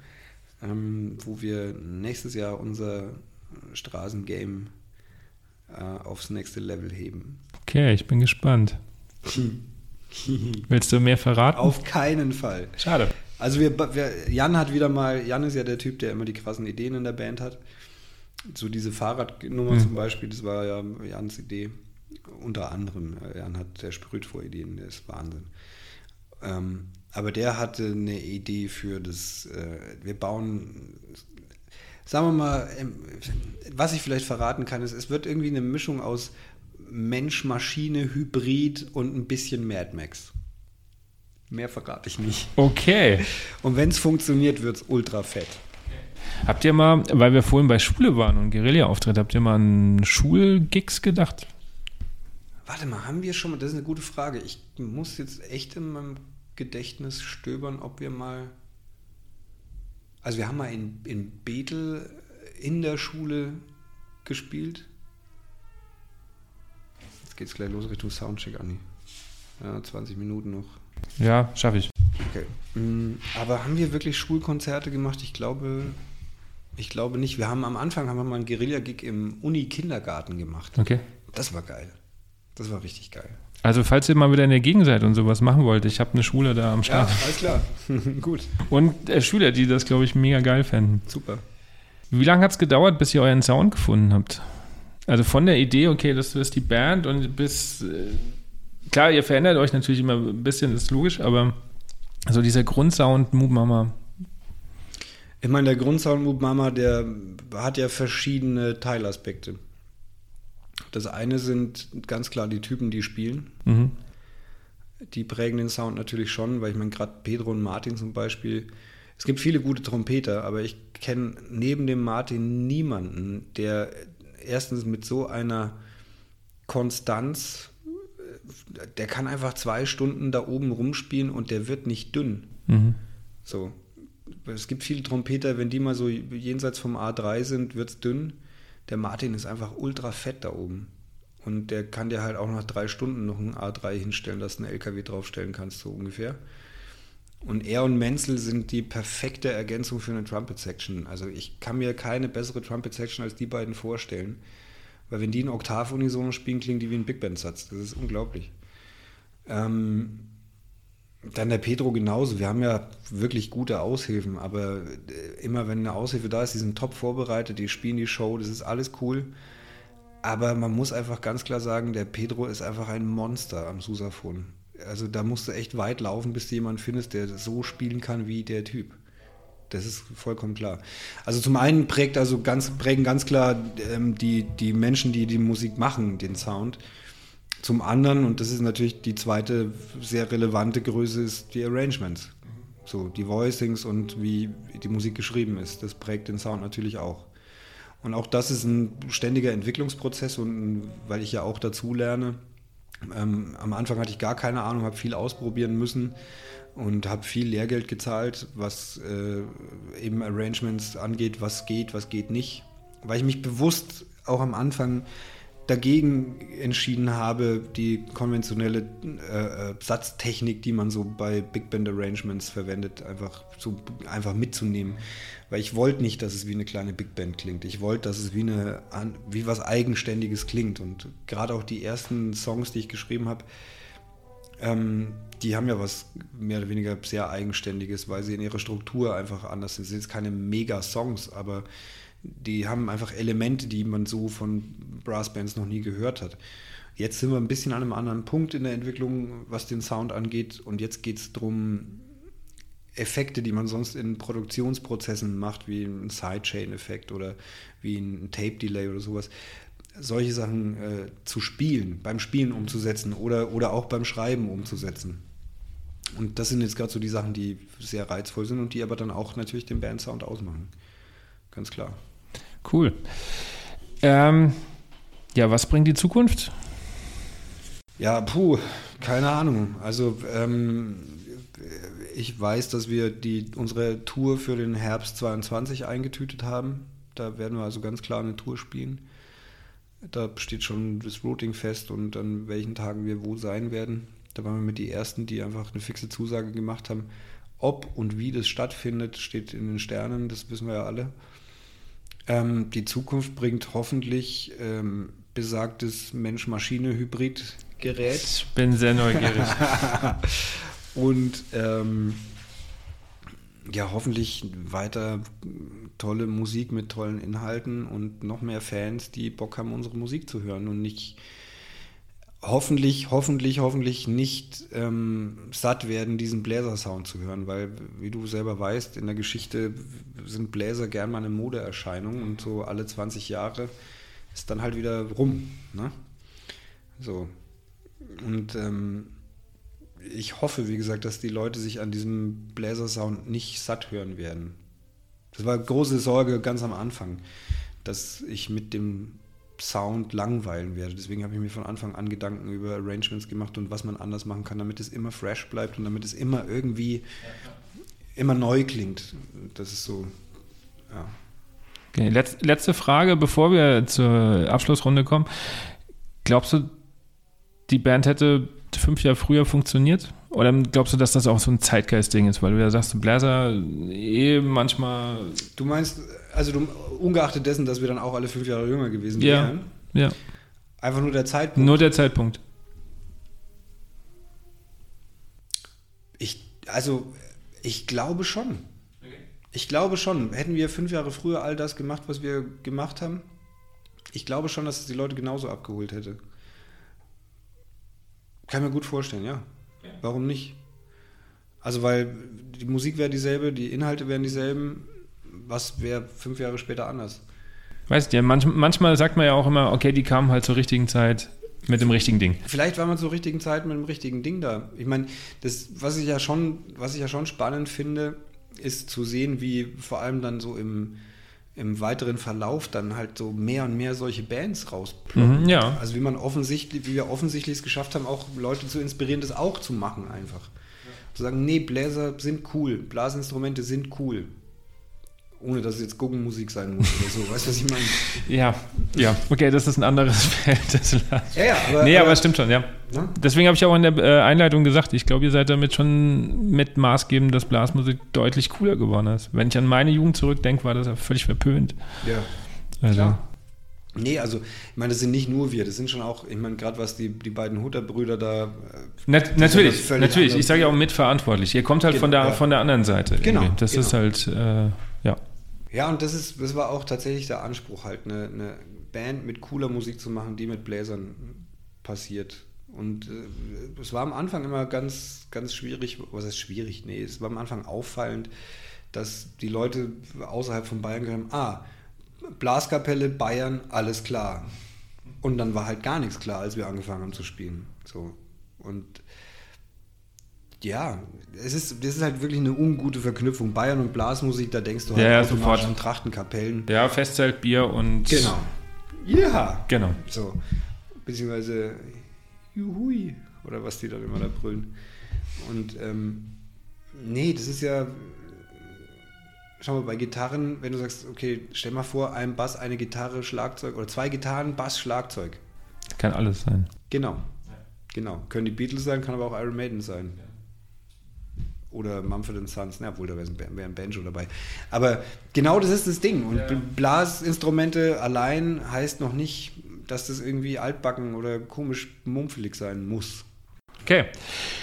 ähm, wo wir nächstes Jahr unser Straßengame äh, aufs nächste Level heben. Okay, ich bin gespannt. Willst du mehr verraten? Auf keinen Fall. Schade. Also wir, wir, Jan hat wieder mal, Jan ist ja der Typ, der immer die krassen Ideen in der Band hat. So diese Fahrradnummer mhm. zum Beispiel, das war ja Jans Idee. Unter anderem. Jan hat, der sprüht vor Ideen, der ist Wahnsinn. Ähm, aber der hatte eine Idee für das, äh, wir bauen, sagen wir mal, was ich vielleicht verraten kann, ist, es wird irgendwie eine Mischung aus Mensch, Maschine, Hybrid und ein bisschen Mad Max. Mehr verrate ich nicht. Okay. Und wenn es funktioniert, wird es ultra fett. Habt ihr mal, weil wir vorhin bei Schule waren und Guerilla-Auftritt, habt ihr mal an Schulgigs gedacht? Warte mal, haben wir schon mal, das ist eine gute Frage. Ich muss jetzt echt in meinem Gedächtnis stöbern, ob wir mal. Also wir haben mal in, in Bethel in der Schule gespielt. Jetzt geht's gleich los Richtung Soundcheck, Anni. Ja, 20 Minuten noch. Ja, schaffe ich. Okay. Mm, aber haben wir wirklich Schulkonzerte gemacht? Ich glaube, ich glaube nicht. Wir haben am Anfang haben wir mal einen Guerilla-Gig im Uni-Kindergarten gemacht. Okay. Das war geil. Das war richtig geil. Also, falls ihr mal wieder in der Gegend seid und sowas machen wollt, ich habe eine Schule da am Start. Ja, alles klar. Gut. Und äh, Schüler, die das, glaube ich, mega geil fänden. Super. Wie lange hat es gedauert, bis ihr euren Sound gefunden habt? Also von der Idee, okay, das ist die Band und bis. Äh, klar, ihr verändert euch natürlich immer ein bisschen, das ist logisch, aber so dieser Grundsound, Move Mama. Ich meine, der Grundsound Move Mama, der hat ja verschiedene Teilaspekte. Das eine sind ganz klar die Typen, die spielen. Mhm. Die prägen den Sound natürlich schon, weil ich meine, gerade Pedro und Martin zum Beispiel, es gibt viele gute Trompeter, aber ich kenne neben dem Martin niemanden, der erstens mit so einer Konstanz, der kann einfach zwei Stunden da oben rumspielen und der wird nicht dünn. Mhm. So. Es gibt viele Trompeter, wenn die mal so jenseits vom A3 sind, wird es dünn. Der Martin ist einfach ultra fett da oben. Und der kann dir halt auch nach drei Stunden noch ein A3 hinstellen, dass du einen LKW draufstellen kannst, so ungefähr. Und er und Menzel sind die perfekte Ergänzung für eine Trumpet-Section. Also ich kann mir keine bessere Trumpet-Section als die beiden vorstellen. Weil wenn die ein Oktavunisono spielen, klingen die wie ein Big Band-Satz. Das ist unglaublich. Ähm, dann der Pedro genauso. Wir haben ja wirklich gute Aushilfen, aber äh, immer wenn eine Aushilfe da ist, die sind top vorbereitet, die spielen die Show, das ist alles cool. Aber man muss einfach ganz klar sagen, der Pedro ist einfach ein Monster am Susaphon. Also da musst du echt weit laufen, bis du jemanden findest, der so spielen kann wie der Typ. Das ist vollkommen klar. Also zum einen prägt also ganz, prägen ganz klar ähm, die, die Menschen, die die Musik machen, den Sound. Zum anderen, und das ist natürlich die zweite sehr relevante Größe, ist die Arrangements. So, die Voicings und wie die Musik geschrieben ist. Das prägt den Sound natürlich auch. Und auch das ist ein ständiger Entwicklungsprozess und weil ich ja auch dazu lerne. Ähm, am Anfang hatte ich gar keine Ahnung, habe viel ausprobieren müssen und habe viel Lehrgeld gezahlt, was äh, eben Arrangements angeht, was geht, was geht nicht. Weil ich mich bewusst auch am Anfang dagegen entschieden habe, die konventionelle äh, Satztechnik, die man so bei Big Band Arrangements verwendet, einfach, so, einfach mitzunehmen. Weil ich wollte nicht, dass es wie eine kleine Big Band klingt. Ich wollte, dass es wie, eine, wie was Eigenständiges klingt. Und gerade auch die ersten Songs, die ich geschrieben habe, ähm, die haben ja was mehr oder weniger sehr Eigenständiges, weil sie in ihrer Struktur einfach anders sind. Es sind jetzt keine Mega-Songs, aber die haben einfach Elemente, die man so von Brassbands noch nie gehört hat. Jetzt sind wir ein bisschen an einem anderen Punkt in der Entwicklung, was den Sound angeht. Und jetzt geht es darum, Effekte, die man sonst in Produktionsprozessen macht, wie ein Sidechain-Effekt oder wie ein Tape-Delay oder sowas, solche Sachen äh, zu spielen, beim Spielen umzusetzen oder, oder auch beim Schreiben umzusetzen. Und das sind jetzt gerade so die Sachen, die sehr reizvoll sind und die aber dann auch natürlich den Bandsound ausmachen. Ganz klar. Cool. Ähm, ja, was bringt die Zukunft? Ja, puh, keine Ahnung. Also ähm, ich weiß, dass wir die, unsere Tour für den Herbst 22 eingetütet haben. Da werden wir also ganz klar eine Tour spielen. Da steht schon das Routing fest und an welchen Tagen wir wo sein werden. Da waren wir mit die Ersten, die einfach eine fixe Zusage gemacht haben. Ob und wie das stattfindet, steht in den Sternen, das wissen wir ja alle. Ähm, die Zukunft bringt hoffentlich ähm, besagtes Mensch-Maschine-Hybrid-Gerät. Ich bin sehr neugierig. Und ähm, ja, hoffentlich weiter tolle Musik mit tollen Inhalten und noch mehr Fans, die Bock haben, unsere Musik zu hören und nicht hoffentlich, hoffentlich, hoffentlich nicht ähm, satt werden, diesen Bläsersound zu hören, weil, wie du selber weißt, in der Geschichte sind Bläser gern mal eine Modeerscheinung und so alle 20 Jahre ist dann halt wieder rum. Ne? So. Und ähm, ich hoffe, wie gesagt, dass die Leute sich an diesem Bläsersound nicht satt hören werden. Das war große Sorge ganz am Anfang, dass ich mit dem Sound langweilen werde. Deswegen habe ich mir von Anfang an Gedanken über Arrangements gemacht und was man anders machen kann, damit es immer fresh bleibt und damit es immer irgendwie immer neu klingt. Das ist so, ja. Okay, letzte Frage, bevor wir zur Abschlussrunde kommen. Glaubst du, die Band hätte fünf Jahre früher funktioniert? Oder glaubst du, dass das auch so ein Zeitgeist-Ding ist? Weil du ja sagst, Bläser eh manchmal. Du meinst, also du, ungeachtet dessen, dass wir dann auch alle fünf Jahre jünger gewesen ja, wären. Ja. Einfach nur der Zeitpunkt. Nur der Zeitpunkt. Ich, also, ich glaube schon. Ich glaube schon. Hätten wir fünf Jahre früher all das gemacht, was wir gemacht haben, ich glaube schon, dass es die Leute genauso abgeholt hätte. Kann mir gut vorstellen, ja. ja. Warum nicht? Also, weil die Musik wäre dieselbe, die Inhalte wären dieselben. Was wäre fünf Jahre später anders? Weißt du, manch, manchmal sagt man ja auch immer, okay, die kamen halt zur richtigen Zeit mit dem richtigen Ding. Vielleicht war man zur richtigen Zeit mit dem richtigen Ding da. Ich meine, das, was ich ja schon, was ich ja schon spannend finde, ist zu sehen, wie vor allem dann so im, im weiteren Verlauf dann halt so mehr und mehr solche Bands rausploppen. Mhm, ja. Also wie man offensichtlich, wie wir offensichtlich es geschafft haben, auch Leute zu inspirieren, das auch zu machen einfach. Ja. Zu sagen, nee, Bläser sind cool, Blasinstrumente sind cool ohne dass es jetzt Guggenmusik sein muss oder so. Weißt du, was ich meine? Ja, ja, okay, das ist ein anderes Feld. ja, ja, aber, nee, aber es stimmt schon, ja. ja? Deswegen habe ich auch in der äh, Einleitung gesagt, ich glaube, ihr seid damit schon mit maßgebend, dass Blasmusik deutlich cooler geworden ist. Wenn ich an meine Jugend zurückdenke, war das ja völlig verpönt. Ja. Also. Klar. Nee, also ich meine, das sind nicht nur wir, das sind schon auch, ich meine, gerade was die, die beiden Hutter-Brüder da. Äh, Nat natürlich, natürlich. Ich sage ja auch mitverantwortlich. Ihr kommt halt genau, von, der, ja. von der anderen Seite. Genau. Irgendwie. Das genau. ist halt, äh, ja. Ja, und das ist, das war auch tatsächlich der Anspruch, halt eine, eine Band mit cooler Musik zu machen, die mit Bläsern passiert. Und äh, es war am Anfang immer ganz, ganz schwierig, was heißt schwierig? Nee, es war am Anfang auffallend, dass die Leute außerhalb von Bayern haben, ah, Blaskapelle, Bayern, alles klar. Und dann war halt gar nichts klar, als wir angefangen haben zu spielen. So. Und ja, es ist, das ist halt wirklich eine ungute Verknüpfung. Bayern und Blasmusik, da denkst du halt ja, sofort an Trachtenkapellen. Ja, Festzelt, Bier und. Genau. Ja. Genau. So. Beziehungsweise Juhui. Oder was die dann immer da brüllen. Und ähm, nee, das ist ja. Schau mal, bei Gitarren, wenn du sagst, okay, stell mal vor, ein Bass, eine Gitarre, Schlagzeug oder zwei Gitarren, Bass, Schlagzeug. Kann alles sein. Genau. Genau. Können die Beatles sein, kann aber auch Iron Maiden sein. Ja oder Mumford Sons, na, obwohl da wäre wär ein Banjo dabei. Aber genau das ist das Ding. Und ja. Blasinstrumente allein heißt noch nicht, dass das irgendwie altbacken oder komisch mumpfelig sein muss. Okay.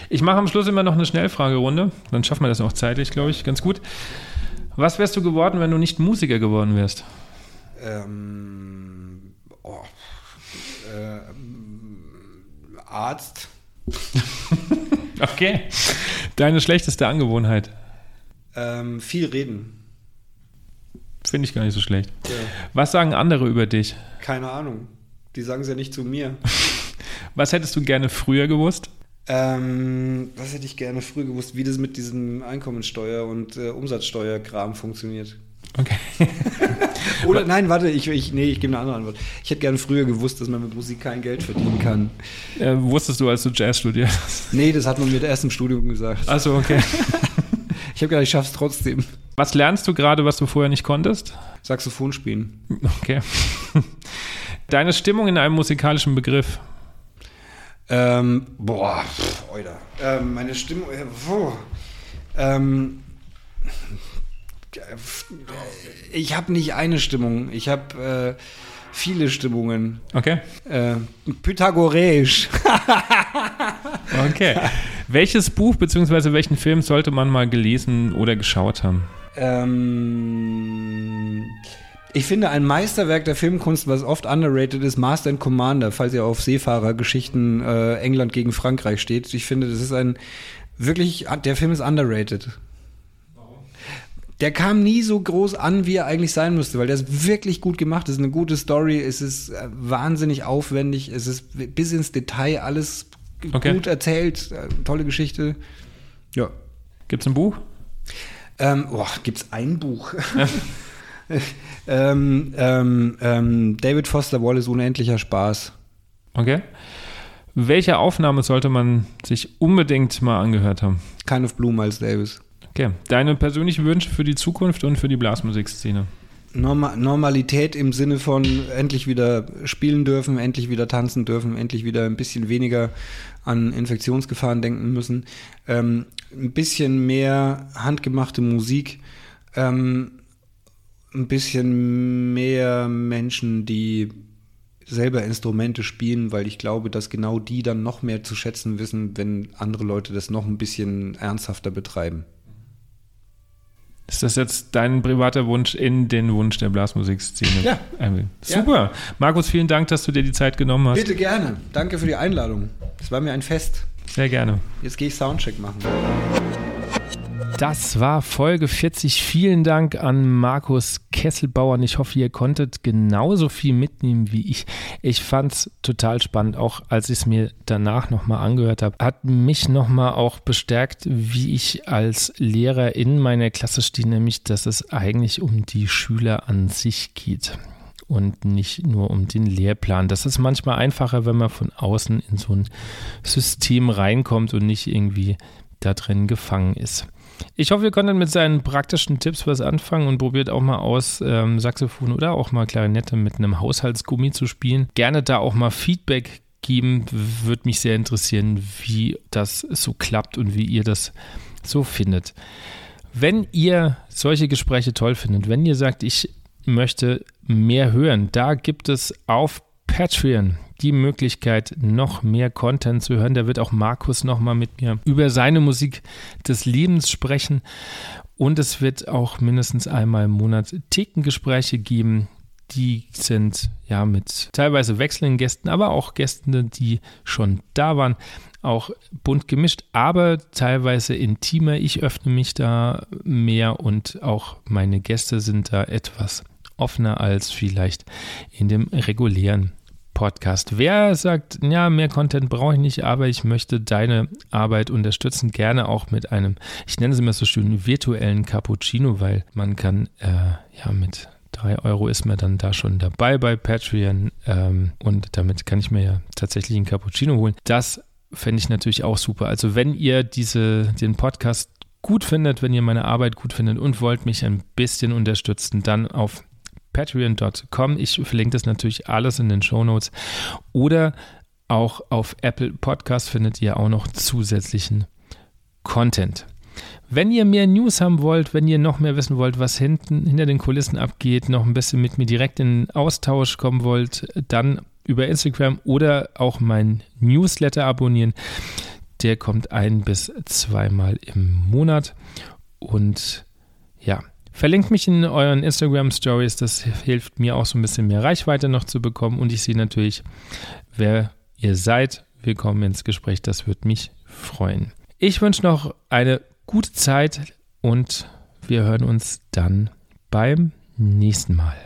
Ich mache am Schluss immer noch eine Schnellfragerunde. Dann schaffen wir das auch zeitlich, glaube ich, ganz gut. Was wärst du geworden, wenn du nicht Musiker geworden wärst? Ähm, oh, äh, Arzt. okay. Deine schlechteste Angewohnheit? Ähm, viel reden. Finde ich gar nicht so schlecht. Ja. Was sagen andere über dich? Keine Ahnung. Die sagen es ja nicht zu mir. was hättest du gerne früher gewusst? Ähm, was hätte ich gerne früher gewusst, wie das mit diesem Einkommensteuer- und äh, Umsatzsteuerkram funktioniert. Okay. Oder nein, warte, ich, ich, nee, ich gebe eine andere Antwort. Ich hätte gerne früher gewusst, dass man mit Musik kein Geld verdienen kann. Äh, wusstest du, als du Jazz studiert hast? Nee, das hat man mir erst im Studium gesagt. Achso, okay. ich habe gedacht, ich schaff's trotzdem. Was lernst du gerade, was du vorher nicht konntest? Saxophon spielen. Okay. Deine Stimmung in einem musikalischen Begriff? Ähm, boah, pff, Ähm, meine Stimmung, äh, ähm, ich habe nicht eine Stimmung, ich habe äh, viele Stimmungen. Okay. Äh, Pythagoräisch. okay. Welches Buch bzw. welchen Film sollte man mal gelesen oder geschaut haben? Ähm, ich finde ein Meisterwerk der Filmkunst, was oft underrated ist, Master and Commander, falls ihr auf Seefahrergeschichten äh, England gegen Frankreich steht. Ich finde, das ist ein wirklich, der Film ist underrated der kam nie so groß an, wie er eigentlich sein müsste, weil der ist wirklich gut gemacht. Es ist eine gute Story, es ist äh, wahnsinnig aufwendig, es ist bis ins Detail alles okay. gut erzählt, äh, tolle Geschichte. Ja. Gibt es ein Buch? Ähm, oh, Gibt es ein Buch? Ja. ähm, ähm, ähm, David Foster Wallace, Unendlicher Spaß. Okay. Welche Aufnahme sollte man sich unbedingt mal angehört haben? Kind of Blue, Miles Davis. Okay. Deine persönlichen Wünsche für die Zukunft und für die Blasmusikszene? Norma Normalität im Sinne von endlich wieder spielen dürfen, endlich wieder tanzen dürfen, endlich wieder ein bisschen weniger an Infektionsgefahren denken müssen, ähm, ein bisschen mehr handgemachte Musik, ähm, ein bisschen mehr Menschen, die selber Instrumente spielen, weil ich glaube, dass genau die dann noch mehr zu schätzen wissen, wenn andere Leute das noch ein bisschen ernsthafter betreiben. Ist das jetzt dein privater Wunsch in den Wunsch der Blasmusikszene? Ja. Super. Ja. Markus, vielen Dank, dass du dir die Zeit genommen hast. Bitte gerne. Danke für die Einladung. Es war mir ein Fest. Sehr gerne. Jetzt gehe ich Soundcheck machen. Das war Folge 40. Vielen Dank an Markus Kesselbauer. Ich hoffe, ihr konntet genauso viel mitnehmen wie ich. Ich fand es total spannend, auch als ich es mir danach nochmal angehört habe. Hat mich nochmal auch bestärkt, wie ich als Lehrer in meiner Klasse stehe, nämlich, dass es eigentlich um die Schüler an sich geht und nicht nur um den Lehrplan. Das ist manchmal einfacher, wenn man von außen in so ein System reinkommt und nicht irgendwie da drin gefangen ist. Ich hoffe, ihr konntet mit seinen praktischen Tipps was anfangen und probiert auch mal aus, ähm, Saxophon oder auch mal Klarinette mit einem Haushaltsgummi zu spielen. Gerne da auch mal Feedback geben. Würde mich sehr interessieren, wie das so klappt und wie ihr das so findet. Wenn ihr solche Gespräche toll findet, wenn ihr sagt, ich möchte mehr hören, da gibt es auf Patreon die Möglichkeit, noch mehr Content zu hören. Da wird auch Markus nochmal mit mir über seine Musik des Lebens sprechen. Und es wird auch mindestens einmal im Monat Thekengespräche geben. Die sind ja mit teilweise wechselnden Gästen, aber auch Gästen, die schon da waren auch bunt gemischt, aber teilweise intimer. Ich öffne mich da mehr und auch meine Gäste sind da etwas offener als vielleicht in dem regulären Podcast. Wer sagt, ja, mehr Content brauche ich nicht, aber ich möchte deine Arbeit unterstützen, gerne auch mit einem, ich nenne es immer so schön, virtuellen Cappuccino, weil man kann äh, ja mit 3 Euro ist man dann da schon dabei bei Patreon ähm, und damit kann ich mir ja tatsächlich einen Cappuccino holen. Das fände ich natürlich auch super. Also wenn ihr diese, den Podcast gut findet, wenn ihr meine Arbeit gut findet und wollt mich ein bisschen unterstützen, dann auf patreon.com. Ich verlinke das natürlich alles in den Show Notes. Oder auch auf Apple Podcast findet ihr auch noch zusätzlichen Content. Wenn ihr mehr News haben wollt, wenn ihr noch mehr wissen wollt, was hinten hinter den Kulissen abgeht, noch ein bisschen mit mir direkt in Austausch kommen wollt, dann über Instagram oder auch mein Newsletter abonnieren. Der kommt ein bis zweimal im Monat. Und ja, Verlinkt mich in euren Instagram Stories, das hilft mir auch so ein bisschen mehr Reichweite noch zu bekommen und ich sehe natürlich, wer ihr seid. Willkommen ins Gespräch, das würde mich freuen. Ich wünsche noch eine gute Zeit und wir hören uns dann beim nächsten Mal.